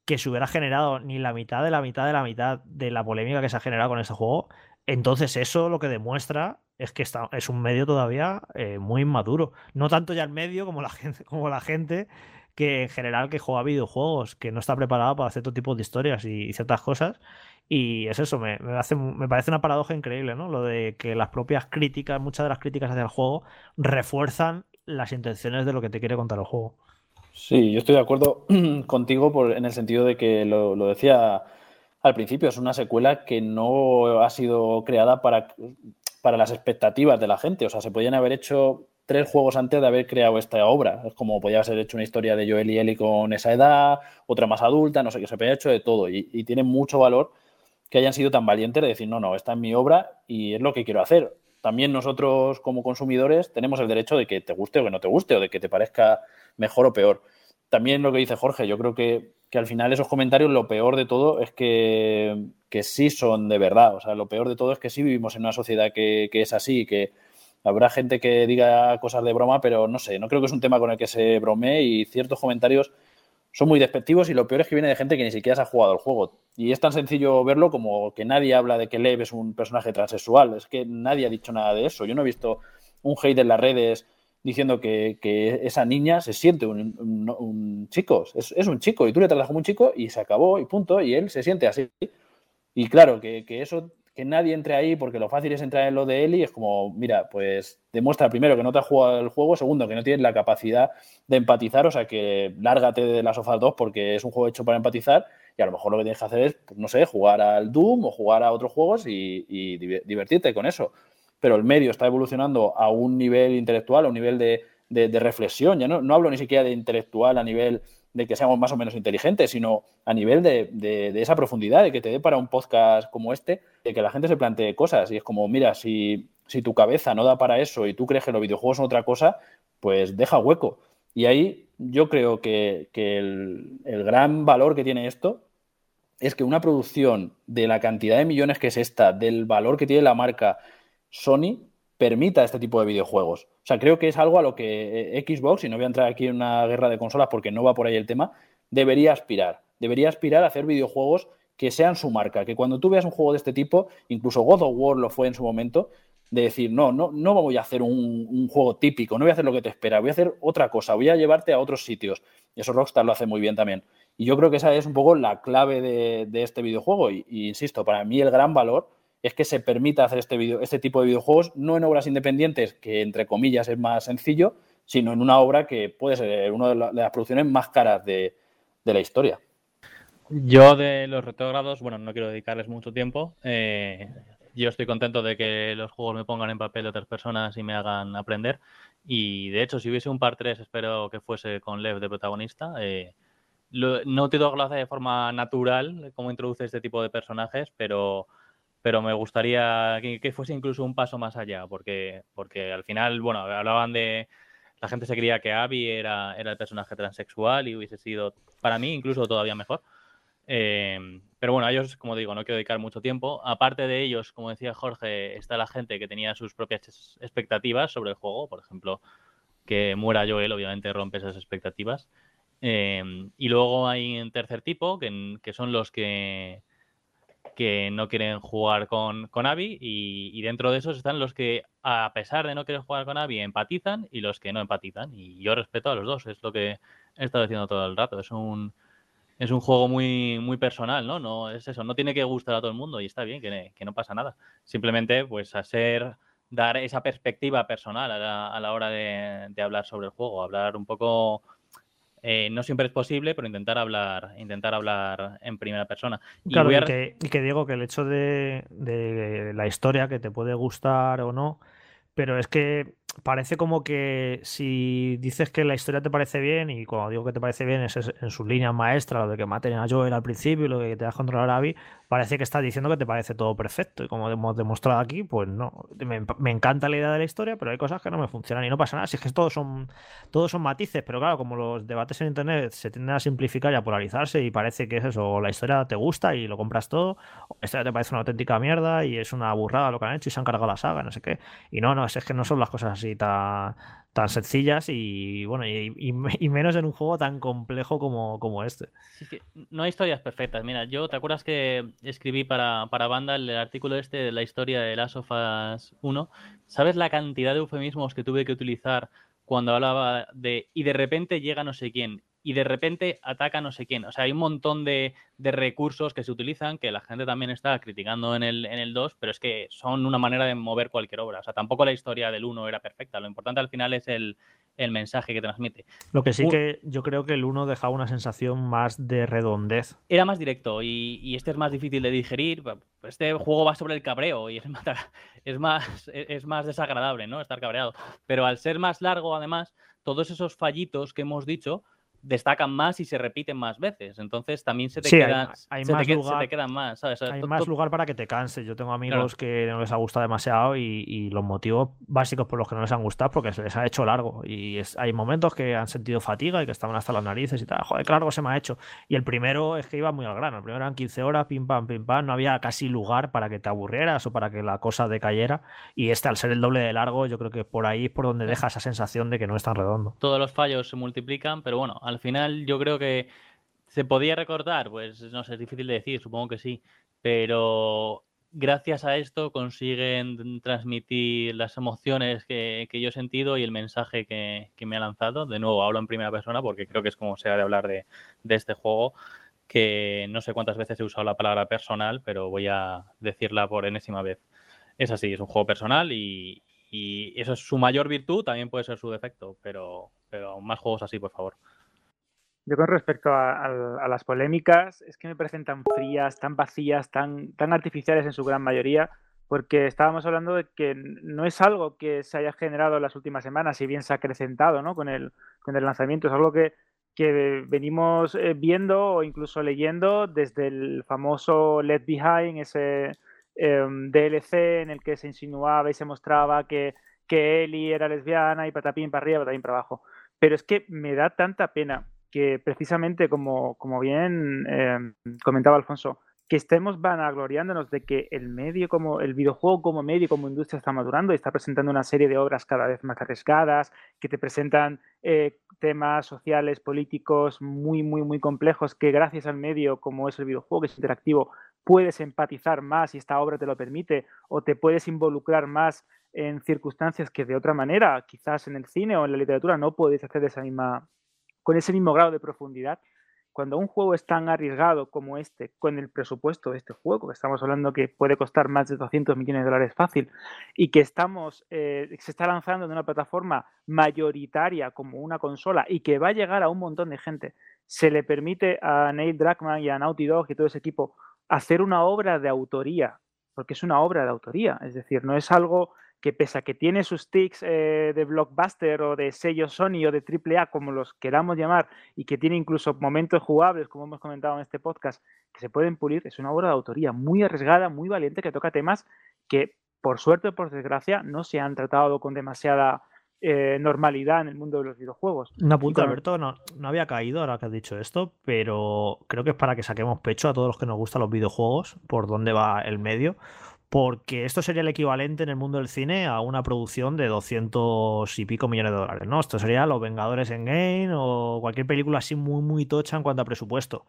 que se hubiera generado ni la mitad de la mitad de la mitad de la polémica que se ha generado con este juego, entonces eso lo que demuestra es que está, es un medio todavía eh, muy inmaduro. No tanto ya el medio como la *laughs* gente, como la gente que en general que juega videojuegos, que no está preparada para todo tipo de historias y, ciertas cosas. Y es eso, me, hace, me parece una paradoja increíble, ¿no? Lo de que las propias críticas, muchas de las críticas hacia el juego, refuerzan las intenciones de lo que te quiere contar el juego. Sí, yo estoy de acuerdo *clears throat* contigo por, en el sentido de que lo, decía al principio, es una secuela que no ha sido creada para, para las expectativas de la gente. O sea, se podían haber hecho tres juegos antes de haber creado esta obra. Es como podía haber hecho una historia de Joel y Ellie con esa edad, otra más adulta, no sé qué, se podía hecho de todo. Y, y tiene mucho valor que hayan sido tan valientes de decir, no, no, esta es mi obra y es lo que quiero hacer. También nosotros como consumidores tenemos el derecho de que te guste o que no te guste o de que te parezca mejor o peor. También lo que dice Jorge, yo creo que, al final esos comentarios lo peor de todo es que, que, sí son de verdad. O sea, lo peor de todo es que sí vivimos en una sociedad que, que es así, que habrá gente que diga cosas de broma, pero no sé, no creo que es un tema con el que se bromee y ciertos comentarios son muy despectivos y lo peor es que viene de gente que ni siquiera se ha jugado el juego. Y es tan sencillo verlo como que nadie habla de que Lev es un personaje transexual. Es que nadie ha dicho nada de eso. Yo no he visto un hate en las redes diciendo que, esa niña se siente un, chico, es, un chico y tú le tratas como un chico y se acabó y punto, y él se siente así. Y claro, que, eso, que nadie entre ahí, porque lo fácil es entrar en lo de él y es como, mira, pues demuestra primero que no te has jugado el juego, segundo, que no tienes la capacidad de empatizar, o sea que lárgate de las sofás 2 porque es un juego hecho para empatizar y a lo mejor lo que tienes que hacer es, pues, no sé, jugar al Doom o jugar a otros juegos y divertirte con eso pero el medio está evolucionando a un nivel intelectual, a un nivel de, reflexión. Ya no, hablo ni siquiera de intelectual a nivel de que seamos más o menos inteligentes, sino a nivel de, esa profundidad, de que te dé para un podcast como este, de que la gente se plantee cosas. Y es como, mira, si, tu cabeza no da para eso y tú crees que los videojuegos son otra cosa, pues deja hueco. Y ahí yo creo que, el, el gran valor que tiene esto es que una producción de la cantidad de millones que es esta, del valor que tiene la marca, Sony permita este tipo de videojuegos. O sea, creo que es algo a lo que eh, Xbox, y no voy a entrar aquí en una guerra de consolas porque no va por ahí el tema, debería aspirar. Debería aspirar a hacer videojuegos que sean su marca, que cuando tú veas un juego de este tipo, incluso God of War lo fue en su momento, de decir, no, no, no voy a hacer un, juego típico, no voy a hacer lo que te espera, voy a hacer otra cosa, voy a llevarte a otros sitios. Y eso Rockstar lo hace muy bien también. Y yo creo que esa es un poco la clave de, este videojuego. y, insisto, para mí el gran valor es que se permita hacer este, este tipo de videojuegos no en obras independientes, que entre comillas es más sencillo, sino en una obra que puede ser una de, las producciones más caras de, la historia. Yo de los retrógrados, bueno, no quiero dedicarles mucho tiempo. Eh, yo estoy contento de que los juegos me pongan en papel de otras personas y me hagan aprender. Y de hecho, si hubiese un par 3, espero que fuese con Lev de protagonista. Eh, no te lo hace de forma natural cómo introduce este tipo de personajes, pero pero me gustaría que, fuese incluso un paso más allá, porque, porque al final, bueno, hablaban de... La gente se creía que Abby era, era el personaje transexual y hubiese sido, para mí, incluso todavía mejor. Eh, pero bueno, a ellos, como digo, no quiero dedicar mucho tiempo. Aparte de ellos, como decía Jorge, está la gente que tenía sus propias expectativas sobre el juego. Por ejemplo, que muera Joel, obviamente rompe esas expectativas. Eh, y luego hay un tercer tipo, que son los que que no quieren jugar con, con Abby y, dentro de esos están los que a pesar de no querer jugar con Abby empatizan y los que no empatizan y yo respeto a los dos, es lo que he estado diciendo todo el rato, es un es un juego muy, muy personal, ¿no? No es eso, no tiene que gustar a todo el mundo y está bien, que, que no pasa nada. Simplemente, pues, hacer, dar esa perspectiva personal a la, a la hora de, de, hablar sobre el juego, hablar un poco. Eh, no siempre es posible, pero intentar hablar, intentar hablar en primera persona. Y, claro, a... y, que, y que, digo que el hecho de, de la historia, que te puede gustar o no, pero es que parece como que si dices que la historia te parece bien, y cuando digo que te parece bien es en sus líneas maestras, lo de que maten a Joel al principio y lo de que te das controlar a Abby, parece que estás diciendo que te parece todo perfecto. Y como hemos demostrado aquí, pues no. Me, encanta la idea de la historia, pero hay cosas que no me funcionan y no pasa nada. Si es que todos son, todos son matices, pero claro, como los debates en internet se tienden a simplificar y a polarizarse, y parece que es eso, la historia te gusta y lo compras todo, o la historia te parece una auténtica mierda y es una burrada lo que han hecho y se han cargado la saga, no sé qué. Y no, no, es que no son las cosas así tan, tan sencillas y bueno, y, menos en un juego tan complejo como, como este. No hay historias perfectas. Mira, yo te acuerdas que escribí para, para Banda el artículo este de la historia de Last of Us 1. ¿Sabes la cantidad de eufemismos que tuve que utilizar cuando hablaba de y de repente llega no sé quién? Y de repente ataca no sé quién. O sea, hay un montón de, de, recursos que se utilizan que la gente también está criticando en el, en el 2, pero es que son una manera de mover cualquier obra. O sea, tampoco la historia del 1 era perfecta. Lo importante al final es el, el mensaje que transmite. Lo que sí que yo creo que el 1 dejaba una sensación más de redondez. Era más directo y, y, este es más difícil de digerir. Este juego va sobre el cabreo y es *laughs* más, es más, es más desagradable, ¿no? Estar cabreado. Pero al ser más largo, además, todos esos fallitos que hemos dicho destacan más y se repiten más veces. Entonces también se te, sí, queda, hay, hay se, más te, lugar, se te quedan más. ¿sabes? Hay más lugar para que te canses. Yo tengo amigos claro. que no les ha gustado demasiado y, y, los motivos básicos por los que no les han gustado porque se les ha hecho largo. Y es, hay momentos que han sentido fatiga y que estaban hasta las narices y tal. Joder, claro, se me ha hecho. Y el primero es que iba muy al grano. El primero eran 15 horas, pim pam, pim pam. No había casi lugar para que te aburrieras o para que la cosa decayera. Y este, al ser el doble de largo, yo creo que por ahí es por donde deja esa sensación de que no es tan redondo. Todos los fallos se multiplican, pero bueno, al final yo creo que se podía recortar, pues no sé, es difícil de decir, supongo que sí, pero gracias a esto consiguen transmitir las emociones que, yo he sentido y el mensaje que, me ha lanzado. De nuevo, hablo en primera persona porque creo que es como se ha de hablar de, de este juego, que no sé cuántas veces he usado la palabra personal, pero voy a decirla por enésima vez. Es así, es un juego personal y, y eso es su mayor virtud, también puede ser su defecto, pero, pero más juegos así, por favor. Yo con respecto a, las polémicas, es que me parecen tan frías, tan vacías, tan, tan artificiales en su gran mayoría, porque estábamos hablando de que no es algo que se haya generado en las últimas semanas, si bien se ha acrecentado ¿no? con, el, con el lanzamiento, es algo que, que venimos eh, viendo o incluso leyendo desde el famoso Left Behind, ese eh, DLC en el que se insinuaba y se mostraba que, que Ellie era lesbiana y patapín para arriba, patapín para abajo. Pero es que me da tanta pena que precisamente, como, como bien eh, comentaba Alfonso, que estemos vanagloriándonos de que el medio como el videojuego como medio como industria está madurando y está presentando una serie de obras cada vez más arriesgadas que te presentan eh, temas sociales políticos muy muy muy complejos que gracias al medio como es el videojuego que es interactivo puedes empatizar más si esta obra te lo permite o te puedes involucrar más en circunstancias que de otra manera quizás en el cine o en la literatura no puedes hacer de esa misma con ese mismo grado de profundidad. Cuando un juego es tan arriesgado como este, con el presupuesto de este juego, que estamos hablando que puede costar más de 200 millones de dólares fácil, y que estamos, eh, se está lanzando en una plataforma mayoritaria como una consola y que va a llegar a un montón de gente, se le permite a Neil Druckmann y a Naughty Dog y todo ese equipo hacer una obra de autoría, porque es una obra de autoría, es decir, no es algo que pese a que tiene sus tics eh, de blockbuster o de sello Sony o de AAA, como los queramos llamar, y que tiene incluso momentos jugables, como hemos comentado en este podcast, que se pueden pulir, es una obra de autoría muy arriesgada, muy valiente, que toca temas que, por suerte o por desgracia, no se han tratado con demasiada eh, normalidad en el mundo de los videojuegos. Un apunte, con... Alberto, no, no había caído ahora que has dicho esto, pero creo que es para que saquemos pecho a todos los que nos gustan los videojuegos, por dónde va el medio porque esto sería el equivalente en el mundo del cine a una producción de 200 y pico millones de dólares, ¿no? Esto sería Los Vengadores en Game o cualquier película así muy, muy tocha en cuanto a presupuesto.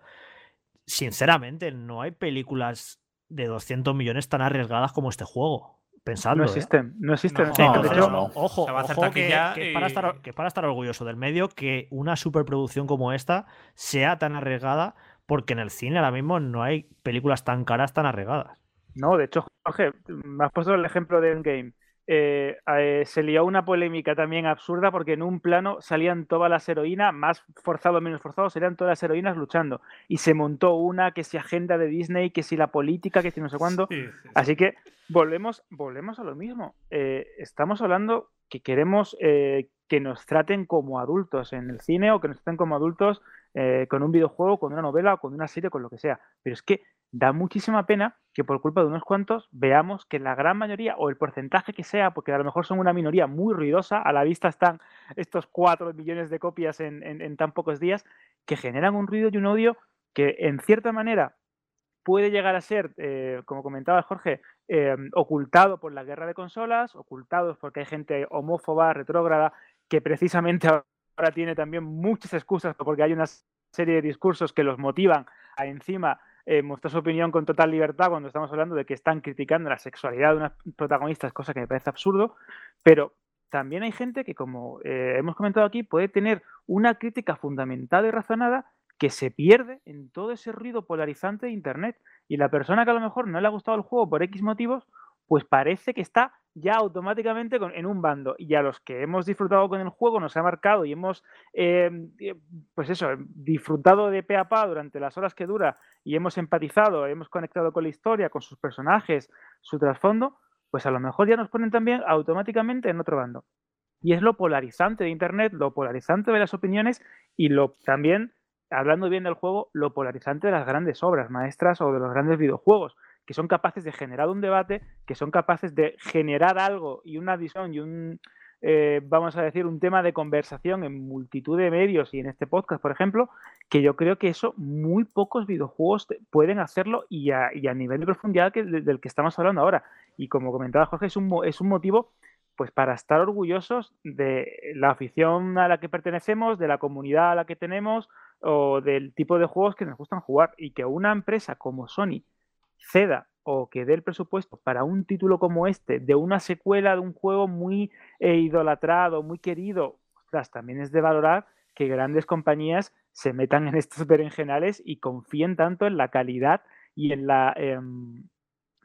Sinceramente, no hay películas de 200 millones tan arriesgadas como este juego. Pensadlo. No ¿eh? existen, no existen. No, no, no, no. Ojo, ojo que, taquilla que es para estar, que es para estar orgulloso del medio que una superproducción como esta sea tan arriesgada, porque en el cine ahora mismo no hay películas tan caras tan arriesgadas. No, de hecho, Jorge, me has puesto el ejemplo de Endgame. Eh, eh, se lió una polémica también absurda porque en un plano salían todas las heroínas, más forzado o menos forzado, salían todas las heroínas luchando. Y se montó una que si agenda de Disney, que si la política, que si no sé cuándo. Sí, sí, sí. Así que volvemos, volvemos a lo mismo. Eh, estamos hablando que queremos que nos traten como adultos en el cine o que nos traten como adultos eh, con un videojuego, con una novela o con una serie, con lo que sea. Pero es que da muchísima pena que por culpa de unos cuantos veamos que la gran mayoría o el porcentaje que sea, porque a lo mejor son una minoría muy ruidosa, a la vista están estos 4 millones de copias en, tan pocos días, que generan un ruido y un odio que en cierta manera puede llegar a ser, eh, como comentaba Jorge, eh, ocultado por la guerra de consolas, ocultados porque hay gente homófoba, retrógrada, que precisamente ahora tiene también muchas excusas porque hay una serie de discursos que los motivan a encima eh, su opinión con total libertad cuando estamos hablando de que están criticando la sexualidad de unas protagonistas, cosa que me parece absurdo, pero también hay gente que, como eh, hemos comentado aquí, puede tener una crítica fundamentada y razonada que se pierde en todo ese ruido polarizante de Internet. Y la persona que a lo mejor no le ha gustado el juego por X motivos, pues parece que está ya automáticamente con- en un bando. Y a los que hemos disfrutado con el juego, nos ha marcado y hemos, eh, eh, pues eso, disfrutado de pe a pa durante las horas que dura y hemos empatizado, hemos conectado con la historia, con sus personajes, su trasfondo, pues a lo mejor ya nos ponen también automáticamente en otro bando. Y es lo polarizante de Internet, lo polarizante de las opiniones y lo también, hablando bien del juego, lo polarizante de las grandes obras maestras o de los grandes videojuegos, que son capaces de generar un debate, que son capaces de generar algo y una visión y un, eh, vamos a decir, un tema de conversación en multitud de medios y en este podcast, por ejemplo, que yo creo que eso muy pocos videojuegos pueden hacerlo y a, y a nivel de profundidad que, de- del que estamos hablando ahora. Y como comentaba Jorge, es un, es un motivo pues para estar orgullosos de la afición a la que pertenecemos, de la comunidad a la que tenemos o del tipo de juegos que nos gustan jugar y que una empresa como Sony ceda o que dé el presupuesto para un título como este, de una secuela de un juego muy eh, idolatrado, muy querido, ostras, también es de valorar que grandes compañías se metan en estos *laughs* berenjenales y confíen tanto en la calidad y en la, em,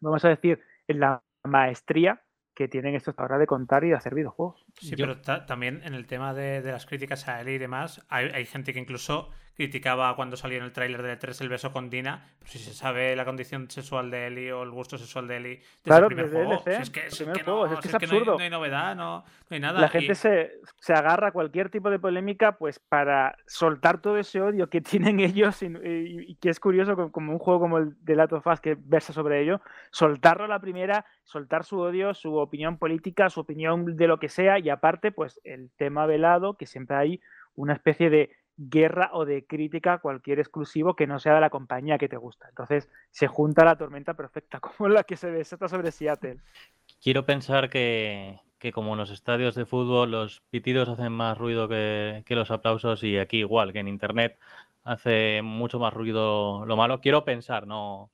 vamos a decir, en la maestría que tienen estos ahora de contar y de hacer videojuegos. Sí, Yo- pero ta- también en el tema de, de las críticas a él y demás, hay, hay gente que incluso criticaba cuando salió en el tráiler de 3 el beso con Dina, pero si se sabe la condición sexual de Eli o el gusto sexual de Eli desde Claro, el primer desde juego, DLC, si es que, si es que no, es que si es no hay- absurdo. No hay, novedad, no, no hay nada. La y- gente se, se agarra a cualquier tipo de polémica pues para soltar todo ese odio que *laughs* tienen ellos y, y- y que es curioso como, como un juego como el de Last of Us que versa sobre ello, soltarlo a la primera, soltar su odio, su opinión política, su opinión de lo que sea y aparte pues el tema velado que siempre hay una especie de guerra o de crítica cualquier exclusivo que no sea de la compañía que te gusta. Entonces se junta la tormenta perfecta *laughs* como la que se desata sobre Seattle. Quiero pensar que, que como en los estadios de fútbol los pitidos hacen más ruido que, que los aplausos y aquí igual, que en internet hace mucho más ruido lo malo. Quiero pensar, no.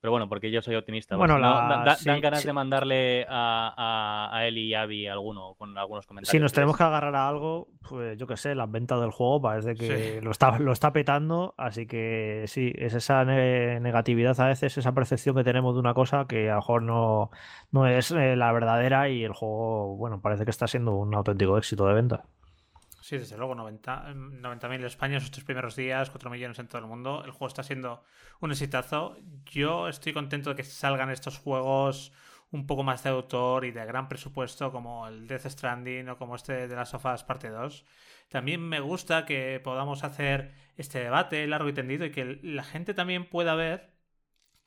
Pero bueno, porque yo soy optimista. Bueno, Si no, la- da- da- sí, dan ganas sí. de mandarle a, a, a Eli y Abby alguno con algunos comentarios. Si nos tenemos que agarrar a algo, pues yo qué sé, las ventas del juego parece que Sí. lo, está, lo está petando, así que sí, es esa ne- negatividad a veces, esa percepción que tenemos de una cosa que a lo mejor no, no es eh, la verdadera y el juego, bueno, parece que está siendo un auténtico éxito de venta. Sí, desde luego, 90 90.000 en España estos tres primeros días, 4 millones en todo el mundo. El juego está siendo un exitazo. Yo estoy contento de que salgan estos juegos un poco más de autor y de gran presupuesto, como el Death Stranding o como este de las sofás parte 2. También me gusta que podamos hacer este debate largo y tendido y que la gente también pueda ver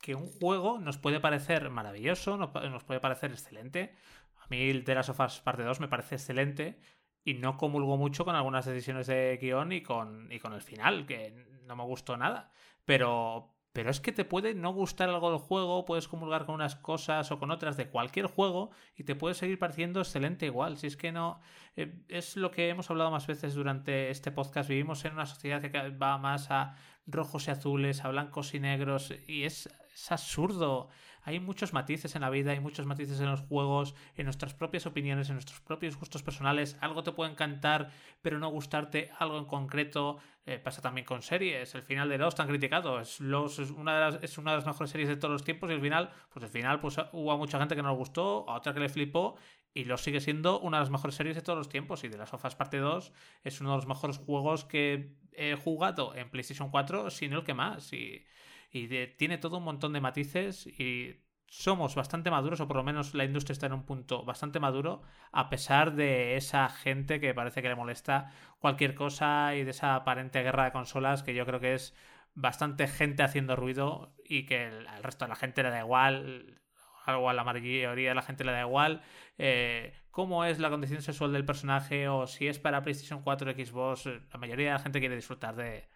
que un juego nos puede parecer maravilloso, no- nos puede parecer excelente. A mí el de las sofás parte 2 me parece excelente y no comulgo mucho con algunas decisiones de guion y con, y con el final, que no me gustó nada. Pero, pero es que te puede no gustar algo del juego, puedes comulgar con unas cosas o con otras de cualquier juego y te puede seguir pareciendo excelente igual. Si es que no. eh, es lo que hemos hablado más veces durante este podcast. Vivimos en una sociedad que va más a rojos y azules, a blancos y negros, y es, es absurdo. Hay muchos matices en la vida, hay muchos matices en los juegos, en nuestras propias opiniones, en nuestros propios gustos personales. Algo te puede encantar, pero no gustarte algo en concreto. Eh, pasa también con series. El final de Lost han criticado. Es, una de las, mejores series de todos los tiempos y el final, pues el final pues, hubo mucha gente que no le gustó, a otra que le flipó y lo sigue siendo una de las mejores series de todos los tiempos. Y de las Sofas Parte 2 es uno de los mejores juegos que he jugado en PlayStation 4, sino el que más. Y y tiene todo un montón de matices y somos bastante maduros, o por lo menos la industria está en un punto bastante maduro, a pesar de esa gente que parece que le molesta cualquier cosa y de esa aparente guerra de consolas que yo creo que es bastante gente haciendo ruido y que al resto de la gente le da igual, algo a la mayoría de la gente le da igual, eh, cómo es la condición sexual del personaje o si es para PlayStation 4 o Xbox, la mayoría de la gente quiere disfrutar de,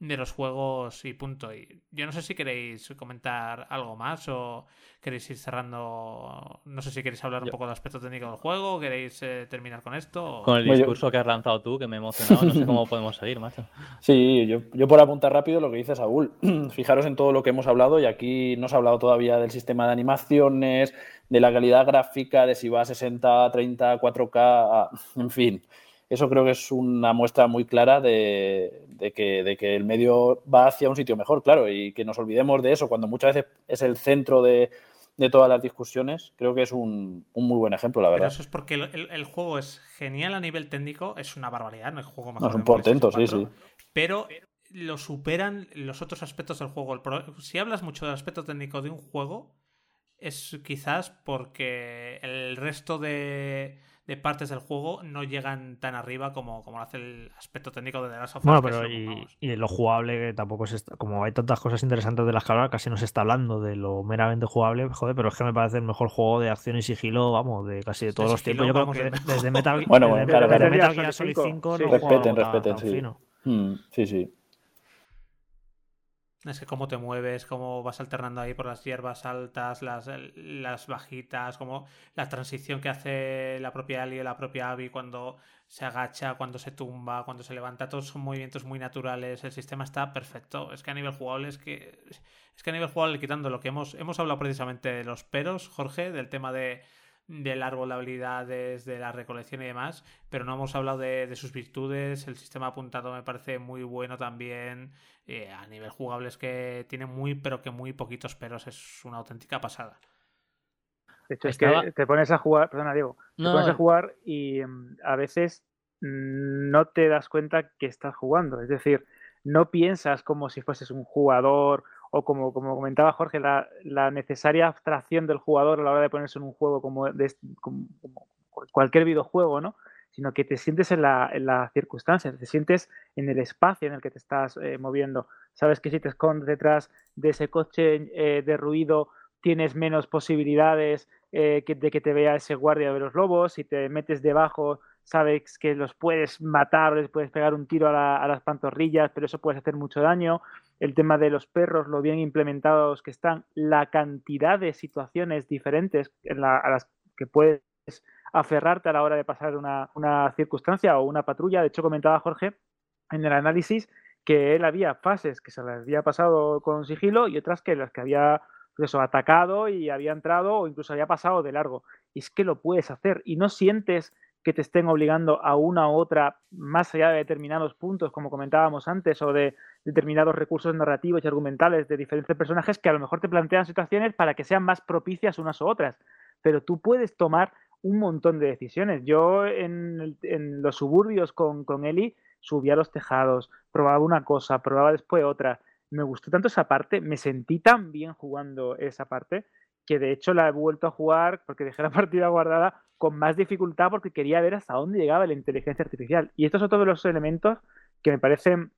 de los juegos y punto. Y yo no sé si queréis comentar algo más o queréis ir cerrando. No sé si queréis hablar un poco del aspecto técnico del juego o queréis eh, terminar con esto. Con el discurso que has lanzado tú, que me he emocionado, no sé cómo *laughs* podemos seguir, macho. Sí, yo, yo por apuntar rápido lo que dice Saúl. *clears throat* Fijaros en todo lo que hemos hablado y aquí no se ha hablado todavía del sistema de animaciones, de la calidad gráfica, de si va a 60, 30, 4K, en fin eso creo que es una muestra muy clara de, que, el medio va hacia un sitio mejor, claro, y que nos olvidemos de eso cuando muchas veces es el centro de, todas las discusiones, creo que es un, muy buen ejemplo, la verdad. Pero eso es porque el, juego es genial a nivel técnico, es una barbaridad, no es juego mejor. No, es un portento, sí, sí. Pero lo superan los otros aspectos del juego. Si hablas mucho del aspecto técnico de un juego, es quizás porque el resto de de partes del juego no llegan tan arriba como, como lo hace el aspecto técnico de The Last of Us. Bueno, pero y, y, lo jugable, que tampoco es. Como hay tantas cosas interesantes de las que hablar, casi no se está hablando de lo meramente jugable, joder, pero es que me parece el mejor juego de acción y sigilo, vamos, de casi de todos los tiempos. Yo creo que desde Metal, *laughs* bueno, bueno, desde, claro, desde Metal Gear Solid 5 no respeten, respeten, sí. Mm, sí, sí. Es que cómo te mueves, cómo vas alternando ahí por las hierbas altas, las, las bajitas, como la transición que hace la propia Ali o la propia Abby cuando se agacha, cuando se tumba, cuando se levanta, todos son movimientos muy naturales, el sistema está perfecto. Es que a nivel jugable es que es que a nivel jugable quitando lo que hemos hemos hablado precisamente de los peros, Jorge, del tema de del árbol de habilidades, de la recolección y demás, pero no hemos hablado de, sus virtudes. El sistema apuntado me parece muy bueno también. Eh, a nivel jugable es que tiene muy, pero que muy poquitos peros. Es una auténtica pasada. De hecho, es que te pones a jugar, perdona Diego, te pones a jugar y mm, a veces mm, no te das cuenta que estás jugando. Es decir, no piensas como si fueses un jugador o como, como comentaba Jorge, la, la, necesaria abstracción del jugador a la hora de ponerse en un juego como, de, como, cualquier videojuego, ¿no? Sino que te sientes en la, en la, circunstancia, te sientes en el espacio en el que te estás eh, moviendo. Sabes que si te escondes detrás de ese coche eh, de ruido, tienes menos posibilidades eh, de que te vea ese guardia de los lobos. Si te metes debajo, sabes que los puedes matar, les puedes pegar un tiro a, las pantorrillas, pero eso puede hacer mucho daño. El tema de los perros, lo bien implementados que están, la cantidad de situaciones diferentes a las que puedes aferrarte a la hora de pasar una, circunstancia o una patrulla. De hecho, comentaba Jorge en el análisis que él había fases que se le había pasado con sigilo y otras que las que había pues atacado y había entrado o incluso había pasado de largo. Y es que lo puedes hacer y no sientes que te estén obligando a una u otra más allá de determinados puntos, como comentábamos antes, o de determinados recursos narrativos y argumentales de diferentes personajes que a lo mejor te plantean situaciones para que sean más propicias unas u otras. Pero tú puedes tomar un montón de decisiones. Yo en, los suburbios con, con Eli subía a los tejados, probaba una cosa, probaba después otra. Me gustó tanto esa parte, me sentí tan bien jugando esa parte que de hecho la he vuelto a jugar porque dejé la *laughs* partida guardada con más dificultad porque quería ver hasta dónde llegaba la inteligencia artificial. Y estos son todos los elementos que me parecen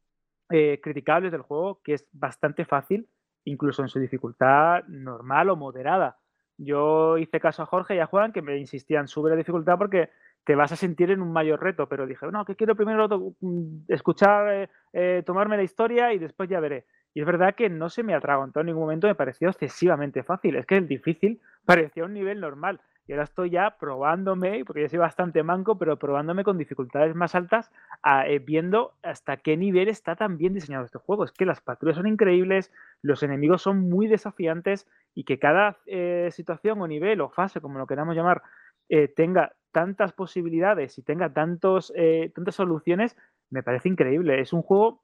eh, criticables del juego, que es bastante fácil, incluso en su dificultad normal o moderada. Yo hice caso a Jorge y a Juan que me insistían, sube la dificultad porque te vas a sentir en un mayor reto, pero dije, no, que quiero primero mm, escuchar, eh, eh, tomarme la historia y después ya veré. Y es verdad que no se me atragantó en ningún momento, me pareció excesivamente fácil. Es que el difícil parecía un nivel normal. Y ahora estoy ya probándome, porque yo soy bastante manco, pero probándome con dificultades más altas, eh, viendo hasta qué nivel está tan bien diseñado este juego. Es que las patrullas son increíbles, los enemigos son muy desafiantes y que cada eh, situación o nivel o fase, como lo queramos llamar, eh, tenga tantas posibilidades y tenga tantos, tantas soluciones, me parece increíble. Es un juego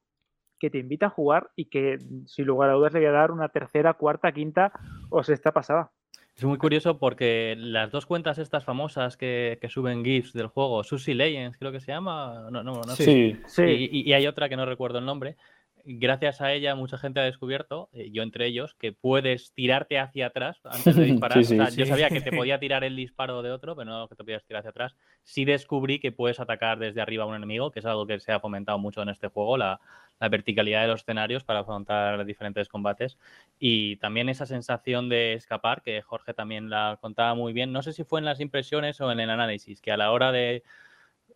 que te invita a jugar y que sin lugar a dudas le voy a dar una tercera, cuarta, quinta o sexta pasada. Es muy curioso porque las dos cuentas estas famosas que, suben GIFs del juego, Susie Legends creo que se llama, no, no, no sí, sí. Y, y, hay otra que no recuerdo el nombre. Gracias a ella mucha gente ha descubierto, eh, yo entre ellos, que puedes tirarte hacia atrás antes de *laughs* disparar. yo sabía que te *laughs* podía tirar el disparo de otro, pero no que te podías tirar hacia atrás. Sí descubrí que puedes atacar desde arriba a un enemigo, que es algo que se ha fomentado mucho en este juego, la, la verticalidad de los escenarios para afrontar diferentes combates y también esa sensación de escapar, que Jorge también la contaba muy bien, no sé si fue en las impresiones o en el análisis, que a la hora de,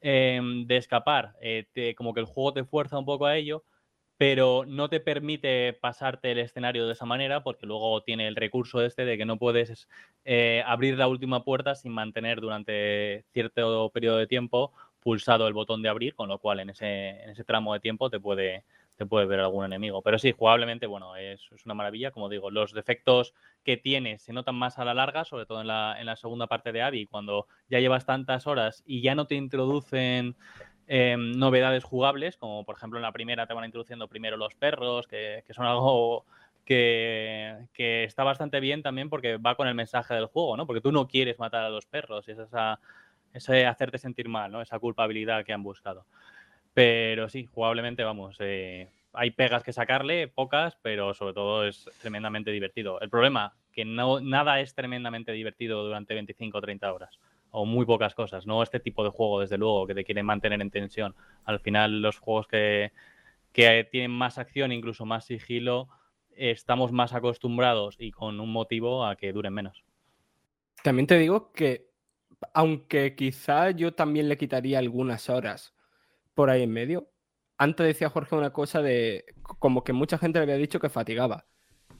em, de escapar, eh, como que el juego te fuerza un poco a ello, pero no te permite pasarte el escenario de esa manera porque luego tiene el recurso este de que no puedes eh, abrir la última puerta sin mantener durante cierto periodo de tiempo pulsado el botón de abrir, con lo cual en ese, en ese tramo de tiempo te puede, te puede ver algún enemigo. Pero sí, jugablemente, bueno, es, es, una maravilla. Como digo, los defectos que tiene se notan más a la larga, sobre todo en la, en la segunda parte de Abby, cuando ya llevas tantas horas y ya no te introducen em, novedades jugables, como por ejemplo en la primera te van introduciendo primero los perros, que, que son algo que, que, está bastante bien también porque va con el mensaje del juego, ¿no? Porque tú no quieres matar a los perros, y es esa ese hacerte sentir mal, ¿no? Esa culpabilidad que han buscado. Pero sí, jugablemente, vamos, eh, hay pegas que sacarle, pocas, pero sobre todo es tremendamente divertido. El problema, que no, nada es tremendamente divertido durante 25 o 30 horas, o muy pocas cosas, no este tipo de juego, desde luego, que te quiere mantener en tensión. Al final, los juegos que, que tienen más acción, incluso más sigilo, estamos más acostumbrados y con un motivo a que duren menos. También te digo que aunque quizá yo también le quitaría algunas horas por ahí en medio. Antes decía Jorge una cosa de como que mucha gente le había dicho que fatigaba.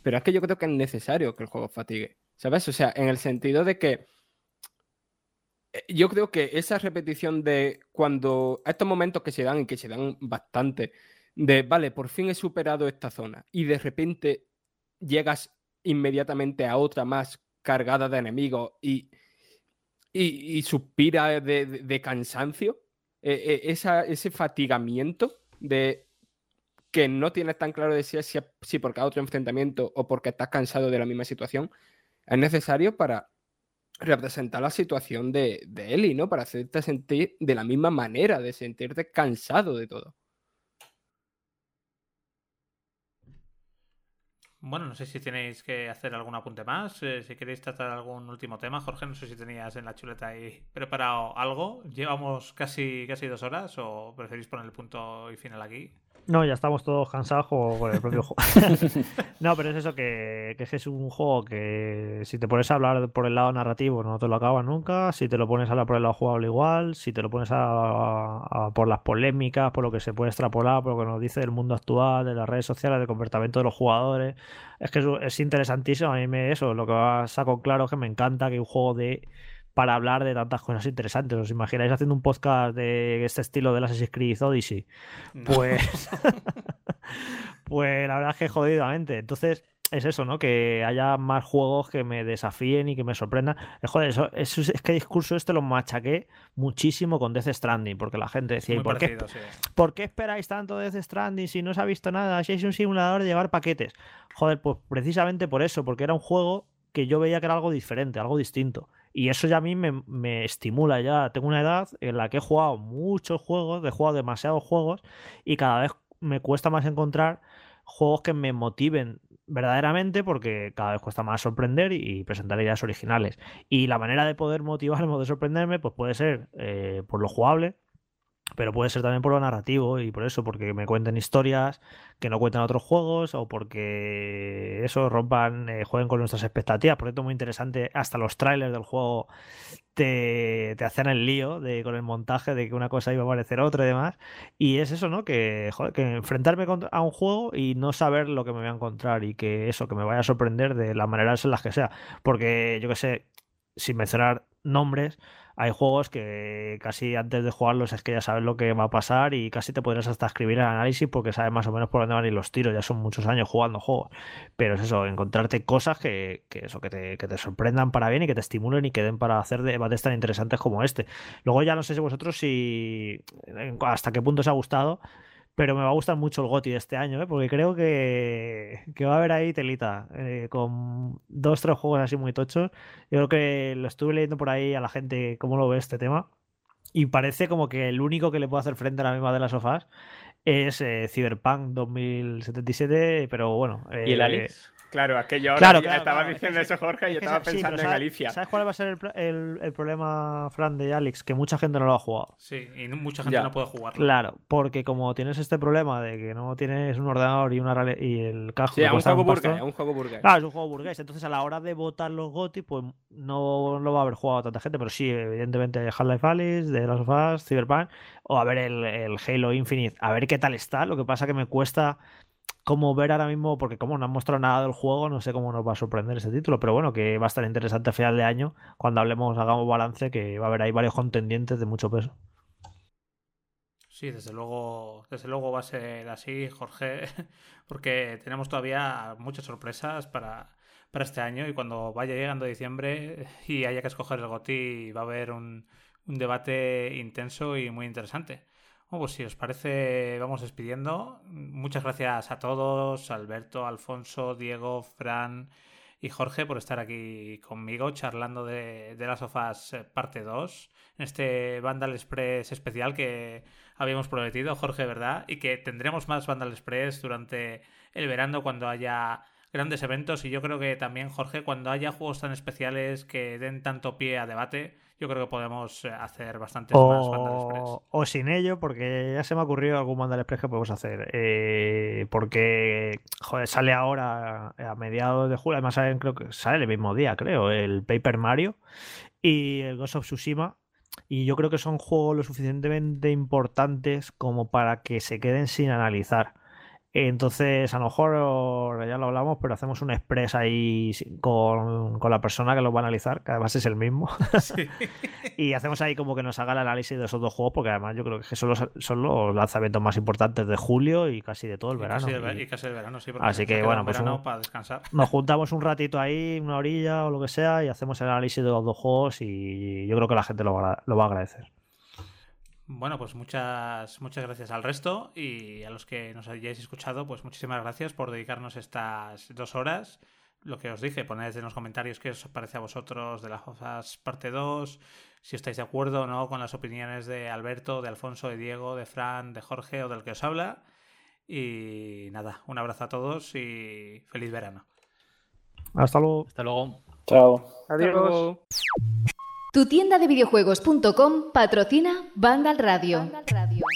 Pero es que yo creo que es necesario que el juego fatigue. ¿Sabes? O sea, en el sentido de que yo creo que esa repetición de cuando estos momentos que se dan y que se dan bastante, de vale, por fin he superado esta zona y de repente llegas inmediatamente a otra más cargada de enemigos y y, suspira de, cansancio, e, e, ese fatigamiento de que no tienes tan claro de si es si, cada otro enfrentamiento o porque estás cansado de la misma situación, es necesario para representar la situación de, de Eli, ¿no? Para hacerte sentir de la misma manera, de sentirte cansado de todo. Bueno, no sé si tenéis que hacer algún apunte más, eh, si queréis tratar algún último tema. Jorge, no sé si tenías en la chuleta ahí preparado algo. ¿Llevamos casi, casi dos horas o preferís poner el punto y final aquí? No, ya estamos todos cansados con el propio juego. *laughs* no, pero es eso que, que, es un juego que si te pones a hablar por el lado narrativo no te lo acabas nunca, si te lo pones a hablar por el lado jugable igual, si te lo pones a, por las polémicas, por lo que se puede extrapolar, por lo que nos dice del mundo actual, de las redes sociales, del comportamiento de los jugadores, es que es, interesantísimo. A mí me eso, lo que saco claro es que me encanta que un juego de para hablar de tantas cosas interesantes. ¿Os imagináis haciendo un podcast de este estilo de Assassin's Creed Odyssey? Pues, *laughs* pues la verdad es que jodidamente. Entonces, es eso, ¿no? Que haya más juegos que me desafíen y que me sorprendan. Eh, joder, eso, es que discurso este lo machaqué muchísimo con Death Stranding, porque la gente decía, ¿y por, qué, ¿por qué esperáis tanto Death Stranding si no se ha visto nada? Si es un simulador de llevar paquetes. Joder, pues precisamente por eso, porque era un juego que yo veía que era algo diferente, algo distinto. Y eso ya a mí me, estimula ya. Tengo una edad en la que he jugado muchos juegos, he jugado demasiados juegos y cada vez me cuesta más encontrar juegos que me motiven verdaderamente porque cada vez cuesta más sorprender y presentar ideas originales. Y la manera de poder motivarme o de sorprenderme pues puede ser eh, por lo jugable, pero puede ser también por lo narrativo y por eso, porque me cuenten historias que no cuentan otros juegos o porque eso rompan, eh, jueguen con nuestras expectativas. Por cierto, muy interesante, hasta los trailers del juego te, hacen el lío de, con el montaje de que una cosa iba a parecer otra y demás. Y es eso, ¿no? Que, que enfrentarme a un juego y no saber lo que me voy a encontrar y que eso, que me vaya a sorprender de las maneras en las que sea. Porque yo que sé, sin mencionar nombres, hay juegos que casi antes de jugarlos es que ya sabes lo que va a pasar y casi te podrías hasta escribir el análisis porque sabes más o menos por dónde van a ir los tiros, ya son muchos años jugando juegos. Pero es eso, encontrarte cosas que, que eso, que te, que te sorprendan para bien y que te estimulen y que den para hacer debates tan interesantes como este. Luego ya no sé si vosotros si hasta qué punto os ha gustado pero me va a gustar mucho el GOTI de este año, ¿eh? porque creo que, va a haber ahí telita, eh, con dos, tres juegos así muy tochos. Yo creo que lo estuve leyendo por ahí a la gente cómo lo ve este tema, y parece como que el único que le puede hacer frente a la misma de las sofás es eh, Cyberpunk 2077, pero bueno. ¿Y el Alex? Claro, aquello ahora claro, estaba diciendo eso Jorge y yo estaba pensando en Galicia. ¿Sabes cuál va a ser el, problema, Fran, de Alex? Que mucha gente no lo ha jugado. Sí, y mucha gente no puede jugarlo. Claro, porque como tienes este problema de que no tienes un ordenador y una y el cajo. Sí, es un juego, burgués, un juego burgués. Claro, es un juego burgués. Entonces a la hora de votar los GOTI, pues no lo va a haber jugado tanta gente, pero sí, evidentemente Half-Life Alice, The Last of Us, Cyberpunk, o a ver el, el Halo Infinite, a ver qué tal está. Lo que pasa que me cuesta como ver ahora mismo, porque como no han mostrado nada del juego, no sé cómo nos va a sorprender ese título, pero bueno, que va a estar interesante a final de año, cuando hablemos, hagamos balance, que va a haber ahí varios contendientes de mucho peso. Sí, desde luego, desde luego va a ser así, Jorge, *laughs* porque tenemos todavía muchas sorpresas para, para este año y cuando vaya llegando diciembre y haya que escoger el GOTI va a haber un debate intenso y muy interesante. Bueno, pues si os parece, vamos despidiendo. Muchas gracias a todos, Alberto, Alfonso, Diego, Fran y Jorge por estar aquí conmigo charlando de, las sofás eh, parte 2 en este Vandal Express especial que habíamos prometido, Jorge, ¿verdad? Y que tendremos más Vandal Express durante el verano cuando haya grandes eventos y yo creo que también, Jorge, cuando haya juegos tan especiales que den tanto pie a debate, yo creo que podemos eh, hacer bastantes más Vandal Express. O sin ello, porque ya se me ha ocurrido algún Vandal Express que podemos hacer. Eh, porque, joder, sale ahora a mediados de julio, además creo que sale el mismo día, creo, el Paper Mario y el Ghost of Tsushima. Y yo creo que son juegos lo suficientemente importantes como para que se queden sin analizar. Entonces, a lo mejor ya lo hablamos, pero hacemos un express ahí con, la persona que lo va a analizar, que además es el mismo. *laughs* y hacemos ahí como que nos haga el análisis de esos dos juegos, porque además yo creo que son los, son los lanzamientos más importantes de julio y casi de todo el verano. y, casi el verano, sí. Así que bueno, pues para descansar. nos juntamos un ratito ahí, una orilla o lo que sea, y hacemos el análisis de los dos juegos y yo creo que la gente lo va a agradecer. Bueno, pues muchas, muchas gracias al resto y a los que nos hayáis escuchado, pues muchísimas gracias por dedicarnos estas dos horas. Lo que os dije, poned en los comentarios qué os parece a vosotros de las cosas parte 2, si estáis de acuerdo o no con las opiniones de Alberto, de Alfonso, de Diego, de Fran, de Jorge o del que os habla. Y nada, un abrazo a todos y feliz verano. Hasta luego. Hasta luego. Chao. Adiós. Tu tienda de videojuegos.com patrocina Vandal Radio. Vandal Radio.